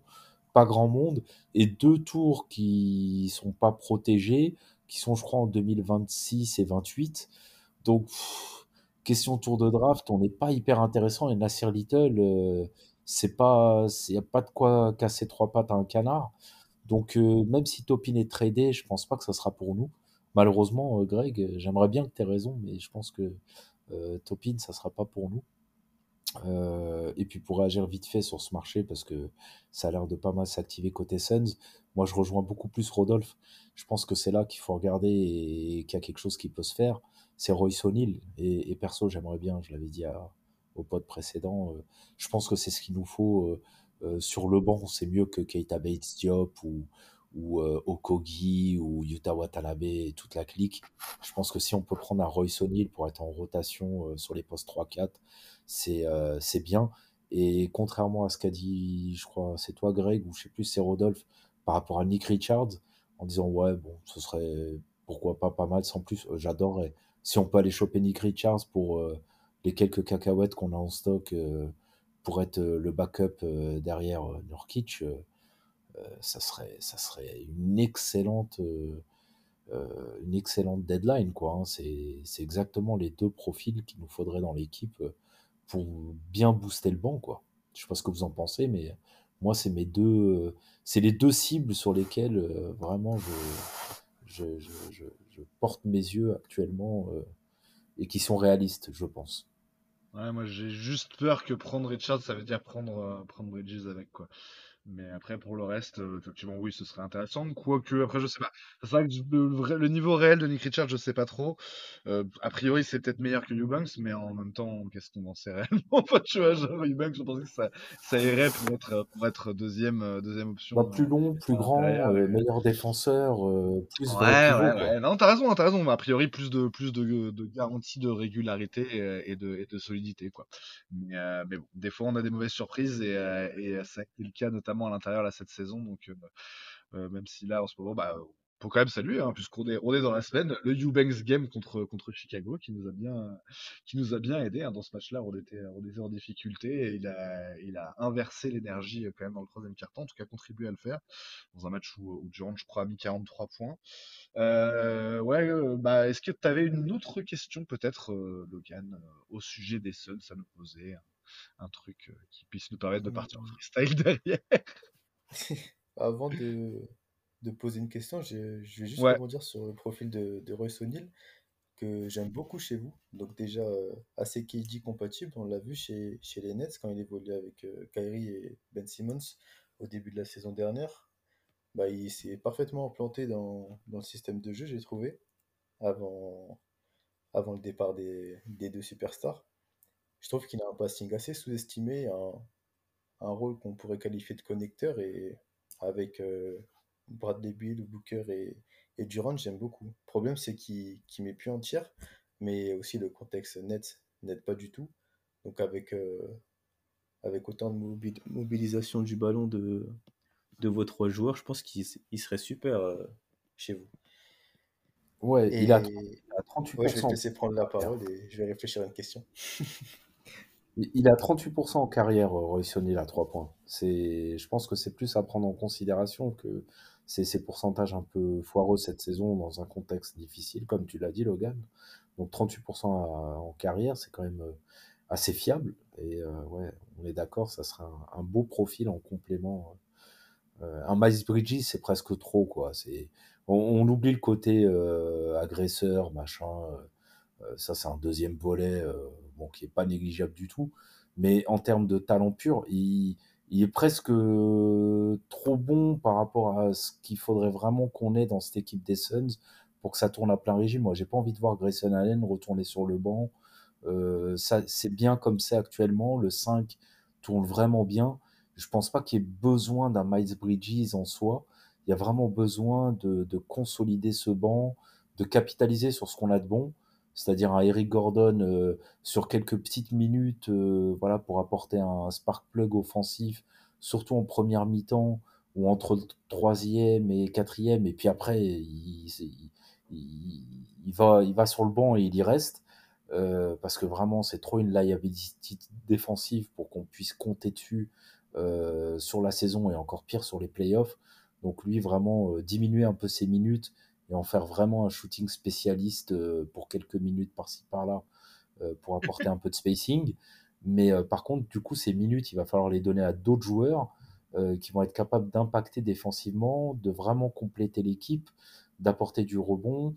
pas grand monde, et deux tours qui sont pas protégés, qui sont je crois en 2026 et 28. Donc question tour de draft, on n'est pas hyper intéressant et Nasir Little, euh, c'est pas, il y a pas de quoi casser trois pattes à un canard. Donc euh, même si Topin est tradé, je pense pas que ça sera pour nous. Malheureusement, Greg, j'aimerais bien que tu aies raison, mais je pense que Topin, ça sera pas pour nous. Euh, et puis pour réagir vite fait sur ce marché, parce que ça a l'air de pas mal s'activer côté Suns, moi je rejoins beaucoup plus Rodolphe. Je pense que c'est là qu'il faut regarder et qu'il y a quelque chose qui peut se faire. C'est Royce O'Neill. Et, perso, j'aimerais bien, je l'avais dit au pote précédent, euh, je pense que c'est ce qu'il nous faut. sur le banc, c'est mieux que Keita Bates Diop ou, ou euh, Okogi ou Yuta Watanabe toute la clique. Je pense que si on peut prendre un Royce O'Neill pour être en rotation euh, sur les postes 3-4, c'est euh, c'est bien. Et contrairement à ce qu'a dit, je crois, c'est toi Greg ou je sais plus, c'est Rodolphe, par rapport à Nick Richards, en disant ouais, bon, ce serait pourquoi pas pas mal, sans plus, j'adorerais. Si on peut aller choper Nick Richards pour les quelques cacahuètes qu'on a en stock pour être le backup derrière Nurkic, ça, serait, ça serait une excellente, une excellente deadline. Quoi, hein. C'est exactement les deux profils qu'il nous faudrait dans l'équipe pour bien booster le banc. Quoi. Je sais pas ce que vous en pensez, mais moi, c'est mes deux, c'est les deux cibles sur lesquelles vraiment je, je, porte mes yeux actuellement et qui sont réalistes, je pense. Moi j'ai juste peur que prendre Richard, ça veut dire prendre, prendre Bridges avec quoi. Mais après, pour le reste, euh, effectivement, oui, ce serait intéressant. Quoique, après, je sais pas. C'est vrai que le, le niveau réel de Nick Richards, je sais pas trop. Euh, a priori, c'est peut-être meilleur que Eubanks, mais en même temps, qu'est-ce qu'on en sait réellement? Enfin, tu vois, genre, Eubanks, je pensais que ça, ça irait pour être, pour être deuxième, euh, deuxième option. Bah, plus long, plus grand, meilleur défenseur, plus ouais, ouais, ouais, Non, t'as raison, t'as raison. Mais a priori, plus de, plus de, de garantie de régularité et de, et de solidité, quoi. Mais, mais bon, des fois, on a des mauvaises surprises et, et ça a été le cas notamment à l'intérieur là cette saison. Donc euh, euh, même si là en ce moment, bah, faut quand même saluer, hein, puisqu'on est, on est dans la semaine, le Eubanks game contre, contre Chicago qui nous a bien, qui nous a bien aidé. Hein, dans ce match-là, on était, on était en difficulté et il a, il a inversé l'énergie euh, quand même dans le troisième quart-temps, en tout cas contribué à le faire, dans un match où, où Durant, je crois, a mis 43 points. Euh, ouais, bah, est-ce que tu avais une autre question peut-être, Logan, au sujet des Suns à nous poser? Un truc euh, qui puisse nous permettre de partir en freestyle derrière. Avant de, de, poser une question, je, vais juste rebondir sur le profil de, de Royce O'Neill que j'aime beaucoup chez vous. Donc déjà euh, assez KD compatible, on l'a vu chez, chez les Nets quand il évoluait avec euh, Kyrie et Ben Simmons au début de la saison dernière. Bah, il s'est parfaitement implanté dans, dans, le système de jeu, j'ai trouvé, avant, avant le départ des, des deux superstars. Je trouve qu'il a un passing assez sous-estimé, un, un rôle qu'on pourrait qualifier de connecteur et avec euh, Bradley Bill, Booker et, et Durant, j'aime beaucoup. Le problème, c'est qu'il ne met plus en tir, mais aussi le contexte net n'aide pas du tout. Donc avec, euh, avec autant de mobilisation du ballon de, de vos trois joueurs, je pense qu'il serait super euh, chez vous. Ouais, il, a, 38%. Ouais, je vais te laisser prendre la parole et je vais réfléchir à une question. Il a 38% en carrière, euh, Royce à 3 points. Je pense que c'est plus à prendre en considération que c'est ces pourcentages un peu foireux cette saison dans un contexte difficile, comme tu l'as dit, Logan. Donc 38% en carrière, c'est quand même euh, assez fiable. Et euh, ouais, on est d'accord, ça serait un, beau profil en complément. un Miles Bridges, c'est presque trop, quoi. On, oublie le côté agresseur, machin. ça, c'est un deuxième volet qui est pas négligeable du tout, mais en termes de talent pur, il, est presque trop bon par rapport à ce qu'il faudrait vraiment qu'on ait dans cette équipe des Suns pour que ça tourne à plein régime. Moi, j'ai pas envie de voir Grayson Allen retourner sur le banc. Euh, c'est bien comme c'est actuellement. Le 5 tourne vraiment bien. Je pense pas qu'il y ait besoin d'un Miles Bridges en soi. Il y a vraiment besoin de consolider ce banc, de capitaliser sur ce qu'on a de bon c'est-à-dire un Eric Gordon euh, sur quelques petites minutes euh, voilà, pour apporter un spark plug offensif, surtout en première mi-temps ou entre troisième et quatrième, et puis après, il, il, va, il va sur le banc et il y reste. Euh, parce que vraiment c'est trop une liability défensive pour qu'on puisse compter dessus sur la saison et encore pire sur les playoffs. Donc lui vraiment diminuer un peu ses minutes et en faire vraiment un shooting spécialiste euh, pour quelques minutes par-ci par-là euh, pour apporter un peu de spacing. Mais euh, par contre, du coup, ces minutes, il va falloir les donner à d'autres joueurs qui vont être capables d'impacter défensivement, de vraiment compléter l'équipe, d'apporter du rebond.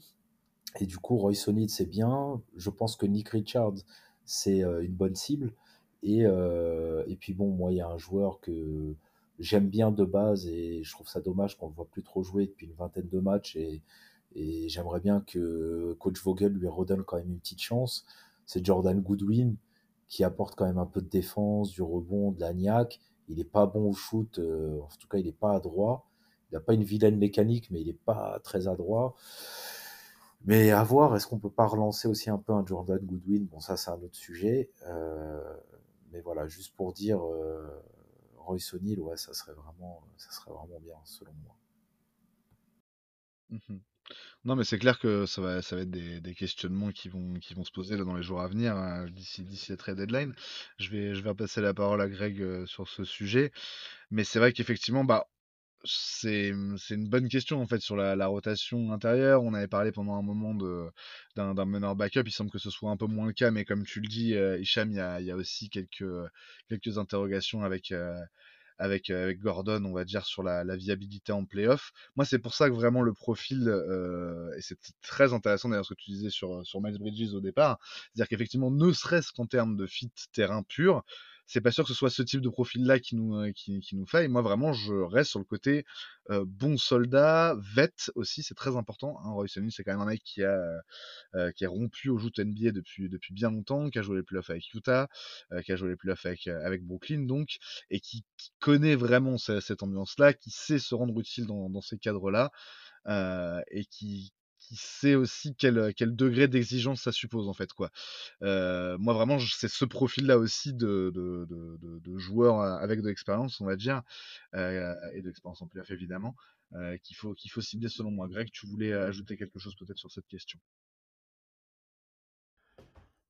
Et du coup, Roy Sonid, c'est bien. Je pense que Nick Richards, c'est une bonne cible. Et, et puis bon, moi, il y a un joueur que j'aime bien de base et je trouve ça dommage qu'on ne voit plus trop jouer depuis une vingtaine de matchs et, et j'aimerais bien que coach Vogel lui redonne quand même une petite chance. C'est Jordan Goodwin qui apporte quand même un peu de défense, du rebond, de la niaque. Il n'est pas bon au shoot, euh, en tout cas il n'est pas adroit. Il n'a pas une vilaine mécanique, mais il n'est pas très adroit. Mais à voir, est-ce qu'on peut pas relancer aussi un peu un Jordan Goodwin? Bon, ça c'est un autre sujet. Euh, mais voilà, juste pour dire, euh, Royce O'Neill, ouais, ça serait vraiment, bien selon moi. Mmh Non, mais c'est clair que ça va, ça va être des, questionnements qui vont, se poser dans les jours à venir, hein, d'ici, d'ici la trade deadline. Je vais, je vais passer la parole à Greg euh, sur ce sujet. Mais c'est vrai qu'effectivement, bah, c'est, c'est une bonne question en fait sur la, la rotation intérieure. On avait parlé pendant un moment de, d'un, meneur backup. Il semble que ce soit un peu moins le cas, mais comme tu le dis, euh, Hicham, il y a, il y a aussi quelques, quelques interrogations avec, euh, avec, euh, avec Gordon, on va dire, sur la, la viabilité en playoff. Moi, c'est pour ça que vraiment le profil, euh, et c'est très intéressant d'ailleurs ce que tu disais sur, sur Miles Bridges au départ, c'est-à-dire qu'effectivement, ne serait-ce qu'en termes de fit terrain pur, c'est pas sûr que ce soit ce type de profil-là qui nous, euh, qui, qui nous faille. Moi, vraiment, je reste sur le côté euh, bon soldat, vet aussi, c'est très important. Hein. Roy Sonny, c'est quand même un mec qui a, euh, qui a rompu au joute NBA depuis, depuis bien longtemps, qui a joué les playoffs avec Utah, euh, qui a joué les playoffs avec, euh, avec Brooklyn, donc, et qui, qui connaît vraiment ce- cette ambiance-là, qui sait se rendre utile dans, dans ces cadres-là, euh, et qui, qui sait aussi quel, quel degré d'exigence ça suppose en fait quoi. Euh, moi vraiment c'est ce profil-là aussi de, de, de, joueur euh, avec de l'expérience on va dire euh, et de l'expérience en playoff évidemment euh, qu'il faut qu'il faut cibler selon moi. Greg tu voulais ajouter quelque chose peut-être sur cette question?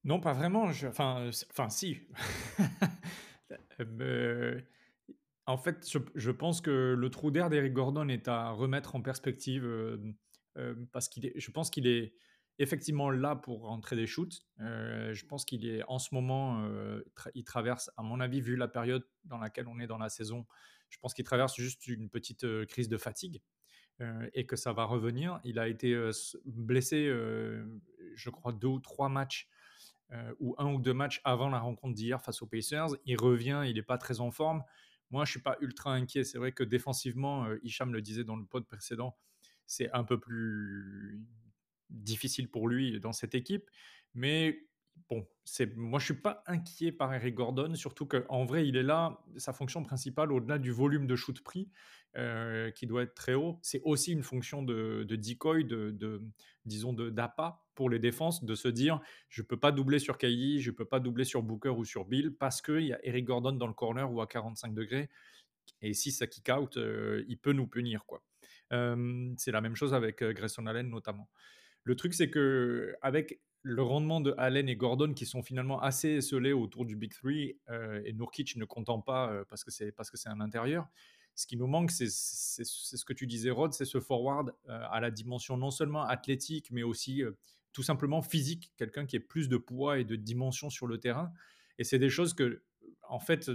Non, pas vraiment. Enfin, euh, enfin, si. Euh, en fait, je, je pense que le trou d'air d'Eric Gordon est à remettre en perspective euh, parce qu'il je pense qu'il est effectivement là pour rentrer des shoots. Je pense qu'il est en ce moment, il traverse, à mon avis, vu la période dans laquelle on est dans la saison, je pense qu'il traverse juste une petite crise de fatigue. et que ça va revenir. Il a été blessé, je crois, deux ou trois matchs ou un ou deux matchs avant la rencontre d'hier face aux Pacers. Il revient, il n'est pas très en forme. Moi, je suis pas ultra inquiet. C'est vrai que défensivement, euh, Hicham le disait dans le pod précédent, c'est un peu plus difficile pour lui dans cette équipe. Mais bon, c'est moi, je suis pas inquiet par Eric Gordon, surtout qu'en vrai, il est là. Sa fonction principale, au-delà du volume de shoot pris, euh, qui doit être très haut, c'est aussi une fonction de, de decoy, de, disons, de d'appât pour les défenses, de se dire je peux pas doubler sur Kyrie, je peux pas doubler sur Booker ou sur Bill parce qu'il y a Eric Gordon dans le corner ou à 45 degrés. Et si ça kick out, euh, il peut nous punir. quoi. C'est la même chose avec Grayson Allen notamment. Le truc, c'est que avec le rendement de Allen et Gordon qui sont finalement assez esselés autour du Big Three et Nurkic ne comptant pas parce que c'est parce que un intérieur. Ce qui nous manque, c'est ce que tu disais, Rod, c'est ce forward à la dimension non seulement athlétique, mais aussi tout simplement physique, quelqu'un qui ait plus de poids et de dimension sur le terrain. Et c'est des choses que, en fait,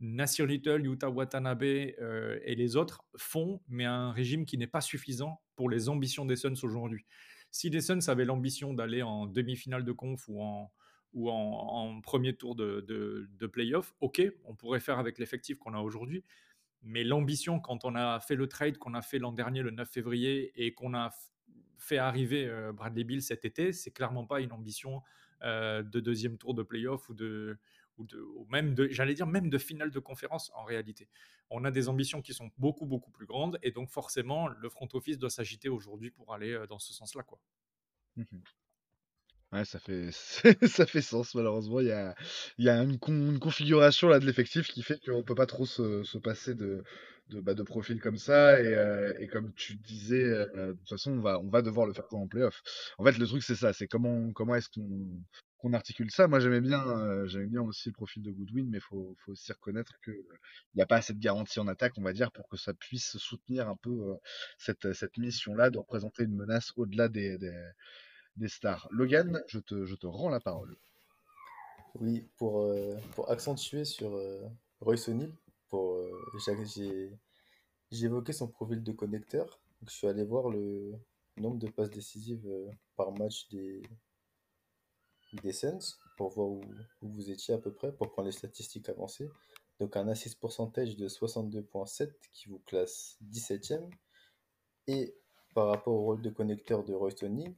Nasir Little, Yuta Watanabe euh, et les autres font, mais un régime qui n'est pas suffisant pour les ambitions des Suns aujourd'hui. Si les Suns avaient l'ambition d'aller en demi-finale de conf ou en, premier tour de, de, playoff, ok, on pourrait faire avec l'effectif qu'on a aujourd'hui. Mais l'ambition, quand on a fait le trade qu'on a fait l'an dernier, le 9 février, et qu'on a fait arriver euh, Bradley Bill cet été, c'est clairement pas une ambition euh, de deuxième tour de playoff ou de, ou même de, j'allais dire même de finale de conférence en réalité. On a des ambitions qui sont beaucoup beaucoup plus grandes et donc forcément le front office doit s'agiter aujourd'hui pour aller euh, dans ce sens-là quoi. Mhm. Ouais, ça fait, ça fait sens, malheureusement. Il y a, il y a une, une configuration là de l'effectif qui fait qu'on peut pas trop se, se passer de, bah, de profils comme ça. Et, euh, comme tu disais, euh, de toute façon, on va, on va devoir le faire en playoff. En fait, le truc, c'est ça, c'est comment, comment est-ce qu'on qu'on articule ça. Moi, j'aimais bien, euh, j'aimais bien aussi le profil de Goodwin, mais faut, faut aussi reconnaître que euh, il n'y a pas assez de garantie en attaque, on va dire, pour que ça puisse soutenir un peu euh, cette, cette mission-là de représenter une menace au-delà des, des, des stars. Logan, je te, je te rends la parole. Oui, pour, euh, pour accentuer sur Royce O'Neal, pour, évoqué son profil de connecteur. Donc, je suis allé voir le nombre de passes décisives par match des, Suns pour voir où, où vous étiez à peu près, pour prendre les statistiques avancées. Donc un assist percentage de 62.7 qui vous classe 17e. Et par rapport au rôle de connecteur de Royce O'Neal,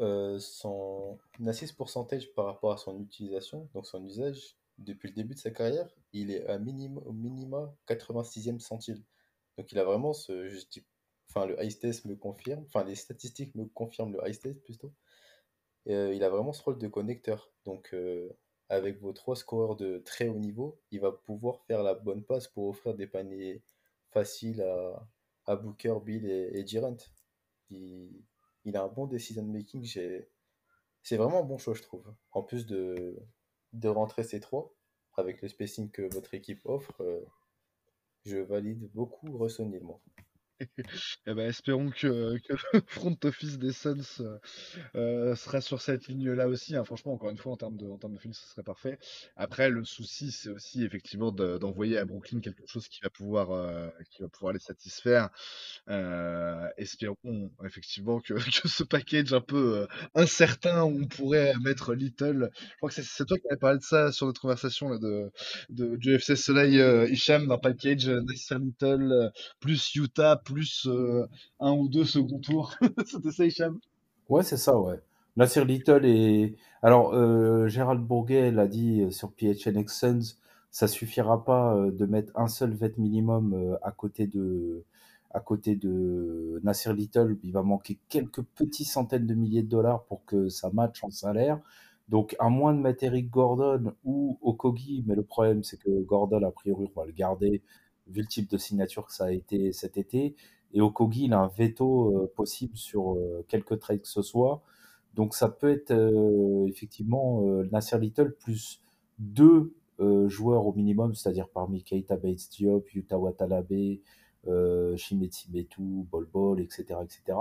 euh, son assist percentage par rapport à son utilisation, donc son usage, depuis le début de sa carrière, il est à minima, au minima 86e centile. Donc il a vraiment ce, je enfin le ice test me confirme, enfin les statistiques me confirment le ice test plutôt. Euh, il a vraiment ce rôle de connecteur. Donc euh, avec vos trois scoreurs de très haut niveau, il va pouvoir faire la bonne passe pour offrir des paniers faciles à, Booker, Bill et, et Durant. il, a un bon decision making. C'est vraiment un bon choix, je trouve. En plus de, rentrer ces trois, avec le spacing que votre équipe offre, euh, je valide beaucoup Russell moi. Eh ben, espérons que, le front office des Suns euh, euh, sera sur cette ligne-là aussi. hein. Franchement, encore une fois, en termes de, finish, ce serait parfait. Après, le souci, c'est aussi effectivement de- d'envoyer à Brooklyn quelque chose qui va pouvoir, euh, les satisfaire. Espérons effectivement que, ce package un peu incertain où on pourrait mettre Little. Je crois que c'est toi qui avais parlé de ça sur notre conversation là, de, du FC Soleil Hicham, d'un package Nasser Little plus Utah plus euh, un ou deux second tours. C'était ça, Hicham? Ouais, c'est ça, ouais. Nasir Little et alors euh, Gérald Bourguet l'a dit euh, sur PHNX Suns, ça suffira pas de mettre un seul vet minimum à côté de à côté de Nasir Little, il va manquer quelques petits centaines de milliers de dollars pour que ça matche en salaire. Donc à moins de mettre Eric Gordon ou Okogi, mais le problème c'est que Gordon a priori on va le garder vu le type de signature que ça a été cet été. Et Okogi, il a un veto euh, possible sur euh, quelques trades que ce soit. Donc ça peut être euh, effectivement Nasser Little plus deux joueurs au minimum, c'est-à-dire parmi Keita Bates Diop, Yuta Watanabe, euh, Shimetsi Metu, Bol Bol, etc. etc.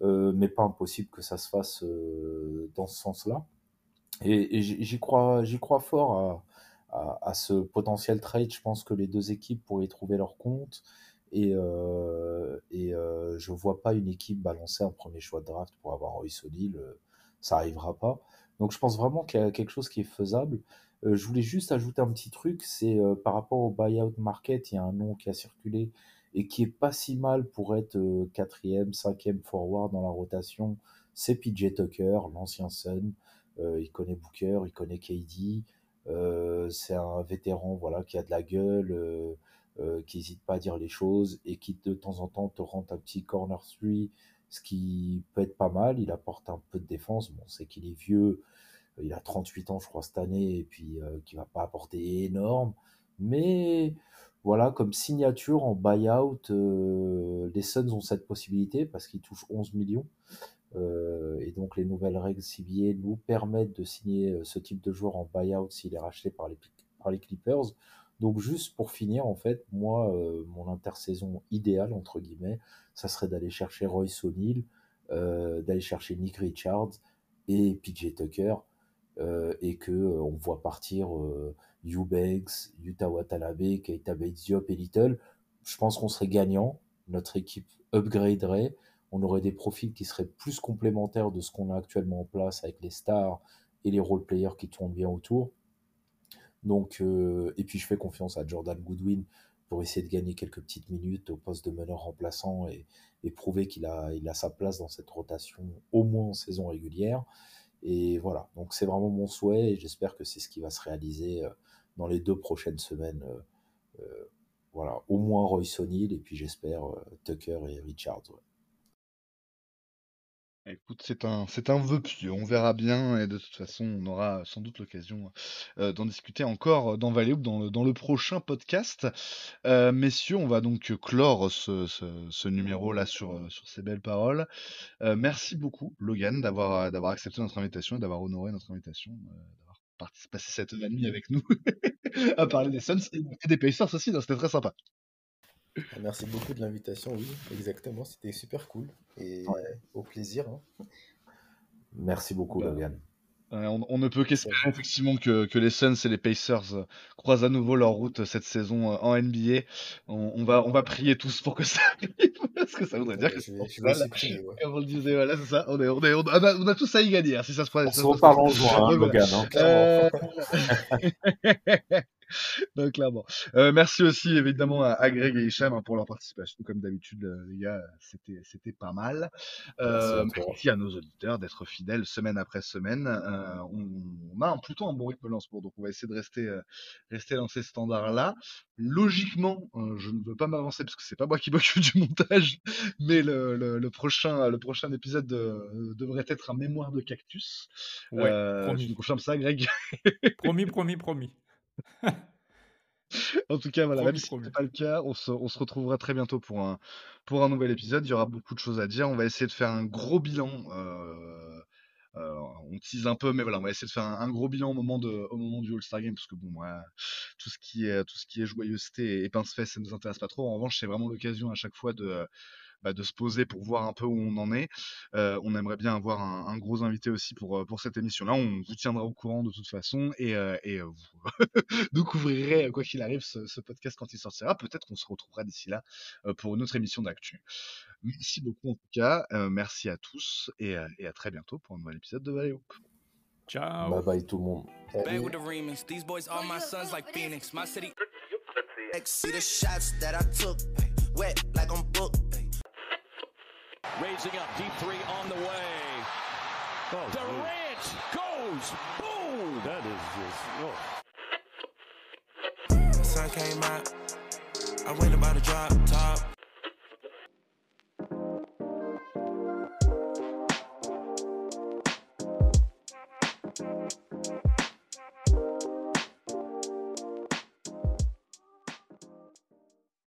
Euh, mais pas impossible que ça se fasse euh, dans ce sens-là. Et, et j'y crois, j'y crois fort à, ce potentiel trade. Je pense que les deux équipes pourraient trouver leur compte. Et, euh, et euh, je vois pas une équipe balancer un premier choix de draft pour avoir Royce O'Neal. euh, ça arrivera pas. Donc je pense vraiment qu'il y a quelque chose qui est faisable. Euh, je voulais juste ajouter un petit truc, c'est euh, par rapport au buyout market, il y a un nom qui a circulé et qui est pas si mal pour être euh, quatrième, cinquième forward dans la rotation. C'est PJ Tucker, l'ancien Sun. Il connaît Booker, il connaît KD. Euh, c'est un vétéran voilà, qui a de la gueule, euh, euh, qui n'hésite pas à dire les choses et qui de temps en temps te rentre un petit corner 3, ce qui peut être pas mal. Il apporte un peu de défense. Bon, c'est qu'il est vieux, il a 38 ans, je crois, cette année, et puis euh, qui va pas apporter énorme. Mais voilà, comme signature en buyout, euh, les Suns ont cette possibilité parce qu'ils touchent 11 millions. Euh, et donc les nouvelles règles CBA nous permettent de signer euh, ce type de joueur en buyout s'il est racheté par les, Clippers. Donc juste pour finir, en fait, moi, euh, mon intersaison idéale, entre guillemets, ça serait d'aller chercher Royce O'Neal, euh, d'aller chercher Nick Richards et PJ Tucker, et que on voit partir Eubanks, Yuta Watanabe, Keita Bates et Little. Je pense qu'on serait gagnant, notre équipe upgraderait, on aurait des profils qui seraient plus complémentaires de ce qu'on a actuellement en place avec les stars et les role players qui tournent bien autour. Donc, euh, et puis je fais confiance à Jordan Goodwin pour essayer de gagner quelques petites minutes au poste de meneur remplaçant et, prouver qu'il a, sa place dans cette rotation au moins en saison régulière. Et voilà, donc c'est vraiment mon souhait et j'espère que c'est ce qui va se réaliser euh, dans les deux prochaines semaines. Euh, voilà, au moins Royce O'Neal et puis j'espère Tucker et Richards. Écoute, c'est un, vœu pieux, on verra bien, et de toute façon, on aura sans doute l'occasion euh, d'en discuter encore dans Valley Hoop, dans le, prochain podcast. Euh, messieurs, on va donc clore ce, numéro-là sur, euh, ces belles paroles. Euh, merci beaucoup, Logan, d'avoir, accepté notre invitation et d'avoir honoré notre invitation, euh, d'avoir participé passé cette demie avec nous à parler des Suns et des Pacers aussi, c'était très sympa. Ah, Merci beaucoup de l'invitation, oui, exactement, c'était super cool. Et Ouais. au plaisir. hein. Merci beaucoup, Bah, Logan. Ouais, on, on ne peut qu'espérer effectivement que, que les Suns et les Pacers euh, croisent à nouveau leur route cette saison euh, en NBA. On, on va, on va prier tous pour que ça arrive, parce que ça voudrait dire Ouais, que c'est ouais. comme on le disait, voilà, c'est ça. On, est, on, est, on, a, on a tous à y gagner hein, si ça se passe. On se reparle en juin, hein. Logan. hein. Donc clairement. Euh, merci aussi évidemment à, à Greg et Hicham hein, pour leur participation. Comme d'habitude, euh, les gars, c'était c'était pas mal. Merci Euh, à merci à nos auditeurs d'être fidèles semaine après semaine. Euh, on, on a un, plutôt un bon rythme de lancement, donc on va essayer de rester rester dans ces standards-là. Logiquement, je ne veux pas m'avancer parce que c'est pas moi qui m'occupe du montage, mais le, le, le prochain le prochain épisode de- devrait être un mémoire de cactus. Ouais, promis. nous confirmes ça, Greg Promis, promis, promis. En tout cas, voilà, même si ce n'est pas le cas, on se, on se retrouvera très bientôt pour un, pour un nouvel épisode. Il y aura beaucoup de choses à dire. On va essayer de faire un gros bilan. euh, euh, on tease un peu, mais voilà, on va essayer de faire un, un gros bilan au moment, de, au moment du All-Star Game, parce que bon, moi, tout ce qui est, tout ce qui est joyeuseté et pince-fait, ça nous intéresse pas trop. En revanche, c'est vraiment l'occasion à chaque fois de, bah, de se poser pour voir un peu où on en est. Euh, on aimerait bien avoir un, un gros invité aussi pour, euh, pour cette émission-là. On vous tiendra au courant de toute façon et, euh, et vous découvrirez, quoi qu'il arrive, ce, ce podcast quand il sortira. Peut-être qu'on se retrouvera d'ici là pour une autre émission d'actu. Merci beaucoup en tout cas. Euh, merci à tous et, et à très bientôt pour un nouvel épisode de Valley Hoop. Ciao. Bye bye tout le monde. Back with the remix. These boys are my sons like Phoenix. My city. See the shots that I took. Wet like I'm booked. Raising up, deep three on the way. Oh, Durant goes, boom! That is just. Oh. Sun came out. I went about to drop top.